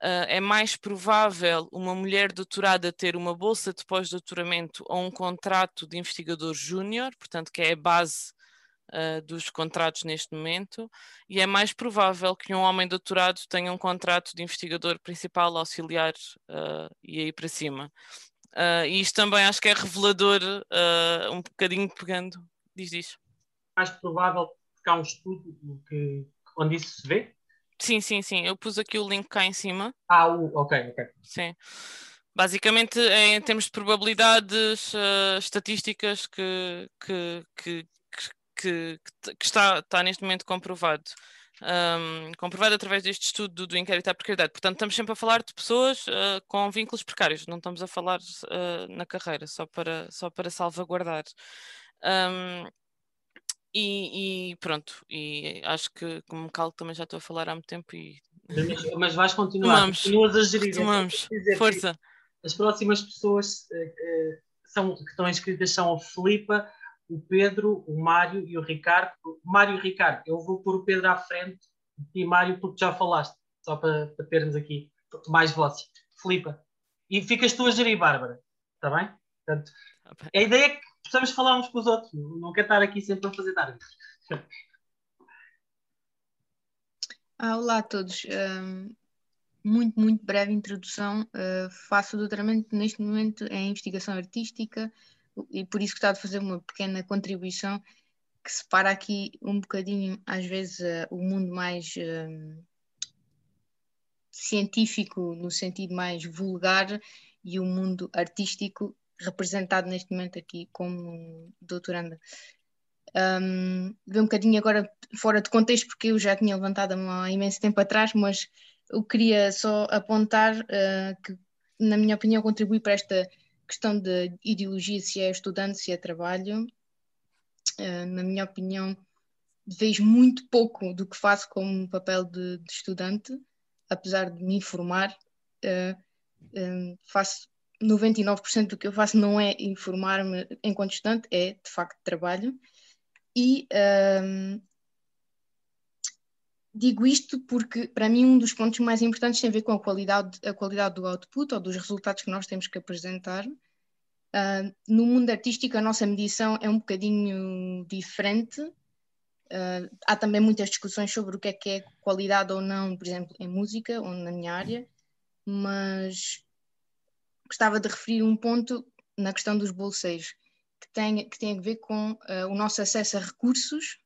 Uh, é mais provável uma mulher doutorada ter uma bolsa de pós-doutoramento ou um contrato de investigador júnior, portanto, que é a base uh, dos contratos neste momento, e é mais provável que um homem doutorado tenha um contrato de investigador principal, auxiliar uh, e aí para cima. Uh, e isto também acho que é revelador, um bocadinho pegando, diz isso. Mais provável que há um estudo que, onde isso se vê? Sim, sim, sim. Eu pus aqui o link cá em cima. Ah, o, ok, ok. Sim. Basicamente, é em termos de probabilidades uh, estatísticas que, que, que, que, que está, está neste momento comprovado. Um, comprovado através deste estudo do, do inquérito à precariedade. Portanto, estamos sempre a falar de pessoas uh, com vínculos precários, não estamos a falar uh, na carreira, só para, só para salvaguardar. Um, e, e, pronto, e acho que, como calo, também já estou a falar há muito tempo. E... Mas, mas vais continuar, tomamos, continuas a gerir. Tomamos, força. As próximas pessoas uh, são, que estão inscritas são a Filipa, o Pedro, o Mário e o Ricardo. Mário e Ricardo, eu vou pôr o Pedro à frente e Mário, porque já falaste, só para, para termos aqui mais vozes. Filipa. E ficas tu a gerir, Bárbara. Está bem? Portanto, a ideia é que possamos falar uns com os outros. Não quero estar aqui sempre a fazer tarde. [LAUGHS] Ah, olá a todos. Um, muito, muito breve introdução. Uh, faço o doutoramento neste momento em investigação artística e por isso gostava de fazer uma pequena contribuição que separa aqui um bocadinho, às vezes, uh, o mundo mais uh, científico, no sentido mais vulgar, e o mundo artístico, representado neste momento aqui como doutoranda. Um, um bocadinho agora fora de contexto, porque eu já tinha levantado há imenso tempo atrás, mas eu queria só apontar uh, que, na minha opinião, contribui para esta questão de ideologia, se é estudante, se é trabalho, uh, na minha opinião, vejo muito pouco do que faço como papel de, de estudante, apesar de me informar. Uh, um, faço 99% do que eu faço não é informar-me enquanto estudante, é de facto trabalho. E um, digo isto porque, para mim, um dos pontos mais importantes tem a ver com a qualidade, a qualidade do output ou dos resultados que nós temos que apresentar. Uh, no mundo artístico, a nossa medição é um bocadinho diferente. Uh, há também muitas discussões sobre o que é que é qualidade ou não, por exemplo, em música ou na minha área, mas gostava de referir um ponto na questão dos bolseiros, que tem, que tem a ver com uh, o nosso acesso a recursos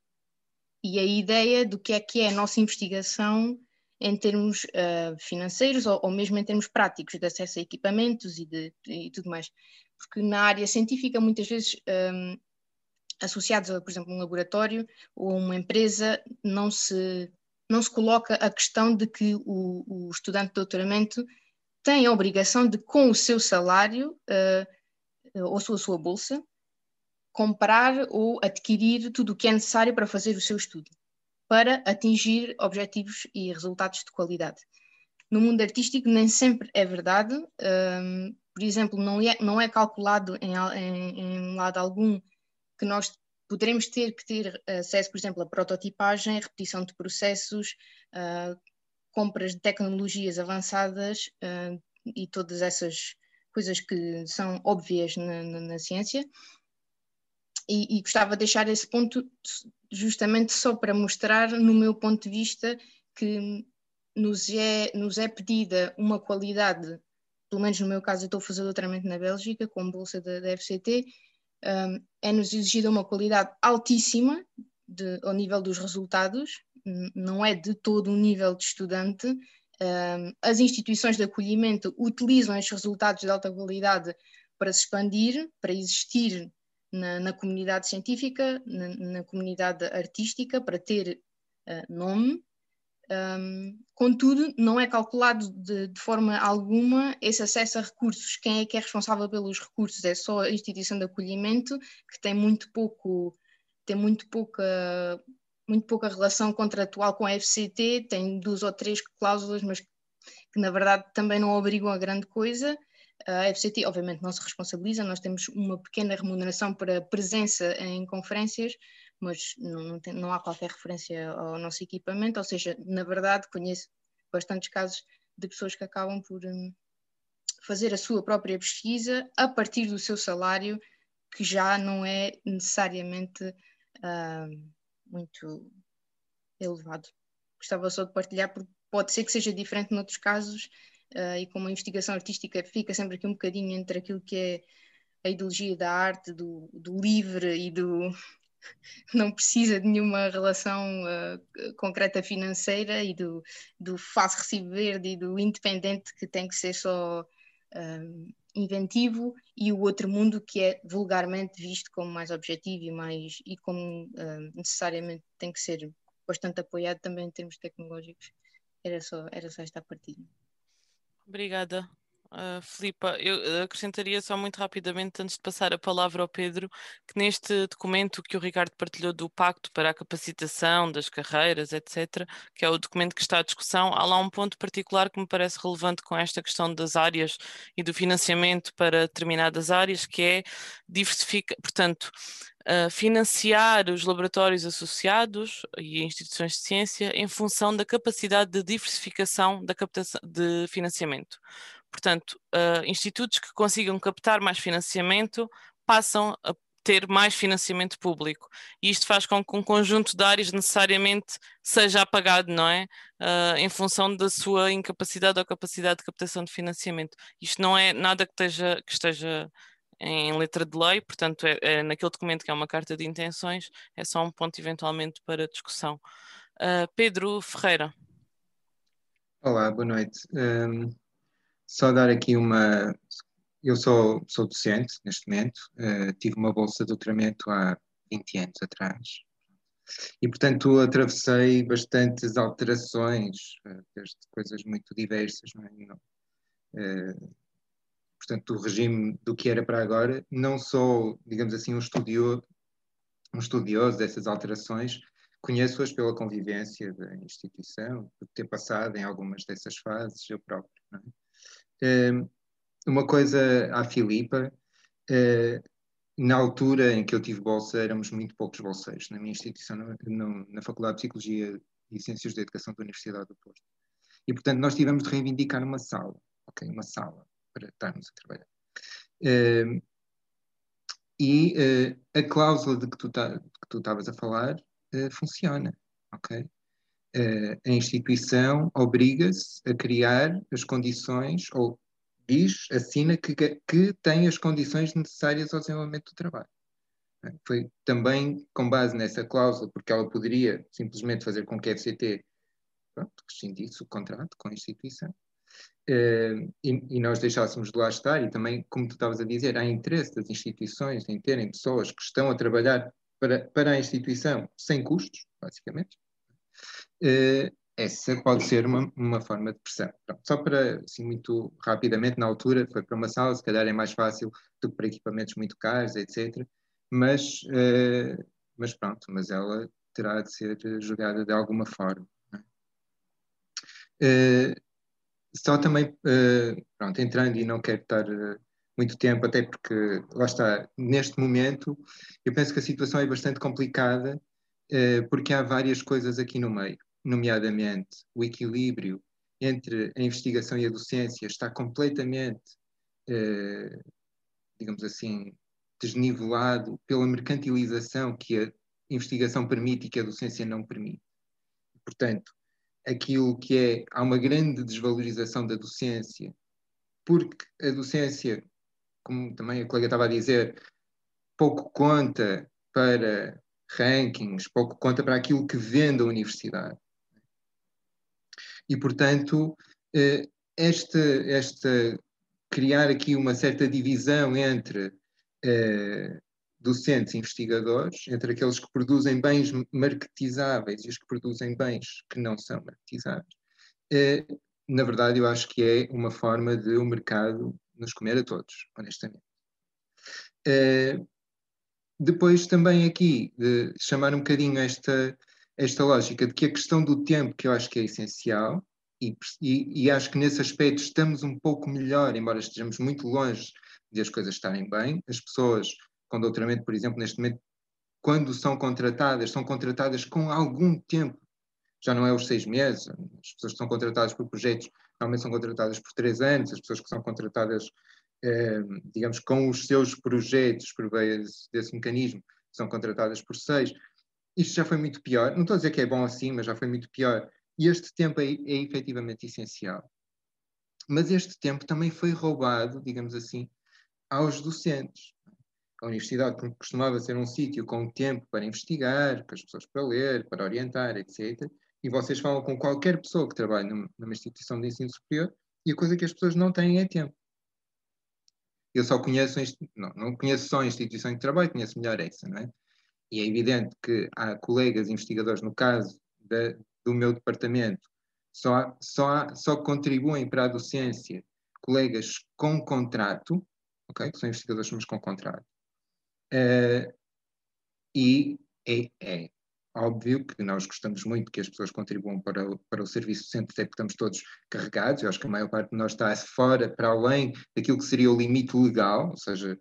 e a ideia do que é que é a nossa investigação em termos uh, financeiros ou, ou, mesmo em termos práticos de acesso a equipamentos e, de, e tudo mais. Porque na área científica, muitas vezes, um, associados a, por exemplo, um laboratório ou uma empresa, não se, não se coloca a questão de que o, o estudante de doutoramento tem a obrigação de, com o seu salário uh, ou a sua, a sua bolsa, comprar ou adquirir tudo o que é necessário para fazer o seu estudo, para atingir objetivos e resultados de qualidade. No mundo artístico nem sempre é verdade, um, por exemplo, não é, não é calculado em, em, em lado algum que nós poderemos ter que ter acesso, por exemplo, a prototipagem, repetição de processos, uh, compras de tecnologias avançadas uh, e todas essas coisas que são óbvias na, na, na ciência, e, e, gostava de deixar esse ponto justamente só para mostrar, no meu ponto de vista, que nos é, nos é pedida uma qualidade, pelo menos no meu caso, eu estou a fazer doutoramento na Bélgica, com bolsa da, da FCT, um, é-nos exigida uma qualidade altíssima de, ao nível dos resultados, não é de todo um nível de estudante. Um, as instituições de acolhimento utilizam estes resultados de alta qualidade para se expandir, para existir na, na comunidade científica, na, na, comunidade artística, para ter uh, nome. Um, contudo, não é calculado de, de, forma alguma esse acesso a recursos. Quem é que é responsável pelos recursos? É só a instituição de acolhimento, que tem muito pouco, tem muito pouca, muito pouca relação contratual com a FCT, tem duas ou três cláusulas, mas que na verdade também não obrigam a grande coisa. A FCT, obviamente, não se responsabiliza, nós temos uma pequena remuneração para presença em conferências, mas não, tem, não há qualquer referência ao nosso equipamento, ou seja, na verdade, conheço bastantes casos de pessoas que acabam por um, fazer a sua própria pesquisa a partir do seu salário, que já não é necessariamente uh, muito elevado. Gostava só de partilhar, porque pode ser que seja diferente noutros casos, uh, e como a investigação artística fica sempre aqui um bocadinho entre aquilo que é a ideologia da arte, do, do livre e do, [LAUGHS] não precisa de nenhuma relação uh, concreta financeira e do, do fácil receber e do independente que tem que ser só uh, inventivo e o outro mundo que é vulgarmente visto como mais objetivo e mais e como uh, necessariamente tem que ser bastante apoiado também em termos tecnológicos. Era só, era só esta partida. Obrigada. Uh, Filipa, eu acrescentaria só muito rapidamente, antes de passar a palavra ao Pedro, que neste documento que o Ricardo partilhou do Pacto para a Capacitação das Carreiras, etc., que é o documento que está à discussão, há lá um ponto particular que me parece relevante com esta questão das áreas e do financiamento para determinadas áreas, que é diversificar, portanto, financiar os laboratórios associados e instituições de ciência em função da capacidade de diversificação da captação de financiamento. Portanto, uh, institutos que consigam captar mais financiamento passam a ter mais financiamento público. E isto faz com que um conjunto de áreas necessariamente seja apagado, não é? Uh, em função da sua incapacidade ou capacidade de captação de financiamento. Isto não é nada que esteja, que esteja em letra de lei, portanto, é, é, naquele documento que é uma carta de intenções, é só um ponto eventualmente para discussão. Uh, Pedro Ferreira. Olá, boa noite. Um, só dar aqui uma. Eu sou, sou docente neste momento, uh, tive uma bolsa de doutoramento há 20 anos atrás. E, portanto, atravessei bastantes alterações, uh, desde coisas muito diversas, não é? Portanto, do regime do que era para agora. Não sou, digamos assim, um estudioso, um estudioso dessas alterações, conheço-as pela convivência da instituição, por ter passado em algumas dessas fases eu próprio. É? Ehm, uma coisa à Filipa, eh, na altura em que eu tive bolsa, éramos muito poucos bolseiros na minha instituição, na Faculdade de Psicologia e Ciências da Educação da Universidade do Porto. E, portanto, nós tivemos de reivindicar uma sala, ok, uma sala para estarmos a trabalhar. Uh, e uh, a cláusula de que tu estavas a falar uh, funciona, ok? a instituição obriga-se a criar as condições, ou diz, assina que, que tem as condições necessárias ao desenvolvimento do trabalho. Foi também com base nessa cláusula, porque ela poderia simplesmente fazer com que a FCT rescindisse o contrato com a instituição, Uh, e, nós deixássemos de lá estar, e também, como tu estavas a dizer, há interesse das instituições em terem pessoas que estão a trabalhar para, para a instituição sem custos, basicamente, uh, essa pode ser uma, uma forma de pressão. Pronto, só para, assim, muito rapidamente, na altura, foi para uma sala, se calhar é mais fácil do que para equipamentos muito caros, etc. Mas, uh, mas pronto, mas ela terá de ser jogada de alguma forma. Uh, só também, uh, pronto, entrando e não quero estar uh, muito tempo, até porque, lá está, neste momento, eu penso que a situação é bastante complicada, uh, porque há várias coisas aqui no meio, nomeadamente o equilíbrio entre a investigação e a docência está completamente, digamos assim, desnivelado pela mercantilização que a investigação permite e que a docência não permite. Portanto, aquilo que é, há uma grande desvalorização da docência, porque a docência, como também a colega estava a dizer, pouco conta para rankings, pouco conta para aquilo que vende a universidade. E, portanto, eh, esta, esta criar aqui uma certa divisão entre eh, docentes investigadores, entre aqueles que produzem bens marketizáveis e os que produzem bens que não são marketizáveis, é, na verdade, eu acho que é uma forma de o mercado nos comer a todos, honestamente. É, depois, também aqui, de chamar um bocadinho esta, esta lógica de que a questão do tempo, que eu acho que é essencial, e, e, e acho que nesse aspecto estamos um pouco melhor, embora estejamos muito longe de as coisas estarem bem, as pessoas com doutoramento, por exemplo, neste momento, quando são contratadas, são contratadas com algum tempo, já não é os seis meses, as pessoas que são contratadas por projetos normalmente são contratadas por três anos, as pessoas que são contratadas, eh, digamos, com os seus projetos por meio desse, desse mecanismo, são contratadas por seis. isto já foi muito pior. Não estou a dizer que é bom assim, mas já foi muito pior. E este tempo é, é efetivamente essencial. Mas este tempo também foi roubado, digamos assim, aos docentes. A universidade costumava ser um sítio com tempo para investigar, com as pessoas para ler, para orientar, etc. E vocês falam com qualquer pessoa que trabalhe numa instituição de ensino superior e a coisa que as pessoas não têm é tempo. Eu só conheço, não, não conheço só a instituição de trabalho, conheço melhor essa, não é? E é evidente que há colegas investigadores, no caso da, do meu departamento, só, só, só contribuem para a docência colegas com contrato, ok? Que são investigadores, mas com contrato. Uh, e é, é, óbvio que nós gostamos muito que as pessoas contribuam para o, para o serviço docente, até porque estamos todos carregados. Eu acho que a maior parte de nós está fora, para além daquilo que seria o limite legal, ou seja,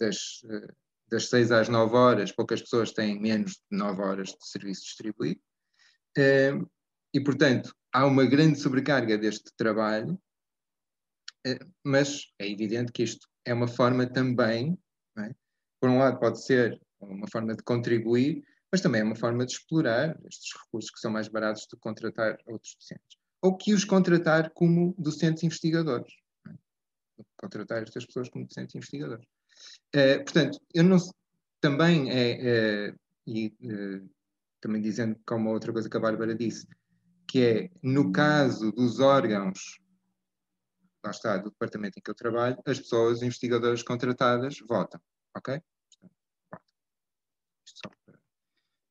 das, uh, das 6 às 9 horas, poucas pessoas têm menos de 9 horas de serviço distribuído. Uh, e, portanto, há uma grande sobrecarga deste trabalho, mas é evidente que isto é uma forma também, é? Por um lado, pode ser uma forma de contribuir, mas também é uma forma de explorar estes recursos que são mais baratos de contratar outros docentes. Ou que os contratar como docentes investigadores. É? Contratar estas pessoas como docentes investigadores. Uh, portanto, eu não, também é, é e uh, também dizendo como outra coisa que a Bárbara disse, que é no caso dos órgãos, lá está, do departamento em que eu trabalho, as pessoas, os investigadores contratadas, votam, ok?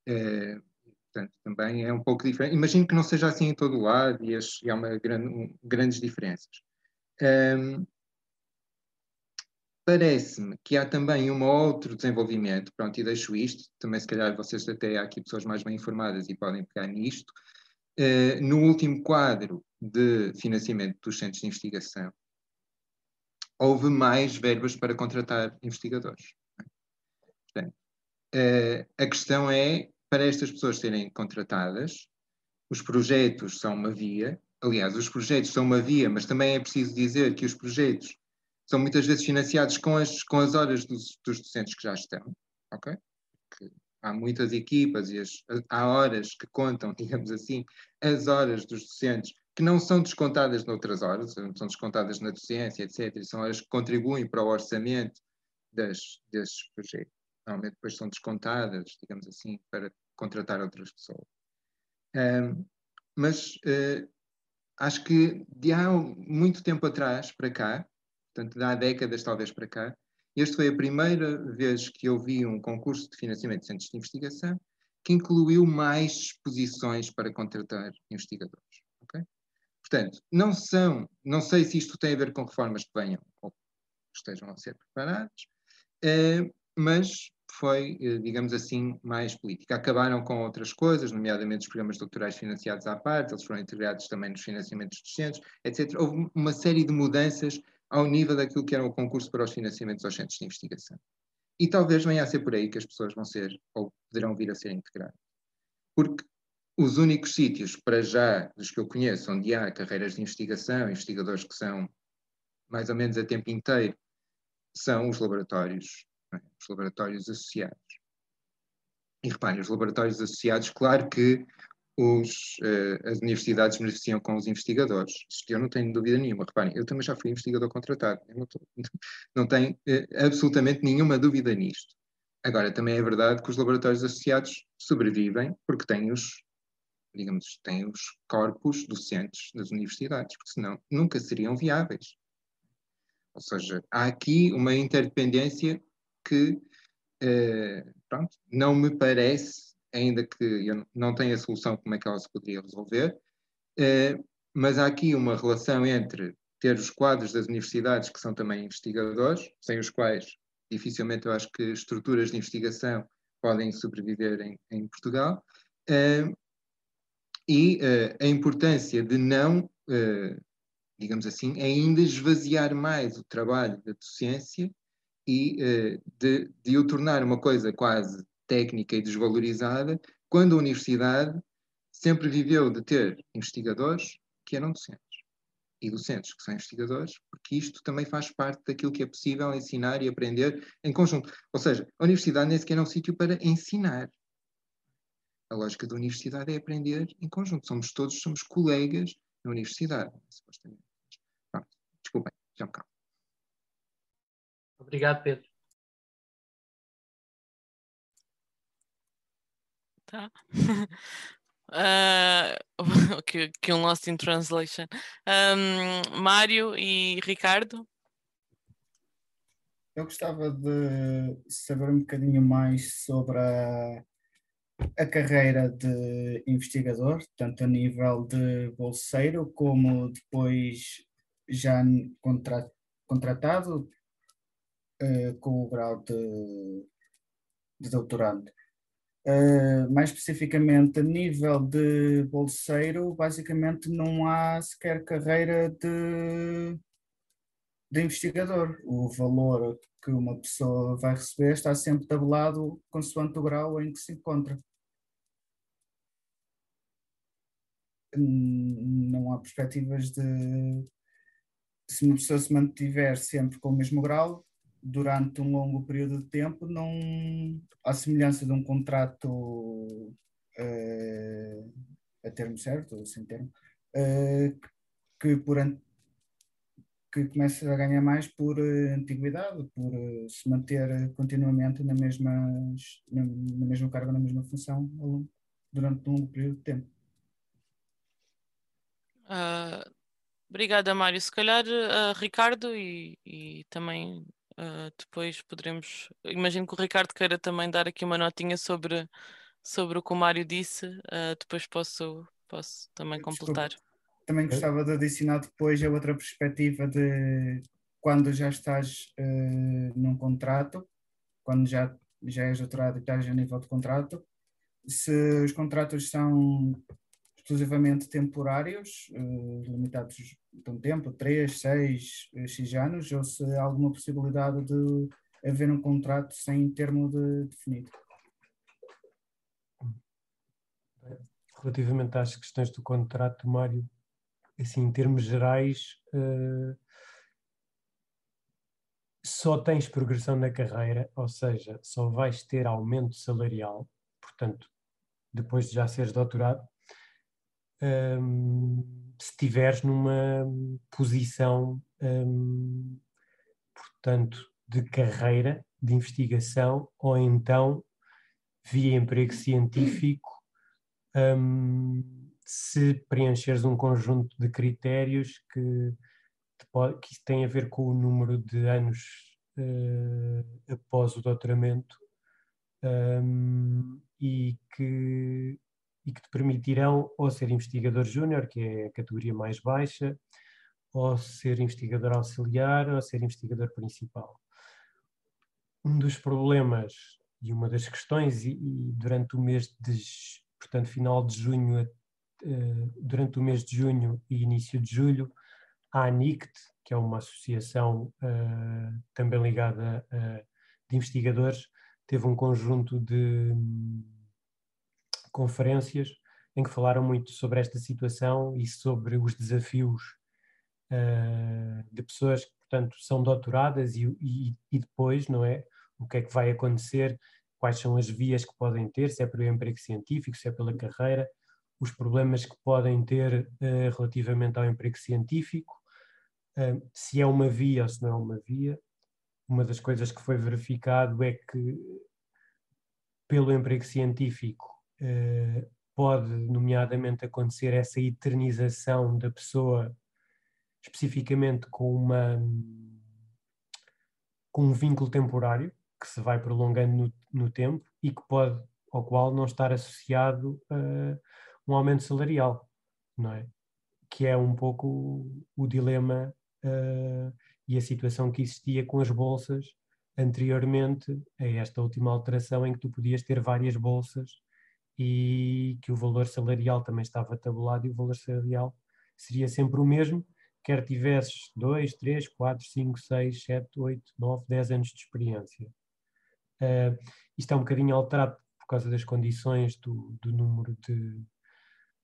Uh, portanto, também é um pouco diferente. Imagino que não seja assim em todo o lado e, as, e há uma grande, um, grandes diferenças. Um, Parece-me que há também um outro desenvolvimento, pronto, e deixo isto, também se calhar vocês até há aqui pessoas mais bem informadas e podem pegar nisto. Uh, no último quadro de financiamento dos centros de investigação, houve mais verbas para contratar investigadores. Uh, a questão é, para estas pessoas serem contratadas, os projetos são uma via, aliás, os projetos são uma via, mas também é preciso dizer que os projetos são muitas vezes financiados com as, com as horas dos, dos docentes que já estão, ok? Há muitas equipas e as, há horas que contam, [LAUGHS] digamos assim, as horas dos docentes que não são descontadas noutras horas, são descontadas na docência, etc. São horas que contribuem para o orçamento das, desses projetos. Normalmente depois são descontadas, digamos assim, para contratar outras pessoas. Um, mas uh, acho que de há muito tempo atrás para cá, portanto, há décadas talvez para cá. Este foi a primeira vez que eu vi um concurso de financiamento de centros de investigação que incluiu mais posições para contratar investigadores. Portanto, não são, não sei se isto tem a ver com reformas que venham ou estejam a ser preparadas, eh, mas foi, eh, digamos assim, mais política. Acabaram com outras coisas, nomeadamente os programas doutorais financiados à parte, eles foram integrados também nos financiamentos docentes, etc. Houve uma série de mudanças ao nível daquilo que era o concurso para os financiamentos aos centros de investigação. E talvez venha a ser por aí que as pessoas vão ser, ou poderão vir a ser integradas. Porque os únicos sítios, para já, dos que eu conheço, onde há carreiras de investigação, investigadores que são mais ou menos a tempo inteiro, são os laboratórios, é? os laboratórios associados. E reparem, os laboratórios associados, claro que os, uh, as universidades beneficiam com os investigadores. Isto eu não tenho dúvida nenhuma. Reparem, eu também já fui investigador contratado. Eu não, tô, [LAUGHS] não tenho uh, absolutamente nenhuma dúvida nisto. Agora, também é verdade que os laboratórios associados sobrevivem porque têm os, digamos, têm os corpos docentes das universidades, porque senão nunca seriam viáveis. Ou seja, há aqui uma interdependência que, uh, pronto, não me parece ainda que eu não tenha a solução como é que ela se poderia resolver, eh, mas há aqui uma relação entre ter os quadros das universidades que são também investigadores, sem os quais dificilmente eu acho que estruturas de investigação podem sobreviver em, em Portugal, eh, e eh, a importância de não, digamos assim, ainda esvaziar mais o trabalho da docência e de, de o tornar uma coisa quase técnica e desvalorizada, quando a universidade sempre viveu de ter investigadores que eram docentes. E docentes que são investigadores, porque isto também faz parte daquilo que é possível ensinar e aprender em conjunto. Ou seja, a universidade nem sequer é um sítio para ensinar. A lógica da universidade é aprender em conjunto. Somos todos, somos colegas na universidade, supostamente. Pronto, desculpem, já me calmo. Obrigado, Pedro. Tá. uh, [LAUGHS] [LAUGHS] que, que um lost in translation. Um, Mário e Ricardo? Eu gostava de saber um bocadinho mais sobre a, a carreira de investigador, tanto a nível de bolseiro como depois já contra, contratado uh, com o grau de, de doutorando. Uh, mais especificamente, a nível de bolseiro, basicamente não há sequer carreira de de investigador. O valor que uma pessoa vai receber está sempre tabelado consoante o grau em que se encontra. Não há perspectivas de. Se uma pessoa se mantiver sempre com o mesmo grau, durante um longo período de tempo, não, à semelhança de um contrato uh, a termo certo, ou sem termo, uh, que por, que começa a ganhar mais por uh, antiguidade, por uh, se manter continuamente na mesma, na, na mesma carga, na mesma função durante um longo período de tempo. Uh, obrigada, Mário. Se calhar, uh, Ricardo, e, e também uh, depois poderemos. Imagino que o Ricardo queira também dar aqui uma notinha sobre, sobre o que o Mário disse, depois posso, posso também completar. Desculpa também gostava de adicionar depois a outra perspectiva de quando já estás num contrato, quando já, já és doutorado e estás a nível de contrato, se os contratos são exclusivamente temporários, uh, limitados de um tempo, 3, 6, X anos, ou se há alguma possibilidade de haver um contrato sem termo de, definido. Relativamente às questões do contrato, Mário, assim, em termos gerais, uh, só tens progressão na carreira, ou seja, só vais ter aumento salarial, portanto, depois de já seres doutorado, um, se estiveres numa posição, um, portanto, de carreira, de investigação, ou então via emprego científico, um, se preencheres um conjunto de critérios que, que têm a ver com o número de anos uh, após o doutoramento um, e, que, e que te permitirão ou ser investigador júnior, que é a categoria mais baixa, ou ser investigador auxiliar, ou ser investigador principal. Um dos problemas e uma das questões, e, e durante o mês de, portanto, final de junho eh, durante o mês de junho e início de julho, a ANICT, que é uma associação uh, também ligada a, de investigadores, teve um conjunto de um, conferências em que falaram muito sobre esta situação e sobre os desafios uh, de pessoas que, portanto, são doutoradas e, e, e, depois, não é? O que é que vai acontecer, quais são as vias que podem ter, se é pelo emprego científico, se é pela carreira, os problemas que podem ter uh, relativamente ao emprego científico, uh, se é uma via ou se não é uma via. Uma das coisas que foi verificado é que, pelo emprego científico, uh, pode, nomeadamente, acontecer essa eternização da pessoa, especificamente com, uma, com um vínculo temporário, que se vai prolongando no, no tempo e que pode, ao qual não estar associado uh, um aumento salarial, não é? Que é um pouco o, o dilema uh, e a situação que existia com as bolsas anteriormente a esta última alteração em que tu podias ter várias bolsas e que o valor salarial também estava tabulado e o valor salarial seria sempre o mesmo, quer tivesses 2, 3, 4, 5, 6, 7, 8, 9, 10 anos de experiência. Uh, isto é um bocadinho alterado por causa das condições do, do número de,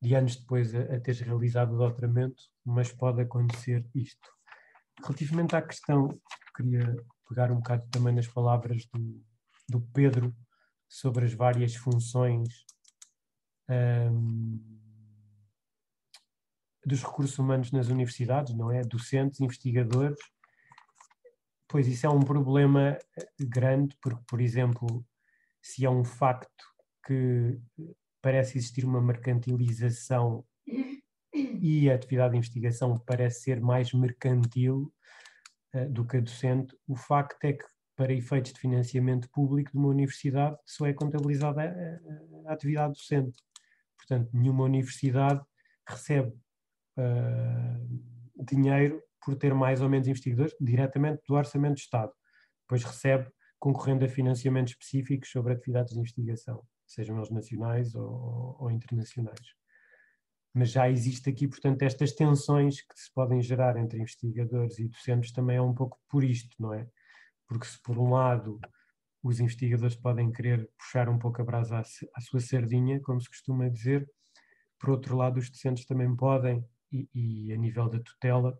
de anos depois a, a teres realizado o doutoramento, mas pode acontecer isto. Relativamente à questão, queria pegar um bocado também nas palavras do, do Pedro sobre as várias funções dos recursos humanos nas universidades, não é? Docentes, investigadores. Pois isso é um problema grande, porque, por exemplo, se é um facto que parece existir uma mercantilização e a atividade de investigação parece ser mais mercantil uh, do que a docente, o facto é que, para efeitos de financiamento público de uma universidade, só é contabilizada a, a atividade docente. Portanto, nenhuma universidade recebe uh, dinheiro por ter mais ou menos investigadores diretamente do Orçamento do Estado. Depois recebe concorrendo a financiamentos específicos sobre atividades de investigação, sejam eles nacionais ou, ou internacionais mas já existe aqui, portanto, estas tensões que se podem gerar entre investigadores e docentes também é um pouco por isto, não é? Porque se por um lado os investigadores podem querer puxar um pouco a brasa à, à sua sardinha, como se costuma dizer, por outro lado os docentes também podem, e, e a nível da tutela,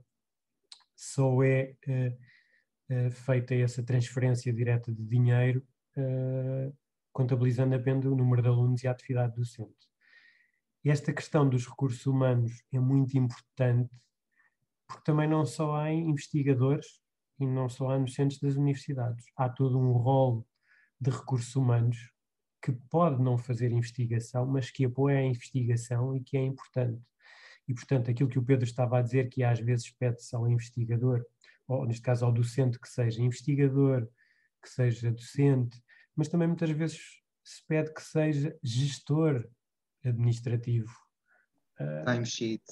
só é uh, uh, feita essa transferência direta de dinheiro, uh, contabilizando apenas o número de alunos e a atividade docente esta questão dos recursos humanos é muito importante, porque também não só há investigadores e não só há nos centros das universidades. Há todo um rol de recursos humanos que pode não fazer investigação, mas que apoia a investigação e que é importante. E, portanto, aquilo que o Pedro estava a dizer, que às vezes pede-se ao investigador, ou neste caso ao docente, que seja investigador, que seja docente, mas também muitas vezes se pede que seja gestor administrativo. Uh, Timesheet.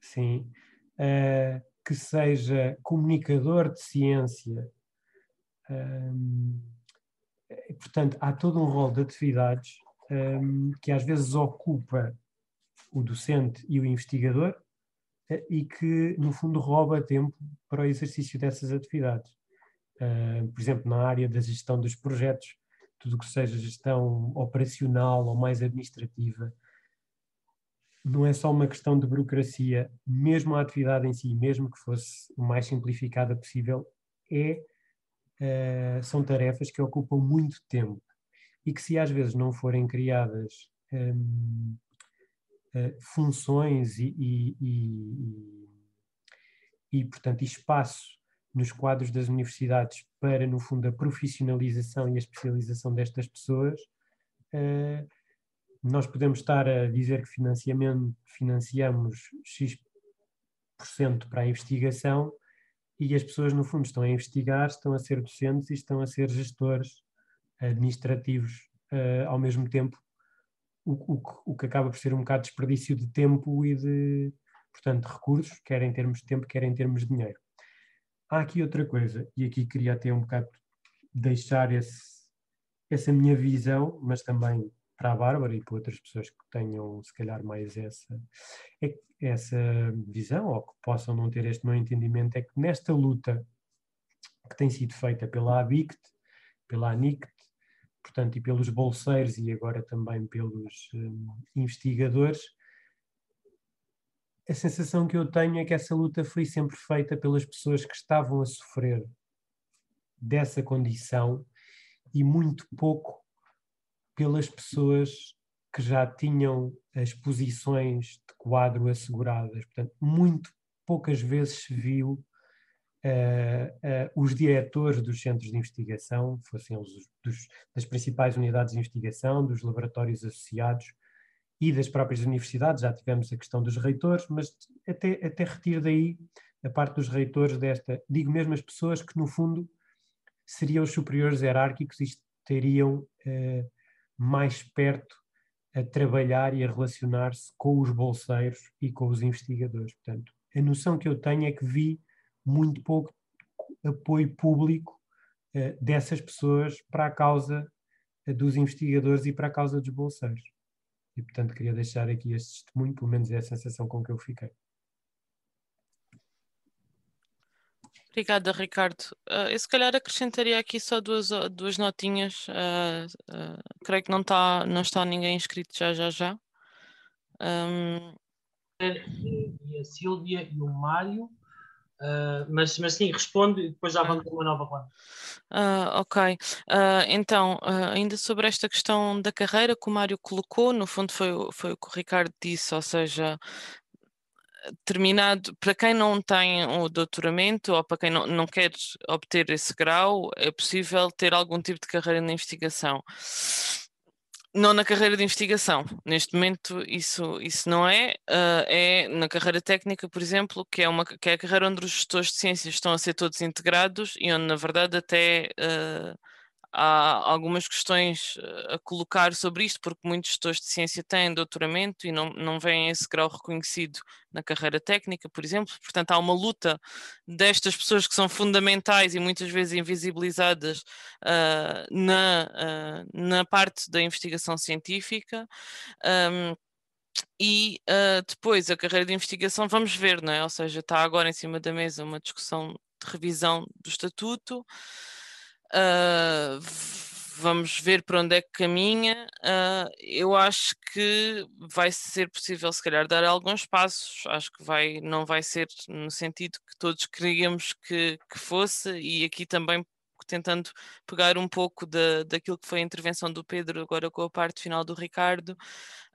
Sim. Uh, que seja comunicador de ciência. Um, portanto, há todo um rol de atividades um, que às vezes ocupa o docente e o investigador uh, e que, no fundo, rouba tempo para o exercício dessas atividades. Uh, por exemplo, na área da gestão dos projetos, tudo que seja gestão operacional ou mais administrativa, não é só uma questão de burocracia, mesmo a atividade em si, mesmo que fosse o mais simplificada possível, é, uh, são tarefas que ocupam muito tempo e que se às vezes não forem criadas um, uh, eh, funções e, e, e, e, portanto, espaço nos quadros das universidades para, no fundo, a profissionalização e a especialização destas pessoas, uh, nós podemos estar a dizer que financiamos X% para a investigação e as pessoas, no fundo, estão a investigar, estão a ser docentes e estão a ser gestores administrativos uh, ao mesmo tempo, o, o, o, que acaba por ser um bocado de desperdício de tempo e de, portanto, recursos, quer em termos de tempo, quer em termos de dinheiro. Há aqui outra coisa, e aqui queria até um bocado deixar esse, essa minha visão, mas também para a Bárbara e para outras pessoas que tenham, se calhar, mais essa, é, essa visão ou que possam não ter este meu entendimento, é que nesta luta que tem sido feita pela ABICT, pela ANICT, portanto, e pelos bolseiros e agora também pelos um, investigadores, a sensação que eu tenho é que essa luta foi sempre feita pelas pessoas que estavam a sofrer dessa condição e muito pouco pelas pessoas que já tinham as posições de quadro asseguradas. Portanto, muito poucas vezes se viu uh, uh, os diretores dos centros de investigação, fossem os dos, das principais unidades de investigação, dos laboratórios associados e das próprias universidades. Já tivemos a questão dos reitores, mas até, até retiro daí a parte dos reitores desta, digo mesmo as pessoas que, no fundo, seriam os superiores hierárquicos e teriam uh, mais perto a trabalhar e a relacionar-se com os bolseiros e com os investigadores. Portanto, a noção que eu tenho é que vi muito pouco apoio público uh, dessas pessoas para a causa uh, dos investigadores e para a causa dos bolseiros. E, portanto, queria deixar aqui este testemunho, pelo menos é a sensação com que eu fiquei. Obrigada, Ricardo. Uh, eu se calhar acrescentaria aqui só duas, duas notinhas. Uh, uh, creio que não está, não está ninguém inscrito já, já, já. Um... E a Sílvia e o Mário, Uh, mas, mas sim, respondo e depois já vamos ter uma nova ronda. Uh, ok, uh, então, ainda sobre esta questão da carreira que o Mário colocou, no fundo foi, foi o que o Ricardo disse, ou seja, terminado, para quem não tem o doutoramento ou para quem não, não quer obter esse grau, é possível ter algum tipo de carreira na investigação não na carreira de investigação. Neste momento isso, isso não é. Uh, é na carreira técnica, por exemplo, que é, uma, que é a carreira onde os gestores de ciências estão a ser todos integrados e onde, na verdade, até uh, há algumas questões eh, a colocar sobre isto, porque muitos gestores de ciência têm doutoramento e não, não vêm esse grau reconhecido na carreira técnica, por exemplo. Portanto, há uma luta destas pessoas que são fundamentais e muitas vezes invisibilizadas uh, na, uh, na parte da investigação científica. Um, e uh, depois a carreira de investigação, vamos ver, não é? Ou seja, está agora em cima da mesa uma discussão de revisão do estatuto. Uh, vamos ver para onde é que caminha. Uh, eu acho que vai ser possível, se calhar, dar alguns passos. Acho que vai, não vai ser no sentido que todos queríamos que, que fosse, e aqui também tentando pegar um pouco da, daquilo que foi a intervenção do Pedro, agora com a parte final do Ricardo.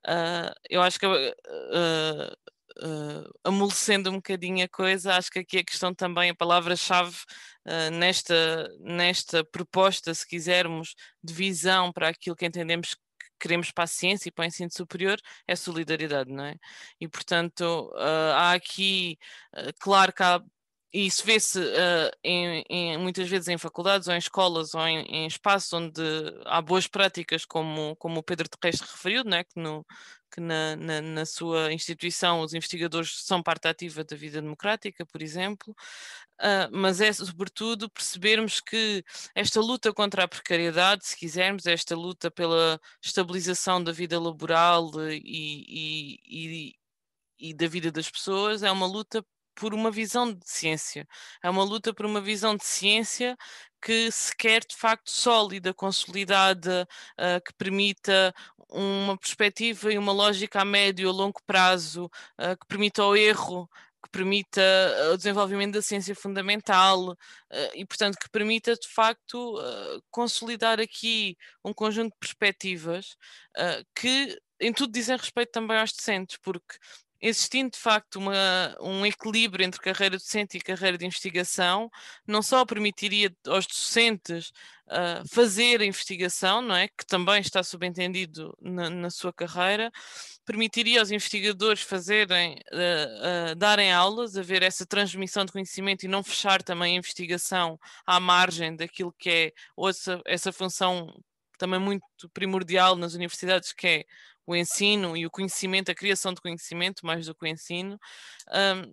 Uh, eu acho que uh, uh, amolecendo um bocadinho a coisa, acho que aqui a questão também, a palavra-chave uh, nesta, nesta proposta, se quisermos, de visão para aquilo que entendemos que queremos para a ciência e para o ensino superior, é solidariedade, não é? E, portanto, uh, há aqui, claro que há e isso vê-se uh, em, em, muitas vezes em faculdades ou em escolas ou em, em espaços onde há boas práticas, como, como o Pedro Terrestre referiu, né? que, no, que na, na, na, sua instituição os investigadores são parte ativa da vida democrática, por exemplo, uh, mas é sobretudo percebermos que esta luta contra a precariedade, se quisermos, esta luta pela estabilização da vida laboral e, e, e, e da vida das pessoas é uma luta por uma visão de ciência. É uma luta por uma visão de ciência que se quer de facto sólida, consolidada, uh, que permita uma perspectiva e uma lógica a médio a longo prazo, uh, que permita o erro, que permita o desenvolvimento da ciência fundamental uh, e, portanto, que permita de facto consolidar aqui um conjunto de perspectivas que em tudo dizem respeito também aos docentes, porque existindo de facto uma, um equilíbrio entre carreira docente e carreira de investigação, não só permitiria aos docentes uh, fazer a investigação, não é? que também está subentendido na, na sua carreira, permitiria aos investigadores fazerem, uh, uh, darem aulas, haver essa transmissão de conhecimento e não fechar também a investigação à margem daquilo que é essa, essa função também muito primordial nas universidades, que é o ensino e o conhecimento, a criação de conhecimento, mais do que o ensino. Um,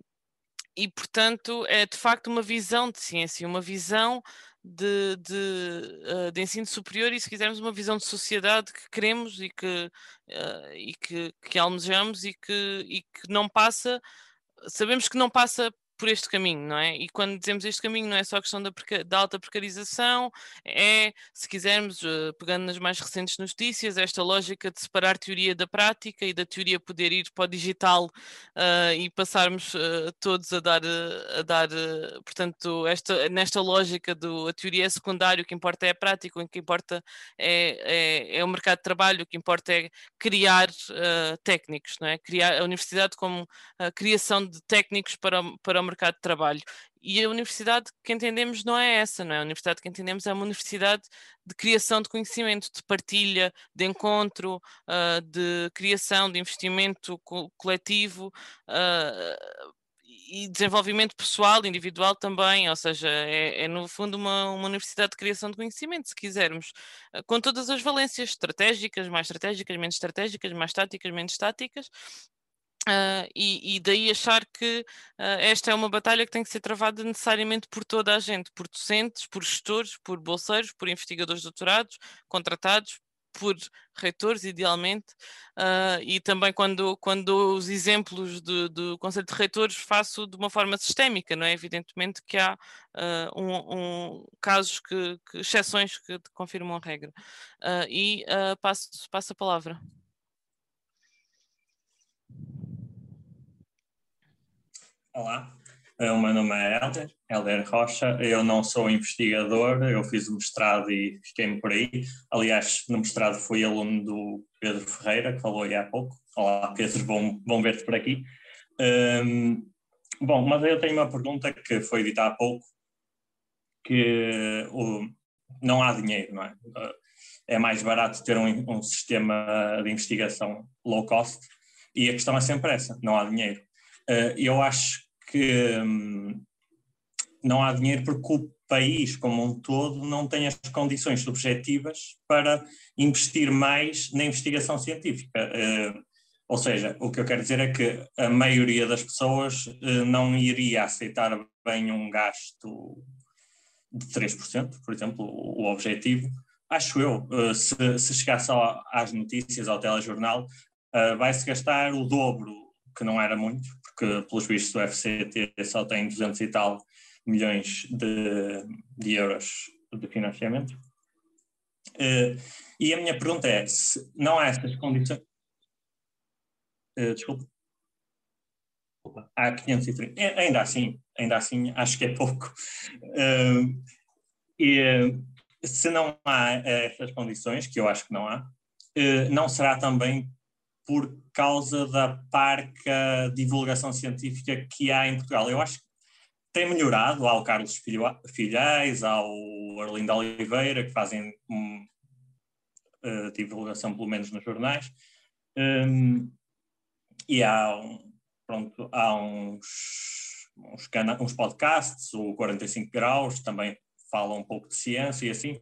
e, portanto, é de facto uma visão de ciência, uma visão de, de, uh, de, ensino superior e, se quisermos, uma visão de sociedade que queremos e que, uh, e que, que almejamos e que, e que não passa, sabemos que não passa por este caminho, não é? E quando dizemos este caminho, não é só a questão da, da alta precarização, é, se quisermos, uh, pegando nas mais recentes notícias, esta lógica de separar teoria da prática e da teoria poder ir para o digital uh, e passarmos uh, todos a dar, a dar portanto, esta, nesta lógica do a teoria é secundária, o que importa é a prática, o que importa é, é, é o mercado de trabalho, o que importa é criar técnicos, não é? Criar a universidade como a criação de técnicos para, para o mercado de trabalho. E a universidade que entendemos não é essa, não é? A universidade que entendemos é uma universidade de criação de conhecimento, de partilha, de encontro, uh, de criação, de investimento co coletivo. Uh, e desenvolvimento pessoal, individual também, ou seja, é, é, no fundo uma, uma universidade de criação de conhecimento, se quisermos, ah, com todas as valências estratégicas, mais estratégicas, menos estratégicas, mais táticas, menos táticas, Uh, e, e, daí achar que uh, esta é uma batalha que tem que ser travada necessariamente por toda a gente, por docentes, por gestores, por bolseiros, por investigadores doutorados, contratados, por reitores, idealmente, uh, e também quando, quando os exemplos do, do Conselho de Reitores faço de uma forma sistémica, não é? Evidentemente que há um, um, casos, que, que, exceções que confirmam a regra. e passo, passo a palavra. Olá. O meu nome é Helder, Helder Rocha. Eu não sou investigador, eu fiz o mestrado e fiquei-me por aí. Aliás, no mestrado fui aluno do Pedro Ferreira, que falou aí há pouco. Olá, Pedro, bom, bom ver-te por aqui. Um, bom, mas eu tenho uma pergunta que foi dita há pouco, que o, não há dinheiro, não é? É mais barato ter um, um sistema de investigação low cost e a questão é sempre essa, não há dinheiro. Uh, eu acho que hum, não há dinheiro porque o país como um todo não tem as condições subjetivas para investir mais na investigação científica. Uh, ou seja, o que eu quero dizer é que a maioria das pessoas uh, não iria aceitar bem um gasto de 3%, por exemplo, o, objetivo. Acho eu, uh, se, se chegasse às notícias, ao telejornal, vai-se gastar o dobro, que não era muito, porque pelos vistos o FCT só tem 200 e tal milhões de, de euros de financiamento. Uh, e a minha pergunta é, se não há essas condições... Uh, desculpa. Há 530. Ainda assim, ainda assim, acho que é pouco. Uh, e se não há essas condições, que eu acho que não há, não será também por causa da parca divulgação científica que há em Portugal. Eu acho que tem melhorado, há o Carlos Filhais, há o Arlindo Oliveira, que fazem um, uh, divulgação, pelo menos nos jornais, um, e há, pronto, há uns, uns, uns podcasts, o 45 Graus, também fala um pouco de ciência e assim,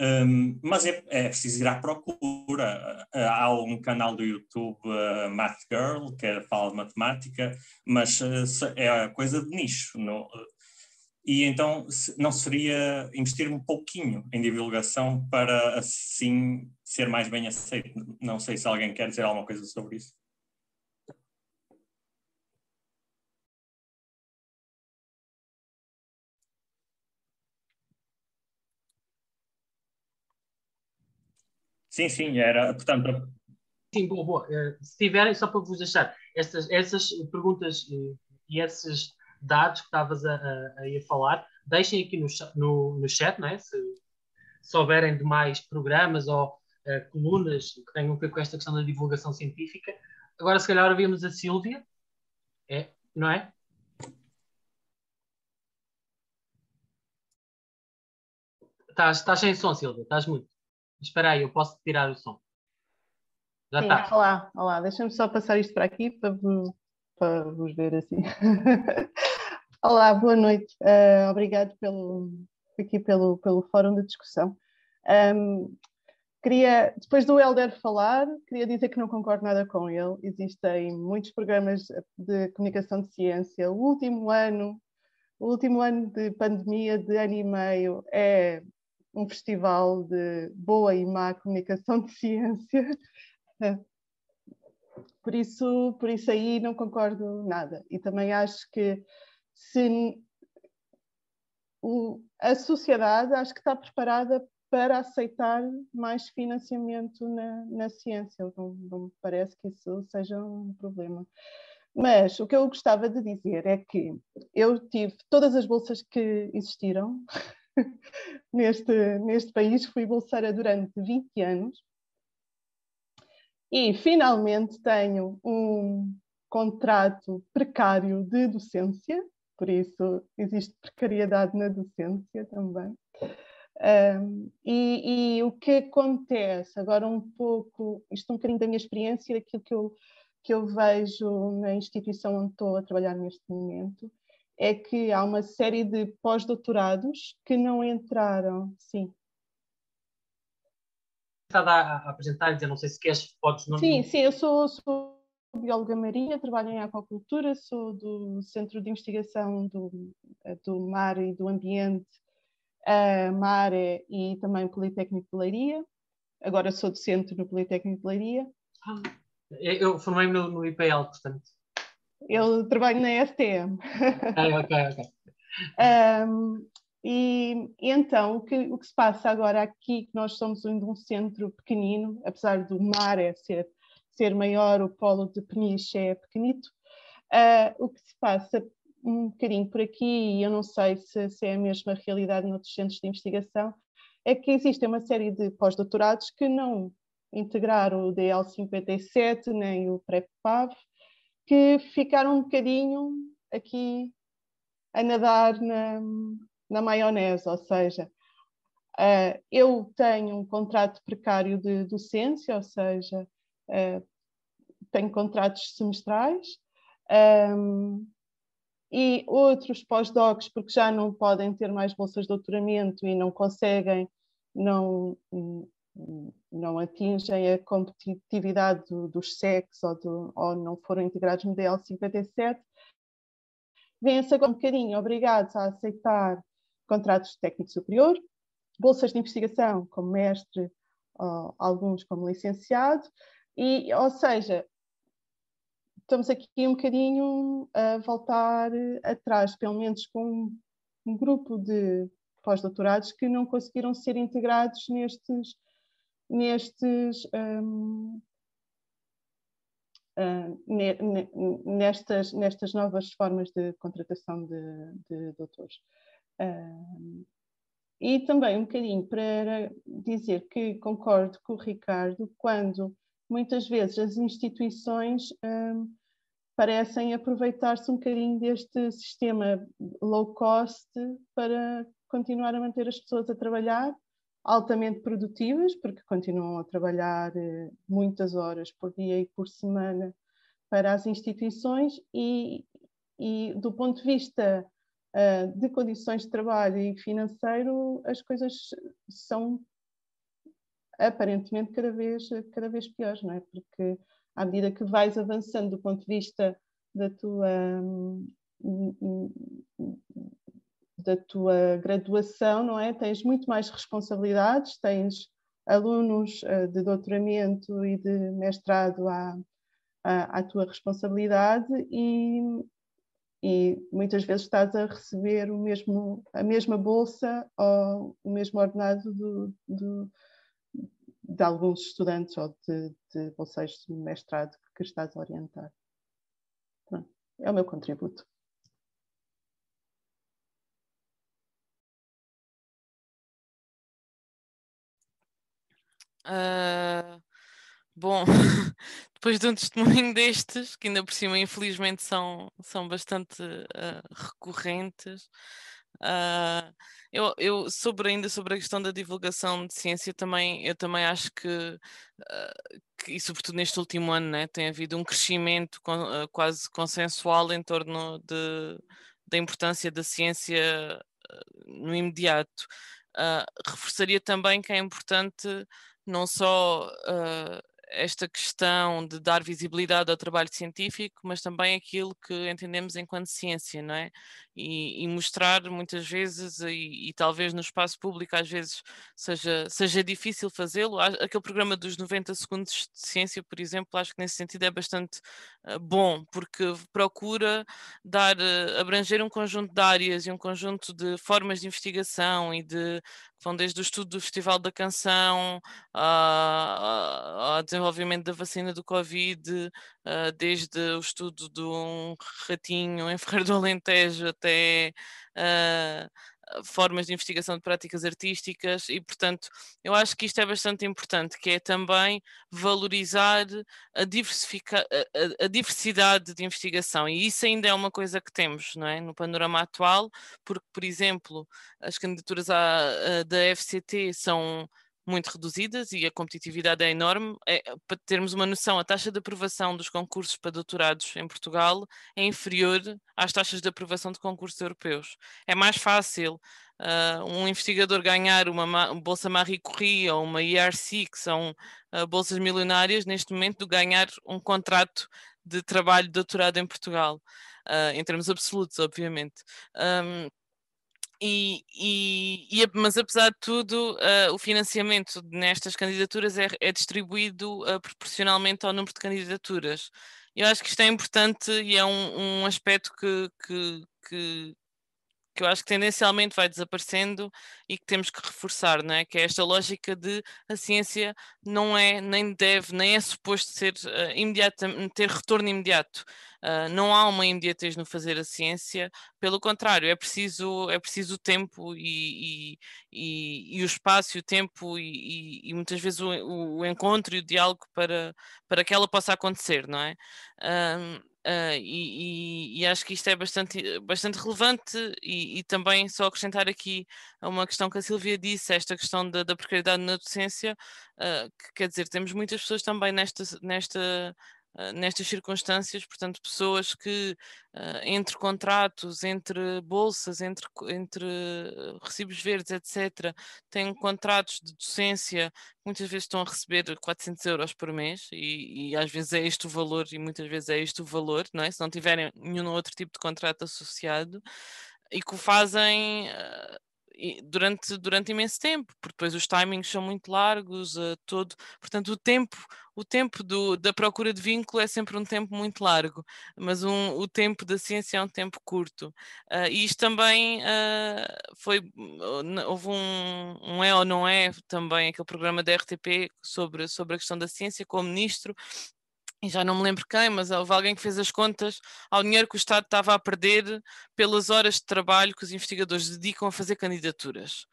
um, mas é, é, preciso ir à procura. Há um canal do YouTube, uh, Math Girl, que é, fala de matemática, mas uh, é coisa de nicho. E então não seria investir um pouquinho em divulgação para assim ser mais bem aceito? Não sei se alguém quer dizer alguma coisa sobre isso. Sim, sim, era, portanto... Sim, boa, boa. Uh, se tiverem, só para vos deixar, essas, essas perguntas uh, e esses dados que estavas a, a, a, a, falar, deixem aqui no, no, no chat, não é? se souberem de mais programas ou uh, colunas que tenham a ver com esta questão da divulgação científica. Agora, se calhar, ouvimos a Sílvia, é, não é? Estás, estás sem som, Silvia, estás muito. Espera aí, eu posso tirar o som. Já está. Olá, olá, deixa-me só passar isto para aqui para vos, para vos ver assim. [LAUGHS] olá, boa noite. Uh, obrigado pelo, aqui pelo, pelo fórum de discussão. Um, queria, depois do Helder falar, queria dizer que não concordo nada com ele. Existem muitos programas de comunicação de ciência. O último ano, o último ano de pandemia de ano e meio é um festival de boa e má comunicação de [LAUGHS] ciência. Por isso, por isso aí não concordo nada. E também acho que se o, a sociedade acho que está preparada para aceitar mais financiamento na, na ciência. Não, não me parece que isso seja um problema. Mas o que eu gostava de dizer é que eu tive todas as bolsas que existiram [LAUGHS] [LAUGHS] neste, neste país, fui bolseira durante 20 anos e finalmente tenho um contrato precário de docência, por isso existe precariedade na docência também. Um, e, e, o que acontece, agora um pouco, isto um bocadinho da minha experiência, daquilo que eu, que eu vejo na instituição onde estou a trabalhar neste momento, é que há uma série de pós-doutorados que não entraram, sim. Estava a apresentar, dizer, não sei se queres, podes... Não... Sim, sim, eu sou, sou bióloga marinha, trabalho em aquacultura, sou do Centro de Investigação do, do Mar e do Ambiente, uh, Mare e também Politécnico de Leiria. Agora sou docente no Politécnico de Leiria. Ah, eu formei-me no, no IPL, portanto. Eu trabalho na STM. Ah, ok, ok. Um, e, e, então, o que, o que se passa agora aqui, que nós somos um, um centro pequenino, apesar do mar é ser, ser maior, o polo de Peniche é pequenito, uh, o que se passa um bocadinho por aqui, e eu não sei se, se é a mesma realidade em outros centros de investigação, é que existem uma série de pós-doutorados que não integraram o DL57 nem o PrEP-PAV, que ficaram um bocadinho aqui a nadar na, na maionese, ou seja, uh, eu tenho um contrato precário de docência, ou seja, uh, tenho contratos semestrais, um, e outros pós-docs, porque já não podem ter mais bolsas de doutoramento e não conseguem, não, não atingem a competitividade do, dos SECs ou, do, ou não foram integrados no DL57, vêm-se agora um bocadinho obrigados a aceitar contratos de técnico superior, bolsas de investigação como mestre, alguns como licenciado, e, ou seja, estamos aqui um bocadinho a voltar atrás, pelo menos com um grupo de pós-doutorados que não conseguiram ser integrados nestes, nestes um, uh, nestas, nestas novas formas de contratação de, de doutores. Uh, e também um bocadinho para dizer que concordo com o Ricardo quando muitas vezes as instituições um, parecem aproveitar-se um bocadinho deste sistema low cost para continuar a manter as pessoas a trabalhar, altamente produtivas, porque continuam a trabalhar eh, muitas horas por dia e por semana para as instituições e, e do ponto de vista uh, de condições de trabalho e financeiro, as coisas são aparentemente cada vez, cada vez piores, não é? Porque à medida que vais avançando do ponto de vista da tua, da tua graduação, não é? Tens muito mais responsabilidades, tens alunos eh, de doutoramento e de mestrado à, à, à tua responsabilidade e, e muitas vezes estás a receber o mesmo, a mesma bolsa ou o mesmo ordenado do, do de alguns estudantes ou de, de bolseiros de mestrado que estás a orientar. Pronto, é o meu contributo. Uh, bom, [LAUGHS] depois de um testemunho [LAUGHS] destes, que ainda por cima infelizmente são, são bastante uh, recorrentes, uh, eu, eu, sobre ainda sobre a questão da divulgação de ciência também eu também acho que, que e sobretudo neste último ano né, tem havido um crescimento uh, quase consensual em torno de, da importância da ciência no imediato. reforçaria também que é importante não só esta questão de dar visibilidade ao trabalho científico, mas também aquilo que entendemos enquanto ciência, não é? E, e mostrar muitas vezes, e, e, talvez no espaço público às vezes seja, seja difícil fazê-lo. Aquele programa dos 90 segundos de ciência, por exemplo, acho que nesse sentido é bastante uh, bom, porque procura dar, uh, abranger um conjunto de áreas e um conjunto de formas de investigação e de vão desde o estudo do Festival da Canção ao desenvolvimento da vacina do Covid, desde o estudo de um ratinho [LAUGHS] em Ferreira do Alentejo até formas de investigação de práticas artísticas e, portanto, eu acho que isto é bastante importante, que é também valorizar a, a, a, diversidade de investigação e isso ainda é uma coisa que temos não é? no panorama atual, porque, por exemplo, as candidaturas à, à, da FCT são muito reduzidas e a competitividade é enorme. É, para termos uma noção, a taxa de aprovação dos concursos para doutorados em Portugal é inferior às taxas de aprovação de concursos europeus. É mais fácil uh, um investigador ganhar uma bolsa Marie Curie ou uma ERC, que são uh, bolsas milionárias, neste momento, do ganhar um contrato de trabalho de doutorado em Portugal, uh, em termos absolutos, obviamente. Um, e, e, e, mas apesar de tudo, uh, o financiamento nestas candidaturas é, é distribuído uh, proporcionalmente ao número de candidaturas. Eu acho que isto é importante e é um, um aspecto que, que, que, que eu acho que tendencialmente vai desaparecendo e que temos que reforçar, não é? Que é esta lógica de a ciência não é, nem deve, nem é suposto ser uh, imediata, ter retorno imediato. Uh, não há uma imediatez no fazer a ciência, pelo contrário, é preciso, é preciso o tempo e, e, e, e o espaço, e o tempo e, muitas vezes o, o, encontro e o diálogo para, para que ela possa acontecer, não é? Uh, Uh, e, e, e, acho que isto é bastante, bastante relevante e, e, também só acrescentar aqui uma questão que a Silvia disse, esta questão da, da precariedade na docência, uh, que quer dizer, temos muitas pessoas também nesta, nesta nestas circunstâncias, portanto, pessoas que uh, entre contratos, entre bolsas, entre, entre recibos verdes, etc., têm contratos de docência, muitas vezes estão a receber 400 euros por mês e, e, às vezes é este o valor e muitas vezes é este o valor, não é? Se não tiverem nenhum outro tipo de contrato associado e que o fazem. Durante, durante imenso tempo, porque depois os timings são muito largos, uh, todo, portanto o tempo, o tempo do, da procura de vínculo é sempre um tempo muito largo, mas um, o tempo da ciência é um tempo curto. Uh, e isto também uh, foi, houve um, um é ou não é também aquele programa da RTP sobre, sobre a questão da ciência com o ministro, já não me lembro quem, mas houve alguém que fez as contas ao dinheiro que o Estado estava a perder pelas horas de trabalho que os investigadores dedicam a fazer candidaturas.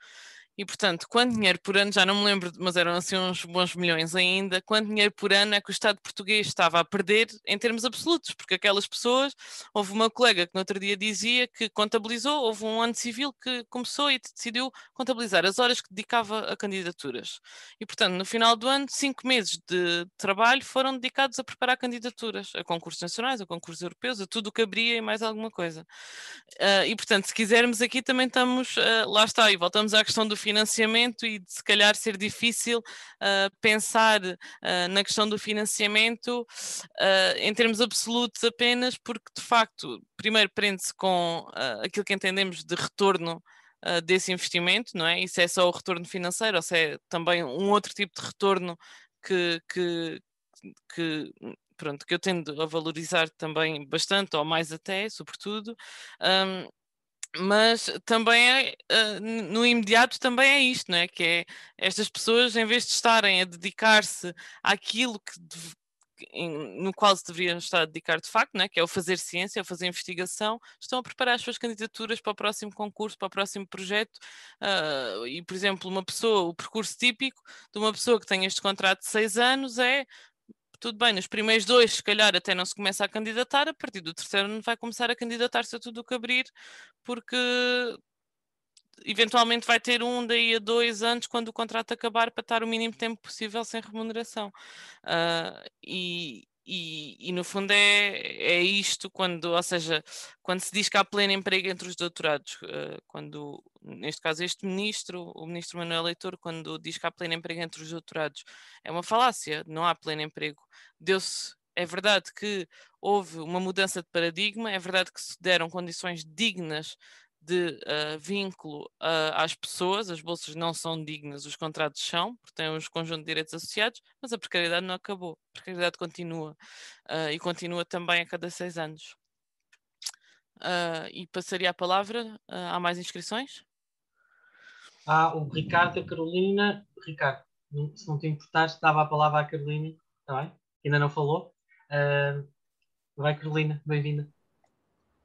E, portanto, quanto dinheiro por ano, já não me lembro, mas eram assim uns bons milhões ainda, quanto dinheiro por ano é que o Estado português estava a perder em termos absolutos? Porque aquelas pessoas, houve uma colega que no outro dia dizia que contabilizou, houve um ano civil que começou e decidiu contabilizar as horas que dedicava a candidaturas. E, portanto, no final do ano, cinco meses de trabalho foram dedicados a preparar candidaturas, a concursos nacionais, a concursos europeus, a tudo o que abria e mais alguma coisa. Uh, e, portanto, se quisermos aqui também estamos, uh, lá está, e voltamos à questão do financiamento e de se calhar ser difícil uh, pensar uh, na questão do financiamento uh, em termos absolutos apenas porque de facto primeiro prende-se com aquilo que entendemos de retorno desse investimento, não é? Isso é só o retorno financeiro ou se é também um outro tipo de retorno que, que, que pronto, que eu tendo a valorizar também bastante, ou mais até, sobretudo, um, mas também é, uh, no imediato também é isto, não é? Que é estas pessoas, em vez de estarem a dedicar-se àquilo que em, no qual se deveriam estar a dedicar de facto, não é? que é o fazer ciência, o fazer investigação, estão a preparar as suas candidaturas para o próximo concurso, para o próximo projeto. Uh, e, por exemplo, uma pessoa, o percurso típico de uma pessoa que tem este contrato de seis anos é tudo bem, nos primeiros dois, se calhar, até não se começa a candidatar, a partir do terceiro não vai começar a candidatar-se a tudo o que abrir, porque eventualmente vai ter um daí a dois anos quando o contrato acabar para estar o mínimo tempo possível sem remuneração. Uh, e, e, e, no fundo é, é isto quando, ou seja, quando se diz que há pleno emprego entre os doutorados, uh, quando, neste caso este ministro, o ministro Manuel Leitor, quando diz que há pleno emprego entre os doutorados, é uma falácia, não há pleno emprego. Deu-se, é verdade que houve uma mudança de paradigma, é verdade que se deram condições dignas de uh, vínculo uh, às pessoas, as bolsas não são dignas, os contratos são, porque têm um conjunto de direitos associados, mas a precariedade não acabou, a precariedade continua uh, e continua também a cada seis anos. e passaria a palavra, há mais inscrições? Há o Ricardo e a Carolina. Ricardo, se não te importares, dava a palavra à Carolina, está bem? Ainda não falou. vai, Carolina, bem-vinda.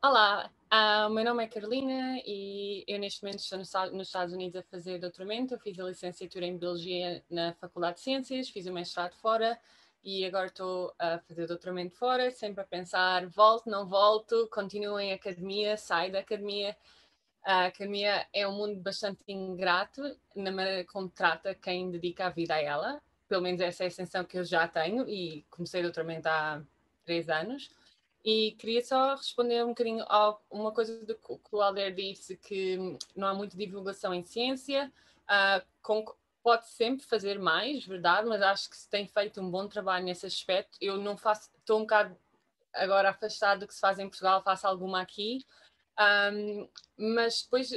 Olá, Uh, meu nome é Carolina e eu neste momento estou nos Estados Unidos a fazer doutoramento. Eu fiz a licenciatura em Biologia na Faculdade de Ciências, fiz o mestrado fora e agora estou a fazer doutoramento fora, sempre a pensar, volto, não volto, continuo em academia, saio da academia. A academia é um mundo bastante ingrato na maneira como trata quem dedica a vida a ela. Pelo menos essa é a sensação que eu já tenho e comecei doutoramento há três anos. E queria só responder um bocadinho a uma coisa do que o Alder disse, que não há muita divulgação em ciência. Uh, com, pode sempre fazer mais, verdade, mas acho que se tem feito um bom trabalho nesse aspecto. Eu não faço, estou um bocado agora afastado do que se faz em Portugal, faço alguma aqui. Um, mas depois,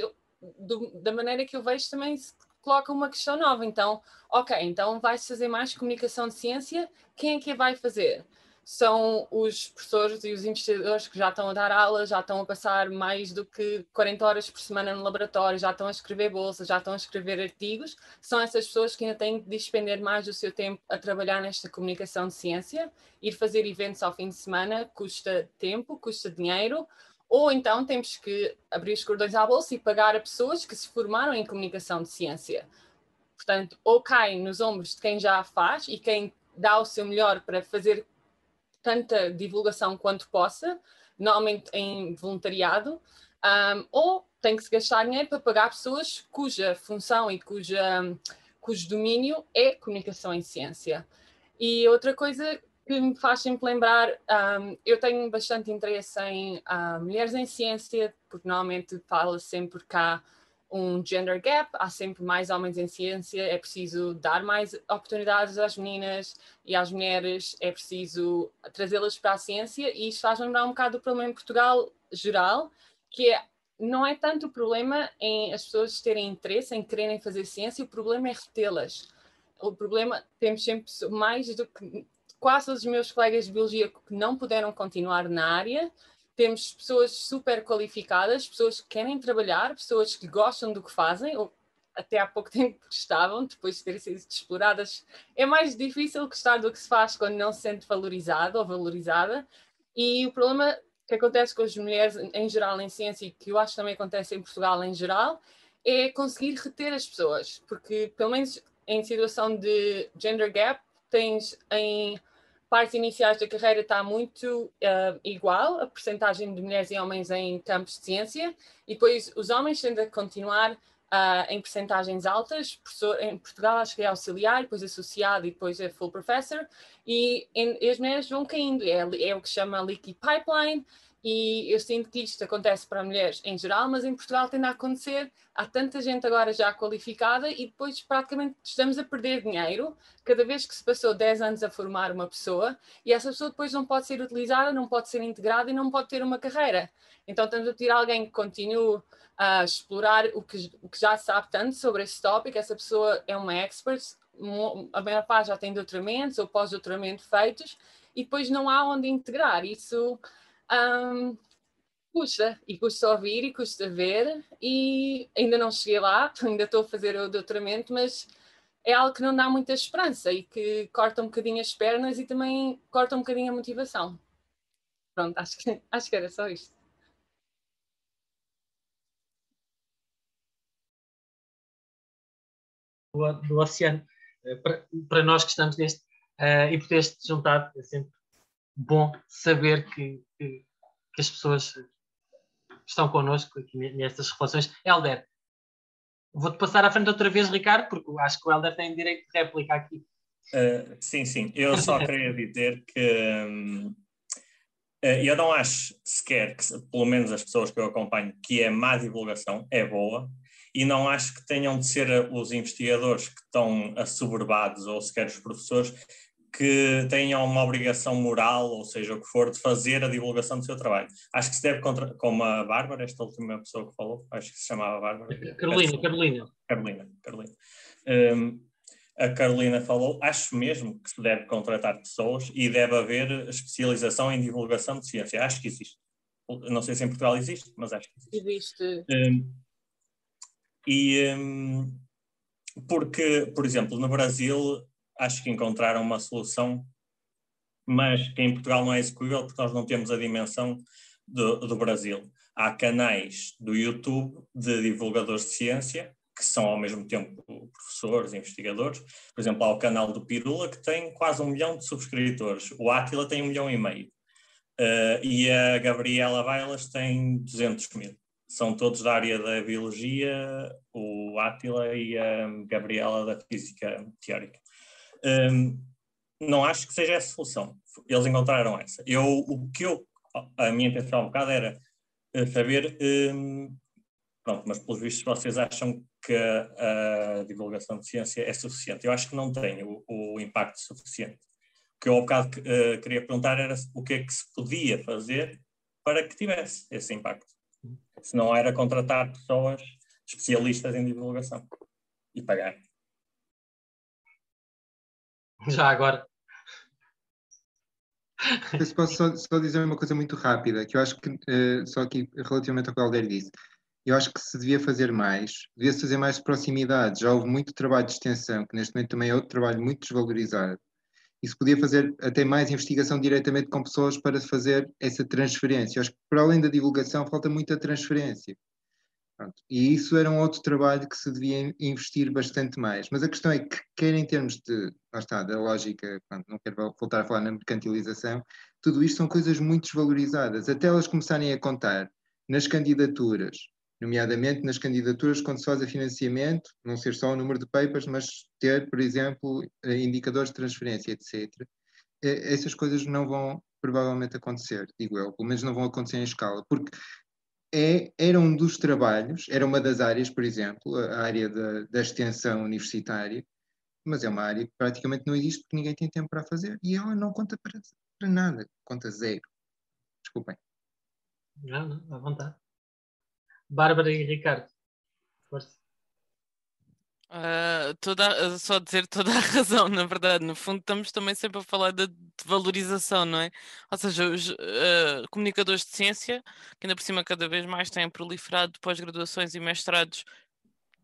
do, da maneira que eu vejo, também se coloca uma questão nova. Então, ok, então vai-se fazer mais comunicação de ciência, quem é que vai fazer? São os professores e os investigadores que já estão a dar aulas, já estão a passar mais do que 40 horas por semana no laboratório, já estão a escrever bolsas, já estão a escrever artigos. São essas pessoas que ainda têm de despender mais do seu tempo a trabalhar nesta comunicação de ciência. Ir fazer eventos ao fim de semana custa tempo, custa dinheiro. Ou então temos que abrir os cordões à bolsa e pagar a pessoas que se formaram em comunicação de ciência. Portanto, ou cai nos ombros de quem já faz e quem dá o seu melhor para fazer tanta divulgação quanto possa, normalmente em voluntariado, um, ou tem que se gastar dinheiro para pagar pessoas cuja função e cuja, cujo domínio é comunicação em ciência. E outra coisa que me faz sempre lembrar, um, eu tenho bastante interesse em uh, mulheres em ciência, porque normalmente fala sempre cá um gender gap, há sempre mais homens em ciência, é preciso dar mais oportunidades às meninas e às mulheres, é preciso trazê-las para a ciência e isto faz lembrar um bocado do problema em Portugal geral, que é, não é tanto o problema em as pessoas terem interesse em quererem fazer ciência, o problema é retê-las. O problema, temos sempre mais do que quase todos os meus colegas de biologia que não puderam continuar na área, temos pessoas super qualificadas, pessoas que querem trabalhar, pessoas que gostam do que fazem, ou até há pouco [LAUGHS] tempo gostavam, depois de terem sido exploradas. É mais difícil gostar do que se faz quando não se sente valorizado ou valorizada. E o problema que acontece com as mulheres em geral em ciência, e que eu acho também acontece em Portugal em geral, é conseguir reter as pessoas, porque pelo menos em situação de gender gap, tens em partes iniciais da carreira está muito uh, igual, a percentagem de mulheres e homens em campos de ciência, e depois os homens tendem a continuar uh, em percentagens altas, professor, em Portugal acho que é auxiliar, depois associado e depois é full professor, e, em, as mulheres vão caindo, é, é o que chama leaky pipeline, e eu sinto que isto acontece para mulheres em geral, mas em Portugal tende a acontecer. Há tanta gente agora já qualificada e depois praticamente estamos a perder dinheiro cada vez que se passou 10 anos a formar uma pessoa e essa pessoa depois não pode ser utilizada, não pode ser integrada e não pode ter uma carreira. Então estamos a tirar alguém que continue a explorar o que, o que já sabe tanto sobre esse tópico, essa pessoa é uma expert, a maior parte já tem doutoramentos ou pós-doutoramento feitos e depois não há onde integrar. Isso um, custa, e custa ouvir e custa ver, e ainda não cheguei lá, [LAUGHS] ainda estou a fazer o doutoramento, mas é algo que não dá muita esperança e que corta um bocadinho as pernas e também corta um bocadinho a motivação. Pronto, acho que, [LAUGHS] acho que era só isto. Do, do oceano. Eh, para, para, nós que estamos neste, uh, e por teres juntado, é sempre bom saber que, que, que as pessoas estão connosco aqui nestas reflexões. Helder, vou-te passar à frente outra vez, Ricardo, porque acho que o Helder tem direito de réplica aqui. Uh, sim, sim. Eu só [LAUGHS] queria dizer que um, uh, eu não acho sequer que, pelo menos as pessoas que eu acompanho, que é má divulgação, é boa, e não acho que tenham de ser os investigadores que estão assoberbados ou sequer os professores que tenham uma obrigação moral, ou seja, o que for, de fazer a divulgação do seu trabalho. Acho que se deve, contra, como a Bárbara, esta última pessoa que falou, acho que se chamava Bárbara. Carolina, Carolina. Carolina, Carolina. Um, a Carolina falou, acho mesmo que se deve contratar pessoas e deve haver especialização em divulgação de ciência. Acho que existe. Não sei se em Portugal existe, mas acho que existe. Existe. Um, e um, porque, por exemplo, no Brasil acho que encontraram uma solução, mas que em Portugal não é execuível porque nós não temos a dimensão do, do Brasil. Há canais do YouTube de divulgadores de ciência, que são ao mesmo tempo professores, investigadores. Por exemplo, há o canal do Pirula, que tem quase um milhão de subscritores. O Átila tem um milhão e meio. Uh, e a Gabriela Bailas tem 200 mil. São todos da área da biologia, o Átila e a Gabriela da física teórica. Um, não acho que seja essa a solução. Eles encontraram essa. Eu, o que eu, a minha intenção um bocado era eh, saber, um, pronto, mas pelos vistos vocês acham que a, divulgação de ciência é suficiente. Eu acho que não tem o, o impacto suficiente. O que eu ao bocado uh, queria perguntar era o que é que se podia fazer para que tivesse esse impacto. Se não era contratar pessoas especialistas em divulgação e pagar. [LAUGHS] Já agora. Eu posso só, só, dizer uma coisa muito rápida, que eu acho que, uh, só aqui relativamente ao que o Alder disse, eu acho que se devia fazer mais, devia-se fazer mais de proximidade. Já houve muito trabalho de extensão, que neste momento também é outro trabalho muito desvalorizado. E se podia fazer até mais investigação diretamente com pessoas para fazer essa transferência. Eu acho que, para além da divulgação, falta muita transferência. Pronto. E isso era um outro trabalho que se devia investir bastante mais. Mas a questão é que, quer em termos de, lá está, da lógica, pronto, não quero voltar a falar na mercantilização, tudo isto são coisas muito desvalorizadas. Até elas começarem a contar nas candidaturas, nomeadamente nas candidaturas quando se faz a financiamento, não ser só o número de papers, mas ter, por exemplo, eh, indicadores de transferência, etc. Eh, essas coisas não vão provavelmente acontecer, digo eu, pelo menos não vão acontecer em escala, porque é, era um dos trabalhos, era uma das áreas, por exemplo, a área da, da extensão universitária, mas é uma área que praticamente não existe porque ninguém tem tempo para fazer e ela não conta para, para nada, conta zero. Desculpem. Não, não, à vontade. Bárbara e Ricardo. Força. Uh, toda, só dizer toda a [LAUGHS] razão, na verdade, no fundo estamos também sempre a falar de, de valorização, não é? Ou seja, os uh, comunicadores de ciência, que ainda por cima cada vez mais têm proliferado pós-graduações e mestrados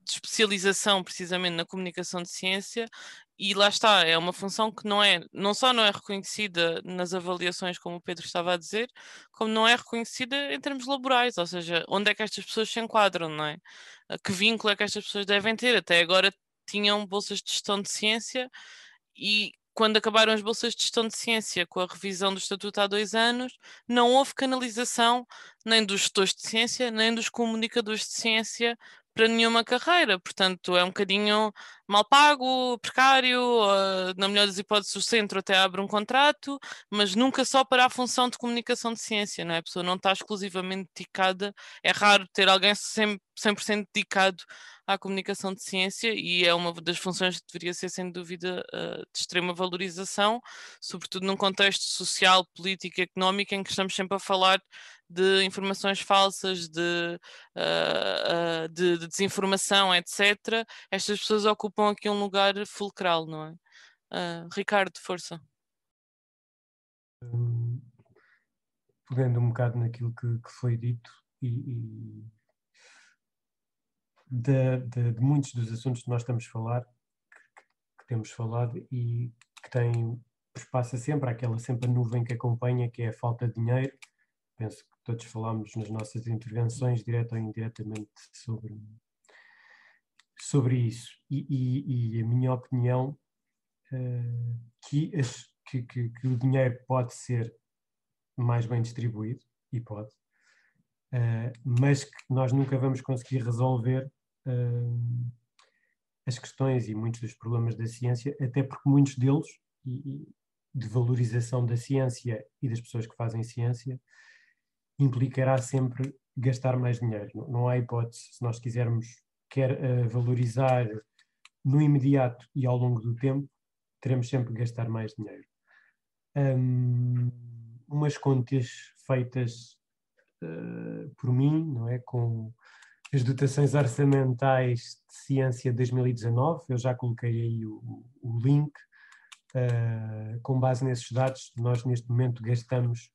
de especialização precisamente na comunicação de ciência e lá está, é uma função que não é, não só não é reconhecida nas avaliações, como o Pedro estava a dizer, como não é reconhecida em termos laborais, ou seja, onde é que estas pessoas se enquadram, não é? Que vínculo é que estas pessoas devem ter? Até agora tinham bolsas de gestão de ciência e quando acabaram as bolsas de gestão de ciência com a revisão do estatuto há dois anos, não houve canalização nem dos gestores de ciência, nem dos comunicadores de ciência para nenhuma carreira, portanto é um bocadinho mal pago, precário, na melhor das hipóteses o centro até abre um contrato, mas nunca só para a função de comunicação de ciência, não é? A pessoa não está exclusivamente dedicada, é raro ter alguém 100%, 100 dedicado à comunicação de ciência e é uma das funções que deveria ser sem dúvida uh, de extrema valorização, sobretudo num contexto social, político, económico em que estamos sempre a falar de informações falsas, de, uh, uh, de, de, desinformação, etc., estas pessoas ocupam aqui um lugar fulcral, não é? Uh, Ricardo, força. Um, pegando um bocado naquilo que, que foi dito e, e de, de, de, muitos dos assuntos que nós estamos a falar, que, que temos falado e que tem, passa sempre aquela sempre a nuvem que acompanha, que é a falta de dinheiro. Penso todos falámos nas nossas intervenções, direta ou indiretamente, sobre, sobre isso. E, e, e a minha opinião uh, que, as, que, que, que, o dinheiro pode ser mais bem distribuído, e pode, uh, mas que nós nunca vamos conseguir resolver uh, as questões e muitos dos problemas da ciência, até porque muitos deles, e, de valorização da ciência e das pessoas que fazem ciência, implicará sempre gastar mais dinheiro. Não, há hipótese, se nós quisermos quer uh, valorizar no imediato e ao longo do tempo, teremos sempre que gastar mais dinheiro. Um, umas contas feitas uh, por mim, não é, com as dotações orçamentais de ciência 2019, eu já coloquei aí o, o link, uh, com base nesses dados, nós neste momento gastamos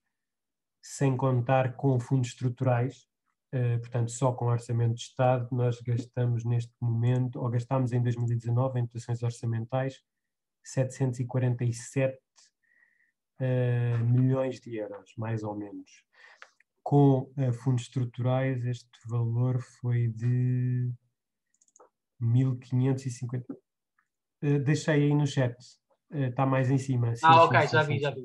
sem contar com fundos estruturais, uh, portanto, só com orçamento de Estado, nós gastamos neste momento, ou gastámos em 2019, em dotações orçamentais, 747 uh, eh, milhões de euros, mais ou menos. Com uh, fundos estruturais, este valor foi de 1.550. Uh, deixei aí no chat, está mais em cima. Sim, ah, ok, sim, já sim, vi, já vi.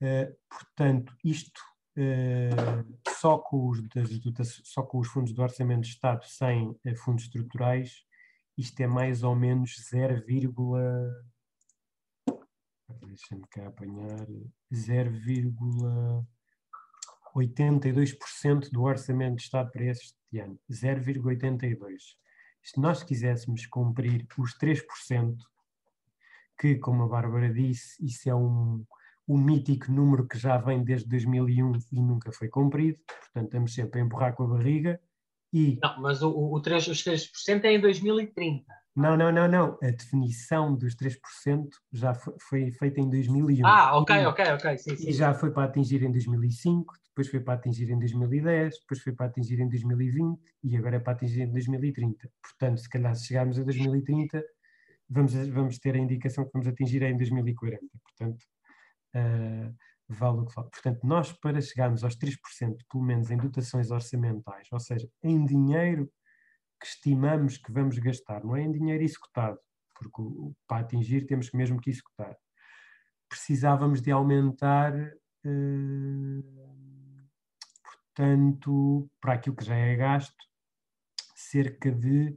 Uh, portanto, isto uh, só, com os, só com os fundos do Orçamento de Estado sem uh, fundos estruturais, isto é mais ou menos 0, deixa-me cá apanhar 0,82% do Orçamento de Estado para este ano. 0,82%. Se nós quiséssemos cumprir os 3%, que, como a Bárbara disse, isso é um, o mítico número que já vem desde 2001 e nunca foi cumprido, portanto estamos sempre a empurrar com a barriga e... Não, mas o, o 3, os 3% é em 2030. Não, não, não, não. A definição dos 3% já foi, foi feita em 2001. Ah, ok, ok, ok. Sim, sim. E já foi para atingir em 2005, depois foi para atingir em 2010, depois foi para atingir em 2020 e agora é para atingir em 2030. Portanto, se calhar se chegarmos a 2030, vamos, vamos ter a indicação que vamos atingir em 2040. Portanto, uh, vale o que vale. Portanto, nós para chegarmos aos 3%, pelo menos em dotações orçamentais, ou seja, em dinheiro que estimamos que vamos gastar, não é em dinheiro executado, porque para atingir temos mesmo que executar. Precisávamos de aumentar, eh, portanto, para aquilo que já é gasto, cerca de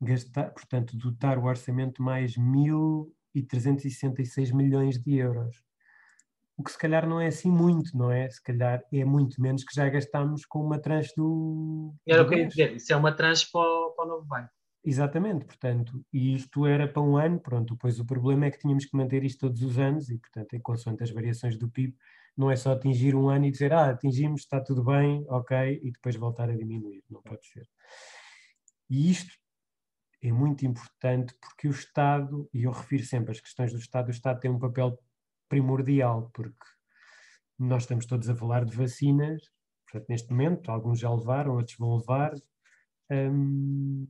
gastar, portanto, dotar o orçamento mais 1.366 milhões de euros o que se calhar não é assim muito, não é? Se calhar é muito menos que já gastámos com uma tranche do. Era o que eu ia dizer, isso é uma tranche para o, para o novo banco. Exatamente, portanto, e isto era para um ano, pronto, pois o problema é que tínhamos que manter isto todos os anos e, portanto, em consoante as variações do PIB, não é só atingir um ano e dizer, ah, atingimos, está tudo bem, ok, e depois voltar a diminuir, não pode ser. E isto é muito importante porque o Estado, e eu refiro sempre as questões do Estado, o Estado tem um papel primordial, porque nós estamos todos a falar de vacinas, portanto, neste momento, alguns já levaram, outros vão levar. Hum,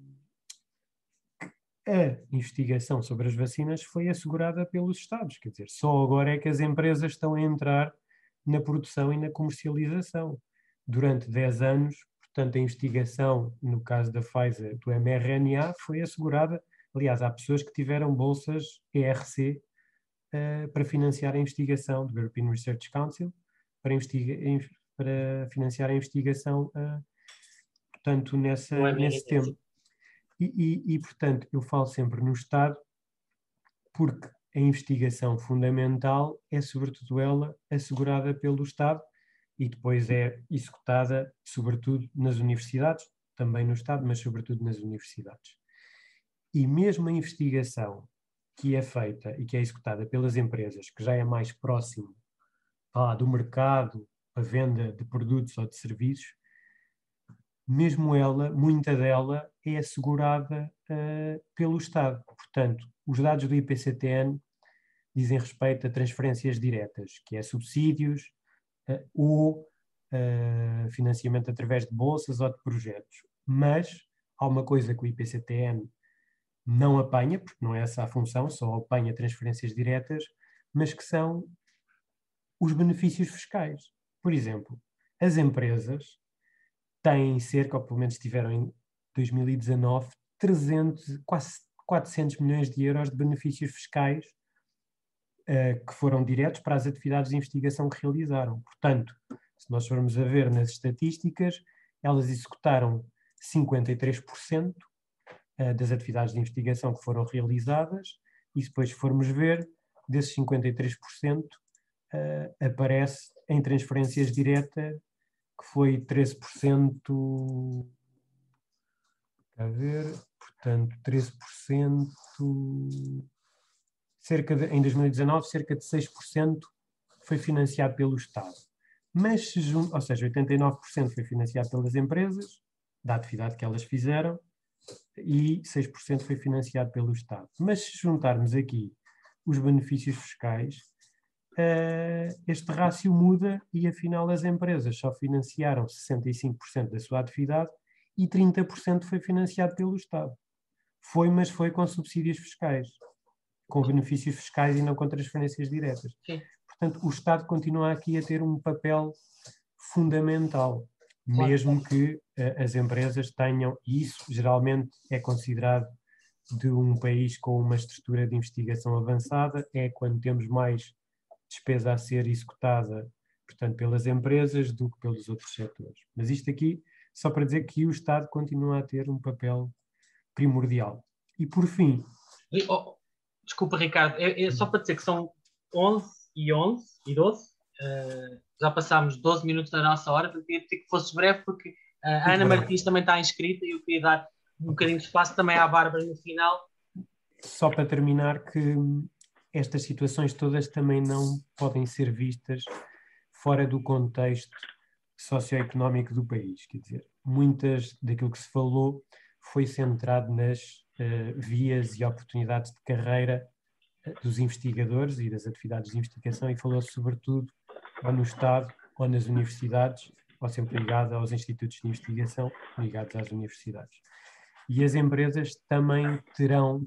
a investigação sobre as vacinas foi assegurada pelos Estados, quer dizer, só agora é que as empresas estão a entrar na produção e na comercialização. Durante 10 anos, portanto, a investigação, no caso da Pfizer, do mRNA, foi assegurada. Aliás, há pessoas que tiveram bolsas ERC uh, para financiar a investigação do European Research Council, para, para financiar a investigação, uh, portanto, nessa, é nesse tema. E, e, e, portanto, eu falo sempre no Estado, porque a investigação fundamental é, sobretudo, ela assegurada pelo Estado e depois é executada, sobretudo, nas universidades, também no Estado, mas sobretudo nas universidades. E mesmo a investigação que é feita e que é executada pelas empresas, que já é mais próximo do mercado, a venda de produtos ou de serviços, mesmo ela, muita dela, é assegurada uh, pelo Estado. Portanto, os dados do IPCTN dizem respeito a transferências diretas, que é subsídios uh, ou uh, financiamento através de bolsas ou de projetos. Mas há uma coisa que o IPCTN não apanha, porque não é essa a função, só apanha transferências diretas, mas que são os benefícios fiscais. Por exemplo, as empresas têm cerca, ou pelo menos tiveram em 2019, 300, quase 400 milhões de euros de benefícios fiscais uh, que foram diretos para as atividades de investigação que realizaram. Portanto, se nós formos a ver nas estatísticas, elas executaram 53% uh, das atividades de investigação que foram realizadas, e depois formos ver, desses 53%, uh, eh, aparece em transferências diretas, que foi 13%. A ver, portanto, 13%, cerca de, em 2019, cerca de 6% foi financiado pelo Estado. Mas, ou seja, 89% foi financiado pelas empresas, da atividade que elas fizeram, e 6% foi financiado pelo Estado. Mas se juntarmos aqui os benefícios fiscais, uh, este rácio muda e afinal as empresas só financiaram 65% da sua atividade e 30% foi financiado pelo Estado. Foi, mas foi com subsídios fiscais, com benefícios fiscais e não com transferências diretas. Sim. Portanto, o Estado continua aqui a ter um papel fundamental mesmo que as empresas tenham, e isso geralmente é considerado de um país com uma estrutura de investigação avançada, é quando temos mais despesa a ser executada, portanto, pelas empresas do que pelos outros setores. Mas isto aqui, só para dizer que o Estado continua a ter um papel primordial. E por fim. Oh, desculpa, Ricardo, é, é, só para dizer que são 11 e 11 e 12. Uh, já passámos 12 minutos da nossa hora, pedir que fosses breve, porque a Ana Martins também está inscrita e eu queria dar um bocadinho de espaço também à Bárbara no final. Só para terminar, que estas situações todas também não podem ser vistas fora do contexto socioeconómico do país. Quer dizer, muitas daquilo que se falou foi centrado nas uh, vias e oportunidades de carreira dos investigadores e das atividades de investigação e falou sobretudo ou no Estado ou nas universidades, ou sempre ligado aos institutos de investigação ligados às universidades. E as empresas também terão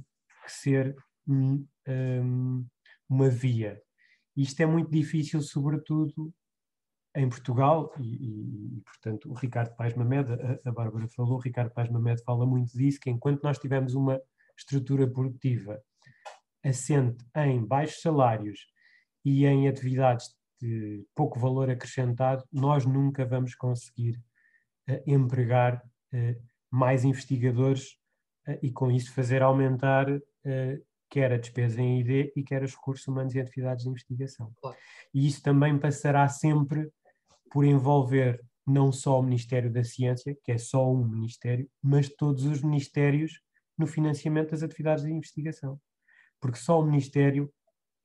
que ser um, um, uma via. Isto é muito difícil, sobretudo em Portugal, e, e, portanto o Ricardo Paz Mamed, a, a Bárbara falou, o Ricardo Paz Mamed fala muito disso, que enquanto nós tivermos uma estrutura produtiva assente em baixos salários e em atividades de pouco valor acrescentado, nós nunca vamos conseguir uh, empregar uh, mais investigadores uh, e com isso fazer aumentar quer a despesa em ID e quer os recursos humanos e atividades de investigação. Claro. E isso também passará sempre por envolver não só o Ministério da Ciência, que é só um ministério, mas todos os ministérios no financiamento das atividades de investigação porque só o Ministério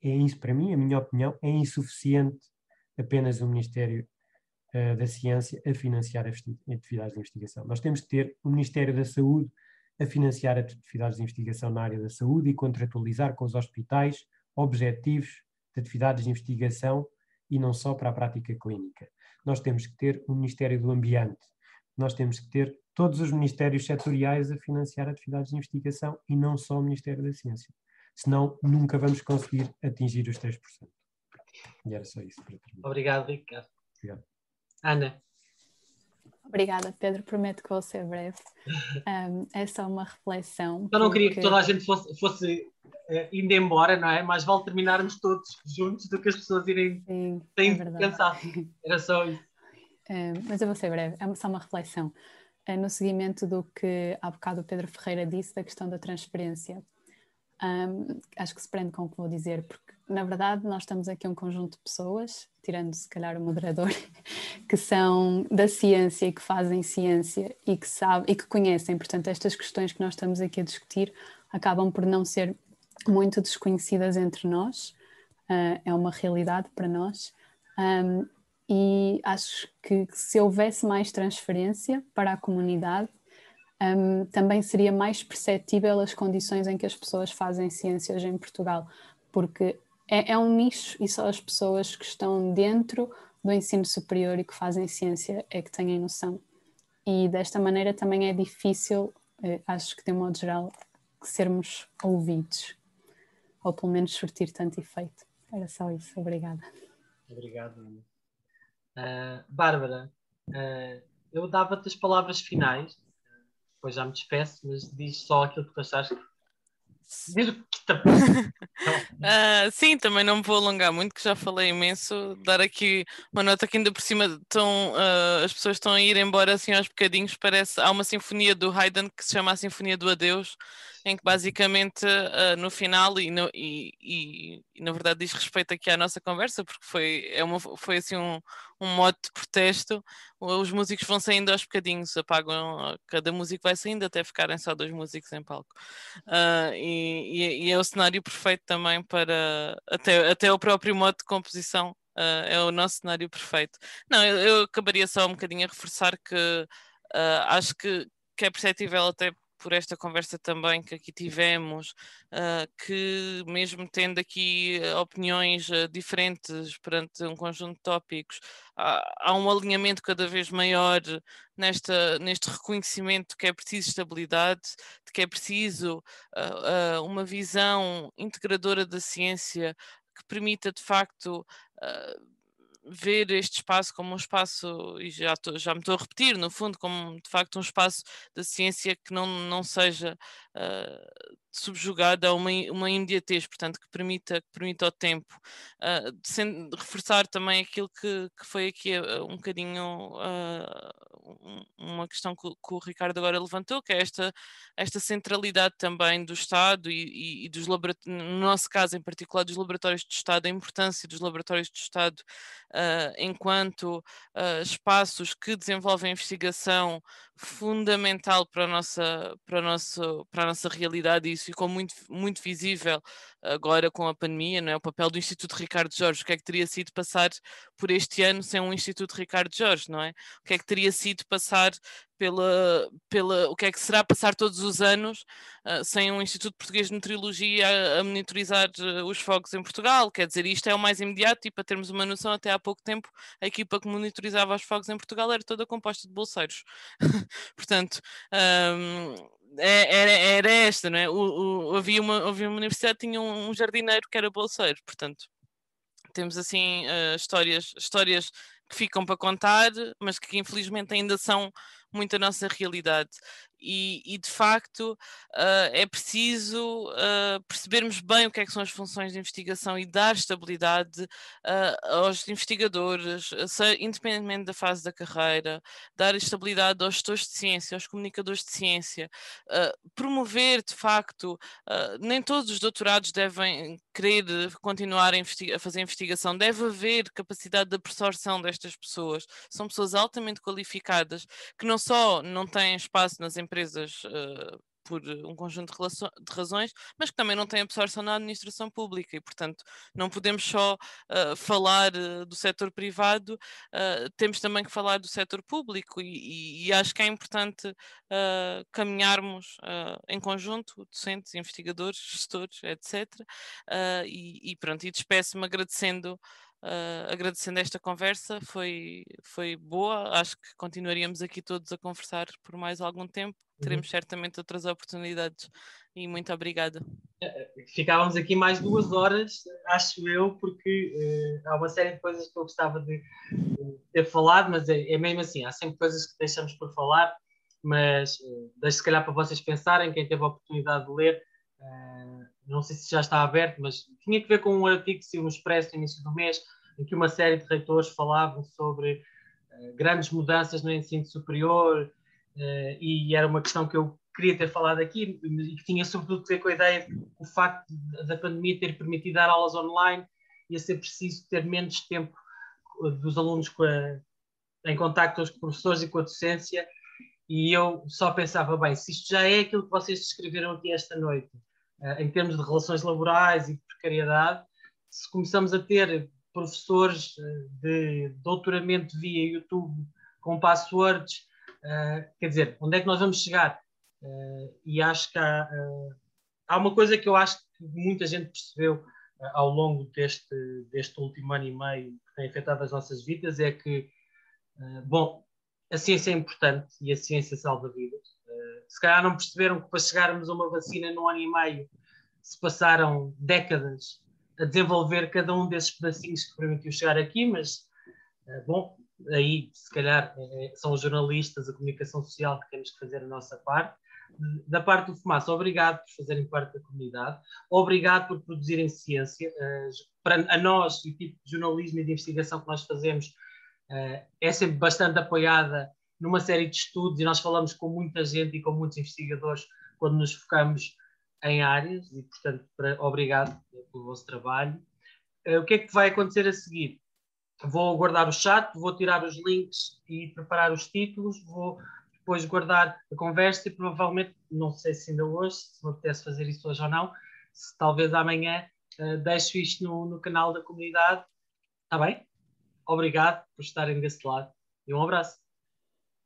é isso, para mim, a minha opinião, é insuficiente apenas o Ministério uh, da Ciência a financiar atividades de investigação. Nós temos que ter o Ministério da Saúde a financiar atividades de investigação na área da saúde e contratualizar com os hospitais objetivos de atividades de investigação e não só para a prática clínica. Nós temos que ter o Ministério do Ambiente, nós temos que ter todos os ministérios setoriais a financiar atividades de investigação e não só o Ministério da Ciência senão nunca vamos conseguir atingir os 3%. E era só isso para terminar. Obrigado, Ricardo. Obrigado. Ana. Obrigada, Pedro. Prometo que vou ser breve. [LAUGHS] Um, é só uma reflexão. Eu não queria que toda a gente fosse, fosse uh, indo embora, não é? Mais vale terminarmos todos juntos do que as pessoas irem Sim, sem é pensar. Era só isso. [LAUGHS] Um, mas eu vou ser breve. É só uma reflexão. É no seguimento do que há bocado o Pedro Ferreira disse da questão da transferência. Um, acho que se prende com o que vou dizer, porque na verdade nós estamos aqui um conjunto de pessoas, tirando se calhar o moderador, [LAUGHS] que são da ciência e que fazem ciência e que sabem e que conhecem, portanto, estas questões que nós estamos aqui a discutir acabam por não ser muito desconhecidas entre nós, uh, é uma realidade para nós. Um, e acho que se houvesse mais transferência para a comunidade, um, também seria mais perceptível as condições em que as pessoas fazem ciência hoje em Portugal, porque é, é, um nicho e só as pessoas que estão dentro do ensino superior e que fazem ciência é que têm noção. E desta maneira também é difícil, eh, acho que de um modo geral, sermos ouvidos, ou pelo menos surtir tanto efeito. Era só isso, obrigada. Obrigado, Uh, Bárbara, uh, eu dava-te as palavras finais depois já me despeço, mas diz só aquilo que tu. Diz o que te [LAUGHS] uh, Sim, também não me vou alongar muito, que já falei imenso. Dar aqui uma nota que ainda por cima estão, uh, as pessoas estão a ir embora assim aos bocadinhos. Parece há uma sinfonia do Haydn que se chama a Sinfonia do Adeus, em que basicamente uh, no final, e, no, e, e, e, na verdade diz respeito aqui à nossa conversa, porque foi, é uma, foi assim um, um modo de protesto, os músicos vão saindo aos bocadinhos, apagam, cada músico vai saindo até ficarem só dois músicos em palco. Uh, e, é o cenário perfeito também para até, até o próprio modo de composição. Uh, é o nosso cenário perfeito. Não, eu, eu, acabaria só um bocadinho a reforçar que acho que, que é perceptível até por esta conversa também que aqui tivemos, uh, que mesmo tendo aqui opiniões uh, diferentes perante um conjunto de tópicos, há, um alinhamento cada vez maior nesta, neste reconhecimento que é preciso estabilidade, de que é preciso uh, uma visão integradora da ciência que permita de facto ver este espaço como um espaço, e já, tô, já me estou a repetir, no fundo, como de facto um espaço da ciência que não, não seja uh, subjugada a uma, uma imediatez, portanto, que permita, que permita o tempo. Uh, sem, reforçar também aquilo que, que foi aqui uh, um bocadinho uma questão que, que, o Ricardo agora levantou, que é esta, esta centralidade também do Estado e, e, e dos laboratórios, no nosso caso em particular, dos laboratórios de Estado, a importância dos laboratórios de Estado enquanto espaços que desenvolvem investigação fundamental para a nossa, para a nossa, para a nossa realidade e isso ficou muito, muito visível agora com a pandemia, não é? O papel do Instituto Ricardo Jorge, o que é que teria sido passar por este ano sem um Instituto Ricardo Jorge, não é? O que é que teria sido passar pela, pela o que é que será passar todos os anos uh, sem um Instituto Português de Meteorologia a, a monitorizar uh, os fogos em Portugal. Quer dizer, isto é o mais imediato e para termos uma noção, até há pouco tempo a equipa que monitorizava os fogos em Portugal era toda composta de bolseiros. [LAUGHS] Portanto, um, é, era, era esta, não é? O, o, havia, uma, havia uma universidade tinha um, um jardineiro que era bolseiro, portanto temos assim uh, histórias, histórias que ficam para contar, mas que infelizmente ainda são muito a nossa realidade. E, e de facto uh, é preciso uh, percebermos bem o que, é que são as funções de investigação e dar estabilidade uh, aos investigadores, independentemente da fase da carreira, dar estabilidade aos gestores de ciência, aos comunicadores de ciência, promover de facto, nem todos os doutorados devem querer continuar a, a fazer investigação, deve haver capacidade de absorção destas pessoas, são pessoas altamente qualificadas que não só não têm espaço nas empresas uh, por um conjunto de, de, razões, mas que também não têm absorção na administração pública e, portanto, não podemos só uh, falar uh, do setor privado, uh, temos também que falar do setor público e, e, e acho que é importante caminharmos em conjunto, docentes, investigadores, gestores, etc. e, e pronto, e despeço-me agradecendo Uh, agradecendo esta conversa, foi, foi boa. Acho que continuaríamos aqui todos a conversar por mais algum tempo. Uhum. Teremos uhum. certamente outras oportunidades e muito obrigada. Eh, eh, ficávamos aqui mais duas horas, acho eu, porque uh, há uma série de coisas que eu gostava de, de ter falado, mas é, é, mesmo assim, há sempre coisas que deixamos por falar, mas uh, deixo se calhar para vocês pensarem, quem teve a oportunidade de ler. Uh, não sei se já está aberto, mas tinha que ver com um artigo que saiu no Expresso no início do mês, em que uma série de reitores falavam sobre uh, grandes mudanças no ensino superior, uh, e era uma questão que eu queria ter falado aqui, e que tinha sobretudo a ver com a ideia de o facto da pandemia ter permitido dar aulas online, ia ser preciso ter menos tempo dos alunos a, em contato com os professores e com a docência, e eu só pensava, bem, se isto já é aquilo que vocês descreveram aqui esta noite, em termos de relações laborais e de precariedade, se começamos a ter professores eh, de doutoramento via YouTube com passwords, eh, quer dizer, onde é que nós vamos chegar? e acho que há, há uma coisa que eu acho que muita gente percebeu ao longo deste, deste último ano e meio que tem afetado as nossas vidas, é que, bom, a ciência é importante e a ciência salva vidas se calhar não perceberam que para chegarmos a uma vacina num ano e meio se passaram décadas a desenvolver cada um desses pedacinhos que permitiu chegar aqui, mas eh, bom, aí se calhar é, são os jornalistas, a comunicação social que temos que fazer a nossa parte. Da parte do Fumaça, obrigado por fazerem parte da comunidade, obrigado por produzirem ciência. Para a nós, o tipo de jornalismo e de investigação que nós fazemos é sempre bastante apoiada numa série de estudos e nós falamos com muita gente e com muitos investigadores quando nos focamos em áreas e, portanto, para, obrigado pelo vosso trabalho. Uh, o que é que vai acontecer a seguir? Vou guardar o chat, vou tirar os links e preparar os títulos, vou depois guardar a conversa e provavelmente, não sei se ainda hoje, se me apetece fazer isso hoje ou não, se talvez amanhã uh, deixo isto no, no canal da comunidade. Está bem? Obrigado por estarem desse lado e um abraço.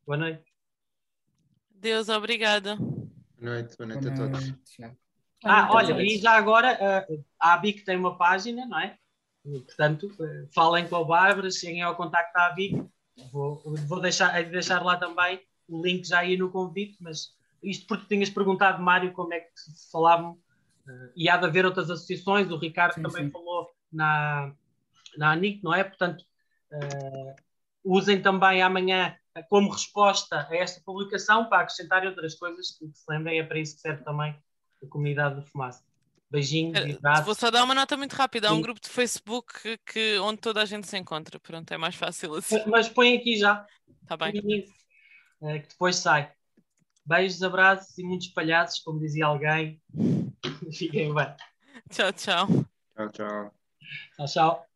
Boa noite. Deus, obrigada. Boa noite, boa noite a todos. Ah, olha, e já agora a ABIC tem uma página, não é? Portanto, falem com a Bárbara, cheguem ao contacto da ABIC. Vou, vou deixar, deixar lá também o link já aí no convite, mas isto porque tinhas perguntado, Mário, como é que se falavam, e há de haver outras associações, o Ricardo sim, também sim. falou na, na ANIC, não é? Portanto, uh, usem também amanhã como resposta a esta publicação para acrescentar outras coisas que se lembrem, é para isso que serve também a comunidade do Fumaça. Beijinhos e abraços. Vou só dar uma nota muito rápida. Há um grupo de Facebook que, que, onde toda a gente se encontra. Pronto, é mais fácil assim. Mas põe aqui já. Está bem. É, que depois sai. Beijos, abraços e muitos palhaços, como dizia alguém. [LAUGHS] Fiquem bem. Tchau, tchau. Tchau, tchau. Tchau, tchau.